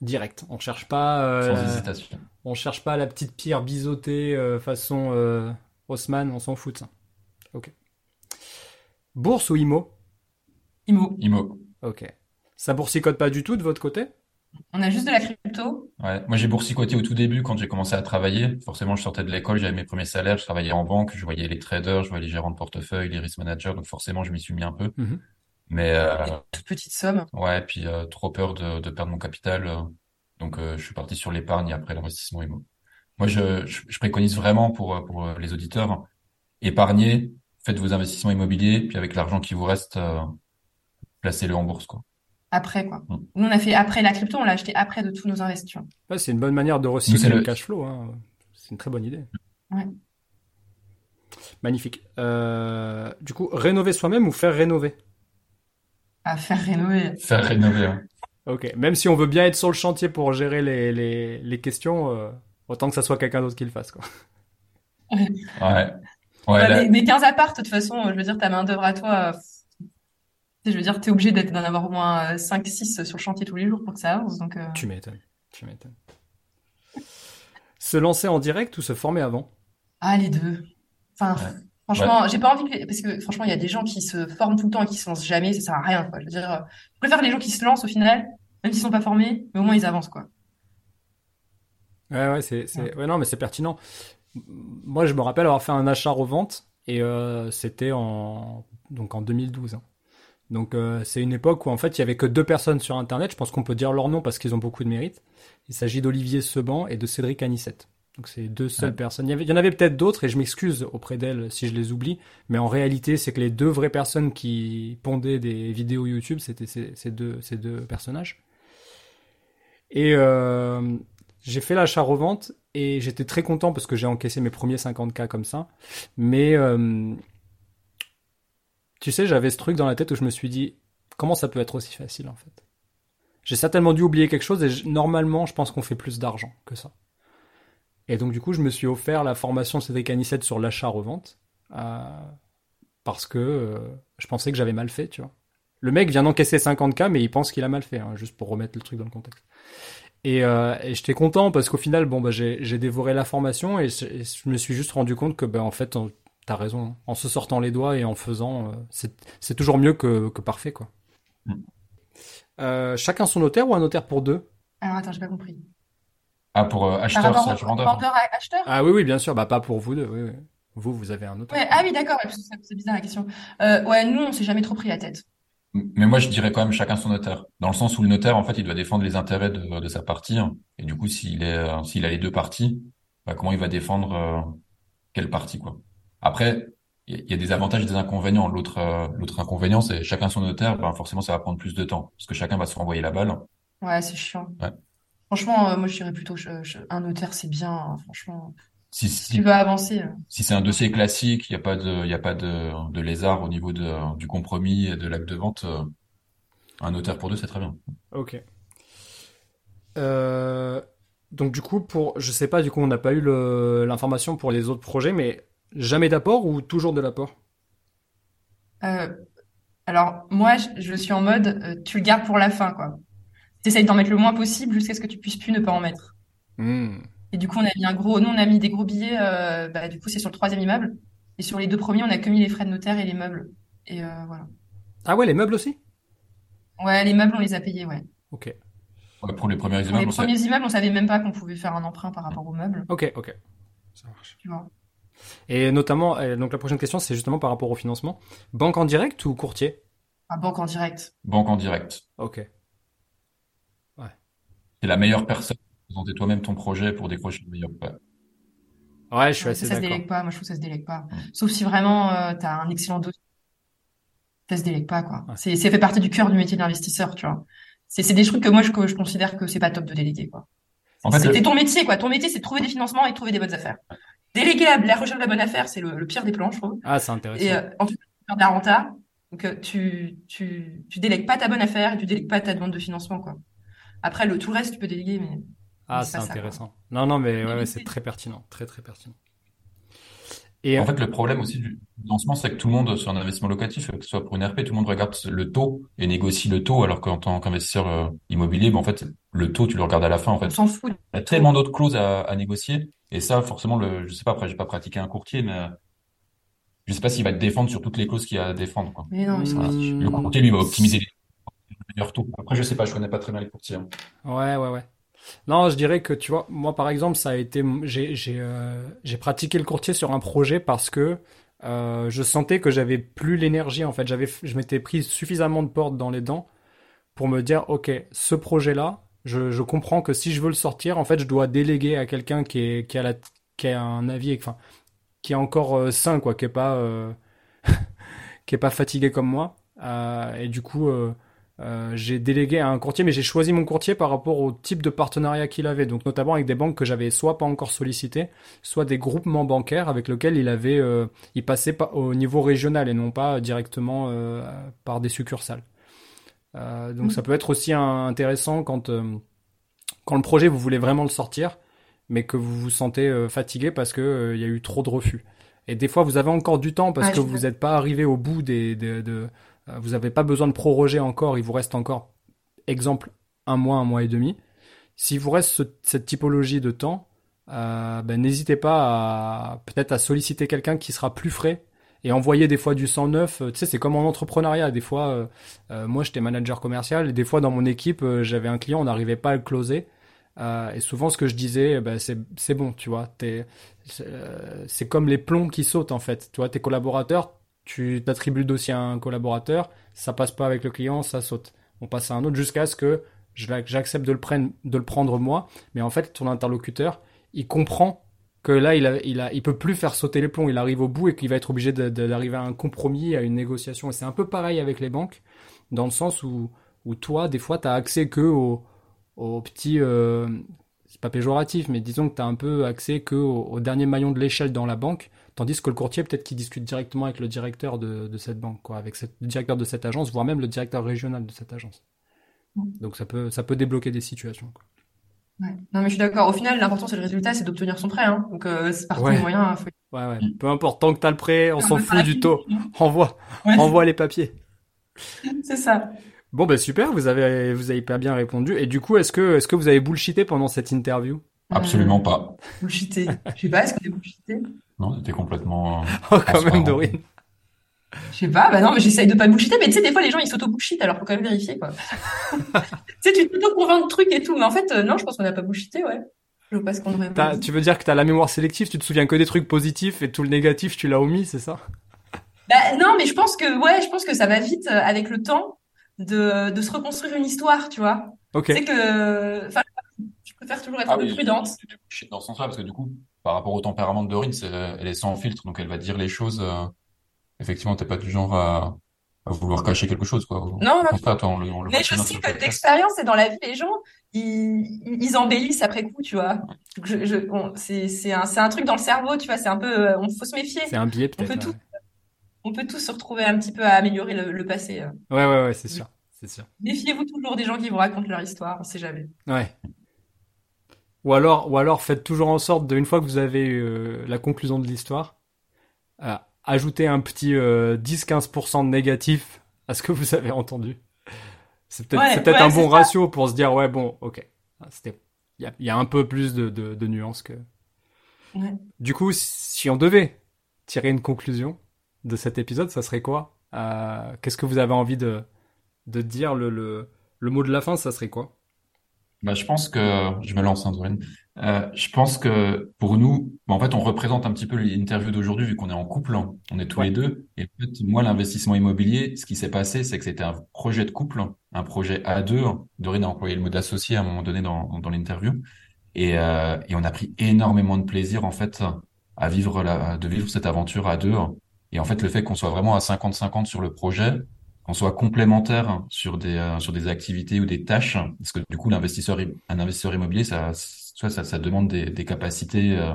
Direct. On cherche pas, euh, Sans hésitation. On cherche pas la petite pierre biseautée, euh, façon, euh, Haussmann, on s'en fout de ça. Ok. Bourse ou IMO IMO. IMO. Ok. Ça boursicote pas du tout de votre côté? On a juste de la crypto. Ouais. Moi, j'ai boursicoté au tout début quand j'ai commencé à travailler. Forcément, je sortais de l'école, j'avais mes premiers salaires, je travaillais en banque, je voyais les traders, je voyais les gérants de portefeuille, les risk managers, donc forcément, je m'y suis mis un peu. Mhm. Mais euh, toute petite somme. Ouais, puis euh, trop peur de, de, perdre mon capital, euh, donc euh, je suis parti sur l'épargne et après l'investissement IMO. Moi, je, je, je, préconise vraiment pour pour les auditeurs épargner, faites vos investissements immobiliers, puis avec l'argent qui vous reste, euh, placez-le en bourse, quoi. Après, quoi. Mm. Nous, on a fait après la crypto, on l'a acheté après de tous nos investissements. Ouais, c'est une bonne manière de recycler le... le... cash flow. Hein. C'est une très bonne idée. Ouais. Magnifique. Euh, du coup, rénover soi-même ou faire rénover? À faire rénover. Faire rénover. Hein. Ok. Même si on veut bien être sur le chantier pour gérer les, les, les questions, euh, autant que ça soit quelqu'un d'autre qui le fasse, quoi. ouais. Ouais, bah, la... mais, 15 apparts, de toute façon, je veux dire, ta main d'œuvre à toi, je veux dire, t'es obligé d'en avoir au moins 5, 6 sur le chantier tous les jours pour que ça avance. Donc, euh... Tu m'étonnes. Tu m'étonnes. <laughs> se lancer en direct ou se former avant? Ah, les deux. Enfin, ouais. franchement, ouais. j'ai pas envie que. Parce que franchement, il y a des gens qui se forment tout le temps et qui se lancent jamais, ça sert à rien, quoi. Je veux dire, je préfère les gens qui se lancent au final, même s'ils sont pas formés, mais au moins ils avancent, quoi. Ouais, ouais, c'est, c'est... Ouais, non, mais c'est pertinent moi, je me rappelle avoir fait un achat-revente et euh, c'était en donc en 2012. Hein. Donc euh, c'est une époque où en fait il y avait que deux personnes sur Internet. Je pense qu'on peut dire leur nom parce qu'ils ont beaucoup de mérite. Il s'agit d'Olivier Seban et de Cédric Anissette. Donc c'est deux seules ouais. personnes. Il y, avait, il y en avait peut-être d'autres et je m'excuse auprès d'elles si je les oublie. Mais en réalité, c'est que les deux vraies personnes qui pondaient des vidéos YouTube, c'était ces, ces, deux, ces deux personnages. Et euh, j'ai fait l'achat-revente et j'étais très content parce que j'ai encaissé mes premiers 50K comme ça. Mais euh, tu sais, j'avais ce truc dans la tête où je me suis dit, comment ça peut être aussi facile en fait? J'ai certainement dû oublier quelque chose et normalement, je pense qu'on fait plus d'argent que ça. Et donc du coup, je me suis offert la formation Cédric Anissette sur l'achat-revente euh, parce que euh, je pensais que j'avais mal fait, tu vois. Le mec vient d'encaisser 50K, mais il pense qu'il a mal fait, hein, juste pour remettre le truc dans le contexte. Et, euh, et j'étais content parce qu'au final, bon, bah, j'ai dévoré la formation et, et, je me suis juste rendu compte que, ben, en fait, t'as raison. Hein. En se sortant les doigts et en faisant, euh, c'est toujours mieux que, que parfait, quoi. Mm. Euh, chacun son notaire ou un notaire pour deux? Alors attends, j'ai pas compris. Ah, pour euh, acheteur, vendeur. Vendeur acheteur Ah oui, oui, bien sûr. Bah, pas pour vous deux. Oui, oui. Vous, vous avez un notaire. Ouais, ah oui, d'accord. C'est bizarre la question. Euh, ouais, nous, on s'est jamais trop pris la tête. Mais moi, je dirais quand même chacun son notaire, dans le sens où le notaire, en fait, il doit défendre les intérêts de, de sa partie, et du coup, s'il est, euh, s'il a les deux parties, bah, comment il va défendre euh, quelle partie, quoi. Après, il y, a des avantages et des inconvénients. L'autre, euh, l'autre inconvénient, c'est chacun son notaire. Ben, forcément, ça va prendre plus de temps, parce que chacun va se renvoyer la balle. Ouais, c'est chiant. Ouais. Franchement, moi, je dirais plutôt je, je, un notaire, c'est bien. Hein, franchement. Si, si, tu veux avancer. Si c'est un dossier classique, il n'y a pas de, il y a pas de, de lézard au niveau de, du compromis et de l'acte de vente. Un notaire pour deux, c'est très bien. Ok. Euh, donc du coup, pour, je sais pas, du coup, on n'a pas eu l'information pour les autres projets, mais jamais d'apport ou toujours de l'apport? Euh, Alors moi, je, suis en mode, euh, tu le gardes pour la fin, quoi. T'essayes d'en mettre le moins possible jusqu'à ce que tu puisses plus ne pas en mettre. Hmm. Et du coup, on a mis un gros, nous on a mis des gros billets. bah, du coup, c'est sur le troisième immeuble. Et sur les deux premiers, on a que mis les frais de notaire et les meubles. Et voilà. Ah ouais, les meubles aussi? Ouais, les meubles, on les a payés, ouais. Ok. pour les premiers immeubles, les premiers immeubles, on savait même pas qu'on pouvait faire un emprunt par rapport aux meubles. Ok, ok. Ça marche. Tu vois. Et notamment, euh, donc la prochaine question, c'est justement par rapport au financement. Banque en direct ou courtier? Ah, Banque en direct. Banque en direct. Ok. Ouais. C'est la meilleure personne présenter toi-même ton projet pour décrocher le meilleur prêt. Ouais, je suis assez d'accord. Ça se délègue pas. Moi, je trouve que ça se délègue pas. Sauf si vraiment euh, tu as un excellent dossier ça se délègue pas quoi. C'est fait partie du cœur du métier d'investisseur, tu vois. C'est des trucs que moi je, je considère que c'est pas top de déléguer quoi. En fait, c'est ton métier quoi. Ton métier c'est de trouver des financements et de trouver des bonnes affaires. Déléguer la, recherche de la bonne affaire, c'est le, pire des plans, je trouve. Ah, c'est intéressant. Et euh, en tout cas, de la renta, donc euh, tu, tu tu délègues pas ta bonne affaire et tu délègues pas ta demande de financement quoi. Après le tout le reste tu peux déléguer mais ah, c'est intéressant. non, non, mais ouais, c'est très pertinent, très très pertinent. Et en fait, le problème aussi du lancement, c'est que tout le monde, sur un investissement locatif, que ce soit pour une RP, tout le monde regarde le taux et négocie le taux, alors qu'en tant qu'investisseur euh, immobilier, ben, en fait, le taux, tu le regardes à la fin, en fait. On s'en fout. Il y a tellement d'autres clauses à, à, négocier. Et ça, forcément, le, je sais pas, après, j'ai pas pratiqué un courtier, mais je sais pas s'il va te défendre sur toutes les clauses qu'il y a à défendre, quoi. Mais non, Le courtier, lui, va optimiser les meilleurs taux. Après, je sais pas, je connais pas très bien les courtiers. Hein. Ouais, ouais, ouais. Non, je dirais que tu vois, moi par exemple, ça a été, j'ai euh, j'ai pratiqué le courtier sur un projet parce que euh, je sentais que j'avais plus l'énergie en fait. J'avais, je m'étais pris suffisamment de portes dans les dents pour me dire, ok, ce projet-là, je, je comprends que si je veux le sortir, en fait, je dois déléguer à quelqu'un qui est qui a la, qui a un avis, enfin, qui est encore euh, sain quoi, qui est pas <laughs> qui est pas fatigué comme moi. et du coup. J'ai délégué à un courtier, mais j'ai choisi mon courtier par rapport au type de partenariat qu'il avait, donc notamment avec des banques que j'avais soit pas encore sollicitées, soit des groupements bancaires avec lesquels il avait, euh, il passait pas au niveau régional et non pas directement euh, par des succursales. donc mm. ça peut être aussi intéressant quand quand le projet vous voulez vraiment le sortir, mais que vous vous sentez fatigué parce que il y a eu trop de refus. Et des fois vous avez encore du temps parce que vous n'êtes pas arrivé au bout des, des de euh, vous n'avez pas besoin de proroger encore, il vous reste encore, exemple, un mois, un mois et demi. S'il vous reste cette typologie de temps, euh, ben, n'hésitez pas à peut-être à solliciter quelqu'un qui sera plus frais et envoyer des fois du 109. Tu sais, c'est comme en entrepreneuriat. Des fois, euh, moi, j'étais manager commercial et des fois, dans mon équipe, j'avais un client, on n'arrivait pas à le closer. et souvent, ce que je disais, ben, c'est bon, tu vois. C'est comme les plombs qui sautent, en fait. Tu vois, tes collaborateurs, tu attribues le dossier à un collaborateur, ça passe pas avec le client, ça saute. On passe à un autre jusqu'à ce que j'accepte de le prendre, de le prendre moi. Mais en fait, ton interlocuteur, il comprend que là, il peut plus faire sauter les plombs. Il arrive au bout et qu'il va être obligé d'arriver à un compromis, à une négociation. Et c'est un peu pareil avec les banques, dans le sens où, où toi, des fois, tu accès que aux, aux petits, euh, c'est pas péjoratif, mais disons que tu as un peu accès que au dernier maillon de l'échelle dans la banque. Tandis que le courtier, peut-être qu'il discute directement avec le directeur de, cette banque, quoi, avec le directeur de cette agence, voire même le directeur régional de cette agence. Donc ça peut, ça peut débloquer des situations. Ouais. Non mais je suis d'accord. Au final, l'important c'est le résultat, c'est d'obtenir son prêt. Hein. Donc euh, c'est par tous les moyens. Ouais, ouais. Peu importe, tant que tu as le prêt, on s'en fout du taux. <laughs> Envoie, envoie les papiers. c'est ça. Bon ben super, vous avez, vous avez pas bien répondu. Et du coup, est-ce que, est-ce que vous avez bullshité pendant cette interview? Absolument pas. <laughs> Bullshité. Je sais pas, est-ce que tu bullshité? Non, c'était complètement. <laughs> oh, quand même, Dorine. Je sais pas, bah non, mais j'essaye de pas bullshiter, mais tu sais, des fois, les gens, ils s'auto-bullshit, alors faut quand même vérifier, quoi. <laughs> tu sais, tu t'auto-convaincs de trucs et tout, mais en fait, euh, non, je pense qu'on n'a pas bullshité, ouais. Je vois pas ce qu'on aurait pas Tu veux dire que t'as la mémoire sélective, tu te souviens que des trucs positifs et tout le négatif, tu l'as omis, c'est ça? Bah, non, mais je pense que, ouais, je pense que ça va vite euh, avec le temps de, de se reconstruire une histoire, tu vois. Ok. C'est que, enfin, je préfère toujours être ah, prudente. Dans ce sens-là, parce que du coup, par rapport au tempérament de Dorine, elle est sans filtre, donc elle va dire les choses. Euh, effectivement, t'es pas du genre à, vouloir cacher quelque chose, quoi. Non, non. mais je sais que d'expérience et dans la vie, les gens, ils, ils embellissent après coup, tu vois. Je, je, c'est, c'est un, c'est un truc dans le cerveau, tu vois. C'est un peu, on faut se méfier. C'est un biais peut-être. On peut tout, on peut tous se retrouver un petit peu à améliorer le, passé. Euh. Ouais, ouais, ouais, c'est sûr, c'est sûr. Méfiez-vous toujours des gens qui vous racontent leur histoire, on sait jamais. Ouais. Ou alors, ou alors faites toujours en sorte de, une fois que vous avez euh, la conclusion de l'histoire, euh, ajouter un petit 10-15% de négatif à ce que vous avez entendu. C'est peut-être peut un bon ratio pour se dire ouais bon ok c'était il y a, un peu plus de, de, nuances que. Du coup si on devait tirer une conclusion de cet épisode ça serait quoi? Euh, Qu'est-ce que vous avez envie de de dire? Le, le, le mot de la fin ça serait quoi? Bah, je pense que je me lance, hein, euh, je pense que pour nous, bah, en fait, on représente un petit peu l'interview d'aujourd'hui vu qu'on est en couple, hein. on est tous les deux. Et en fait, moi, l'investissement immobilier, ce qui s'est passé, c'est que c'était un projet de couple, un projet à deux. Dorine a employé le mot d'associé à un moment donné dans, dans l'interview, et, euh, et on a pris énormément de plaisir en fait à vivre la, de vivre cette aventure à deux. Et en fait, le fait qu'on soit vraiment à 50-50 sur le projet, qu'on soit complémentaire sur des euh, sur des activités ou des tâches parce que du coup l'investisseur un investisseur immobilier ça soit ça, ça demande des, des capacités euh,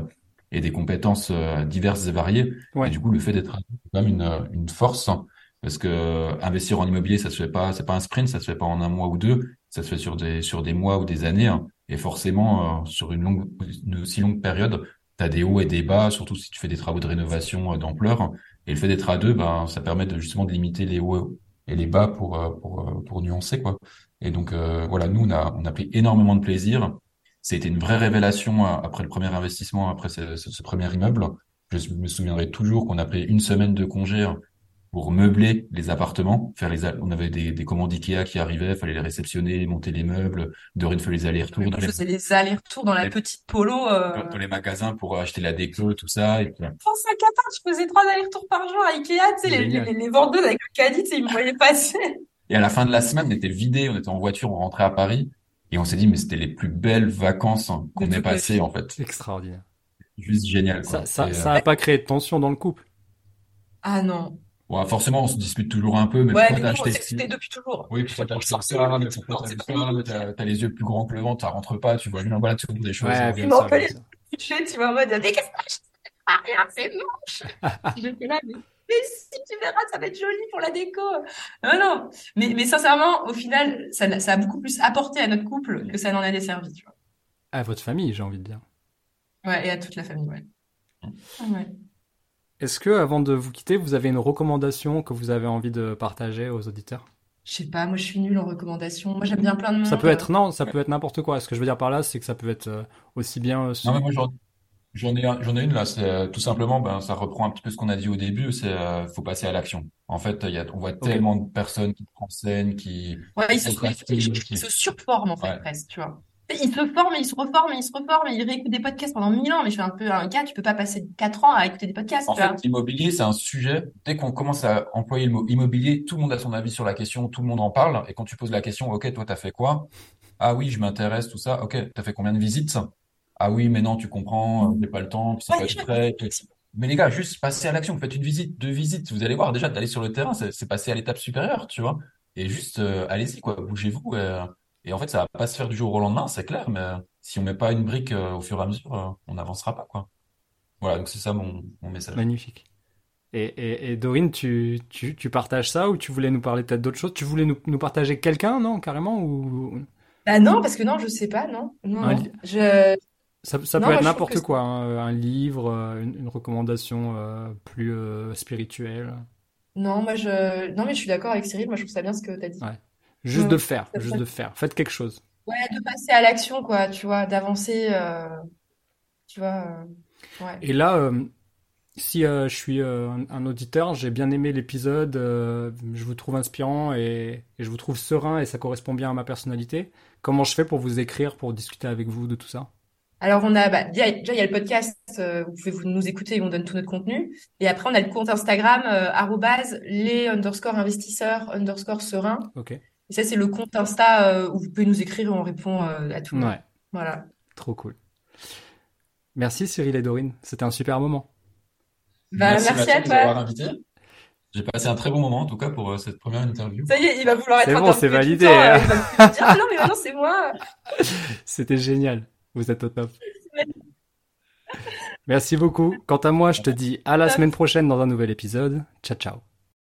et des compétences euh, diverses et variées. Et du coup le fait d'être même une une force parce que investir en immobilier ça se fait pas c'est pas un sprint ça se fait pas en un mois ou deux ça se fait sur des sur des mois ou des années hein. et forcément sur une longue une aussi longue période tu as des hauts et des bas surtout si tu fais des travaux de rénovation d'ampleur et le fait d'être à deux ben ça permet de justement de limiter les hauts et les bas pour euh, pour euh, pour nuancer quoi. Et donc euh, voilà, nous on a on a pris énormément de plaisir. C'était une vraie révélation après le premier investissement, après ce, ce premier immeuble. Je me souviendrai toujours qu'on a pris une semaine de congé pour meubler les appartements, faire les on avait des, des commandes Ikea qui arrivaient, fallait les réceptionner, monter les meubles, Dorine fait les allers-retours. Je faisais les allers-retours dans la petite polo. Euh... Dans les magasins pour acheter la déco, tout ça. Et puis... Pour 5 je faisais trois allers-retours par jour à Ikea, tu sais, les, les, les, vendeuses avec le caddie, tu sais, ils me voyaient passer. Et à la fin de la semaine, on était vidé, on était en voiture, on rentrait à Paris, et on s'est dit, mais c'était les plus belles vacances qu'on ait passées, en fait. Extraordinaire. Juste génial, quoi. Ça, ça, ça a pas créé de tension dans le couple? Ah non. Ouais, forcément, on se dispute toujours un peu, mais ouais, pourquoi t'as acheté depuis toujours. Oui, pourquoi t'as acheté ça, mais pourquoi t'as t'as les yeux plus grands que le ventre, ça rentre pas, tu vois, non, voilà, tu des choses. Ouais, tu m'en fais les tu vois, en mode, mais qu'est-ce que ah, rien, c'est moche. J'étais là, mais, mais si, tu verras, ça va être joli pour la déco. Non, non. Mais, mais sincèrement, au final, ça, ça a beaucoup plus apporté à notre couple que ça n'en a desservi, tu vois. À votre famille, j'ai envie de dire. Ouais, et à toute la famille, ouais. Ouais. Est-ce que, avant de vous quitter, vous avez une recommandation que vous avez envie de partager aux auditeurs? Je sais pas, moi je suis nulle en recommandations. Moi j'aime bien plein de monde. Ça peut être non, ça peut être n'importe quoi. Ce que je veux dire par là, c'est que ça peut être euh, aussi bien. Non, mais moi j'en ai j'en ai une là. C'est euh, tout simplement, ben ça reprend un petit peu ce qu'on a dit au début. C'est euh, faut passer à l'action. En fait, il y a, on voit tellement de personnes qui renseignent, qui. Ouais, ils se, ils se surforment en fait presque, tu vois. Il se forme, il se reforme, il se reforme, il réécoute des podcasts pendant mille ans. Mais je suis un peu un cas, tu peux pas passer quatre ans à écouter des podcasts. En fait, l'immobilier, c'est un sujet. Dès qu'on commence à employer le mot immobilier, tout le monde a son avis sur la question, tout le monde en parle. Et quand tu poses la question, OK, toi, t'as fait quoi? Ah oui, je m'intéresse, tout ça. OK, t'as fait combien de visites? Ah oui, mais non, tu comprends, j'ai pas le temps, c'est pas prêt. Mais les gars, juste passer à l'action. Faites une visite, deux visites. Vous allez voir, déjà, d'aller sur le terrain, c'est passer à l'étape supérieure, tu vois. Et juste, euh, allez-y, quoi. Bougez-vous. Euh, et en fait, ça va pas se faire du jour au lendemain, c'est clair, mais si on met pas une brique euh, au fur et à mesure, euh, on n'avancera pas, quoi. Voilà, donc c'est ça mon, mon, message. Magnifique. Et, et, et Dorine, tu, tu, tu, partages ça ou tu voulais nous parler peut-être d'autre chose Tu voulais nous, nous partager quelqu'un, non, carrément ou... Bah non, parce que non, je sais pas, non. non, Je... Ça, ça peut être n'importe quoi, hein, un livre, euh, une, une recommandation plus spirituelle. Non, moi je, non mais je suis d'accord avec Cyril. Moi je trouve ça bien ce que tu as dit. Ouais. Juste de faire, juste de faire. Faites quelque chose. Ouais, de passer à l'action, quoi, tu vois, d'avancer, euh, tu vois. Euh, ouais. Et là, euh, si je suis un, auditeur, j'ai bien aimé l'épisode, je vous trouve inspirant et, je vous trouve serein et ça correspond bien à ma personnalité. Comment je fais pour vous écrire, pour discuter avec vous de tout ça? Alors on a bah, déjà il y a le podcast, vous pouvez vous nous écouter et on donne tout notre contenu. Et après on a le compte Instagram euh, les underscore investisseurs underscore serein. Ok. Et ça, c'est le compte Insta euh, où vous pouvez nous écrire et on répond euh, à tout. Ouais. Voilà. Trop cool. Merci Cyril et Dorine. C'était un super moment. Bah, merci, merci à toi. invité. J'ai passé un très bon moment, en tout cas, pour euh, cette première interview. Ça y est, il va vouloir être C'est bon, c'est validé. Hein. il va dire, ah non, mais maintenant, c'est moi. <laughs> C'était génial. Vous êtes au top. <laughs> Merci beaucoup. Quant à moi, je te dis à la semaine prochaine dans un nouvel épisode. Ciao, ciao.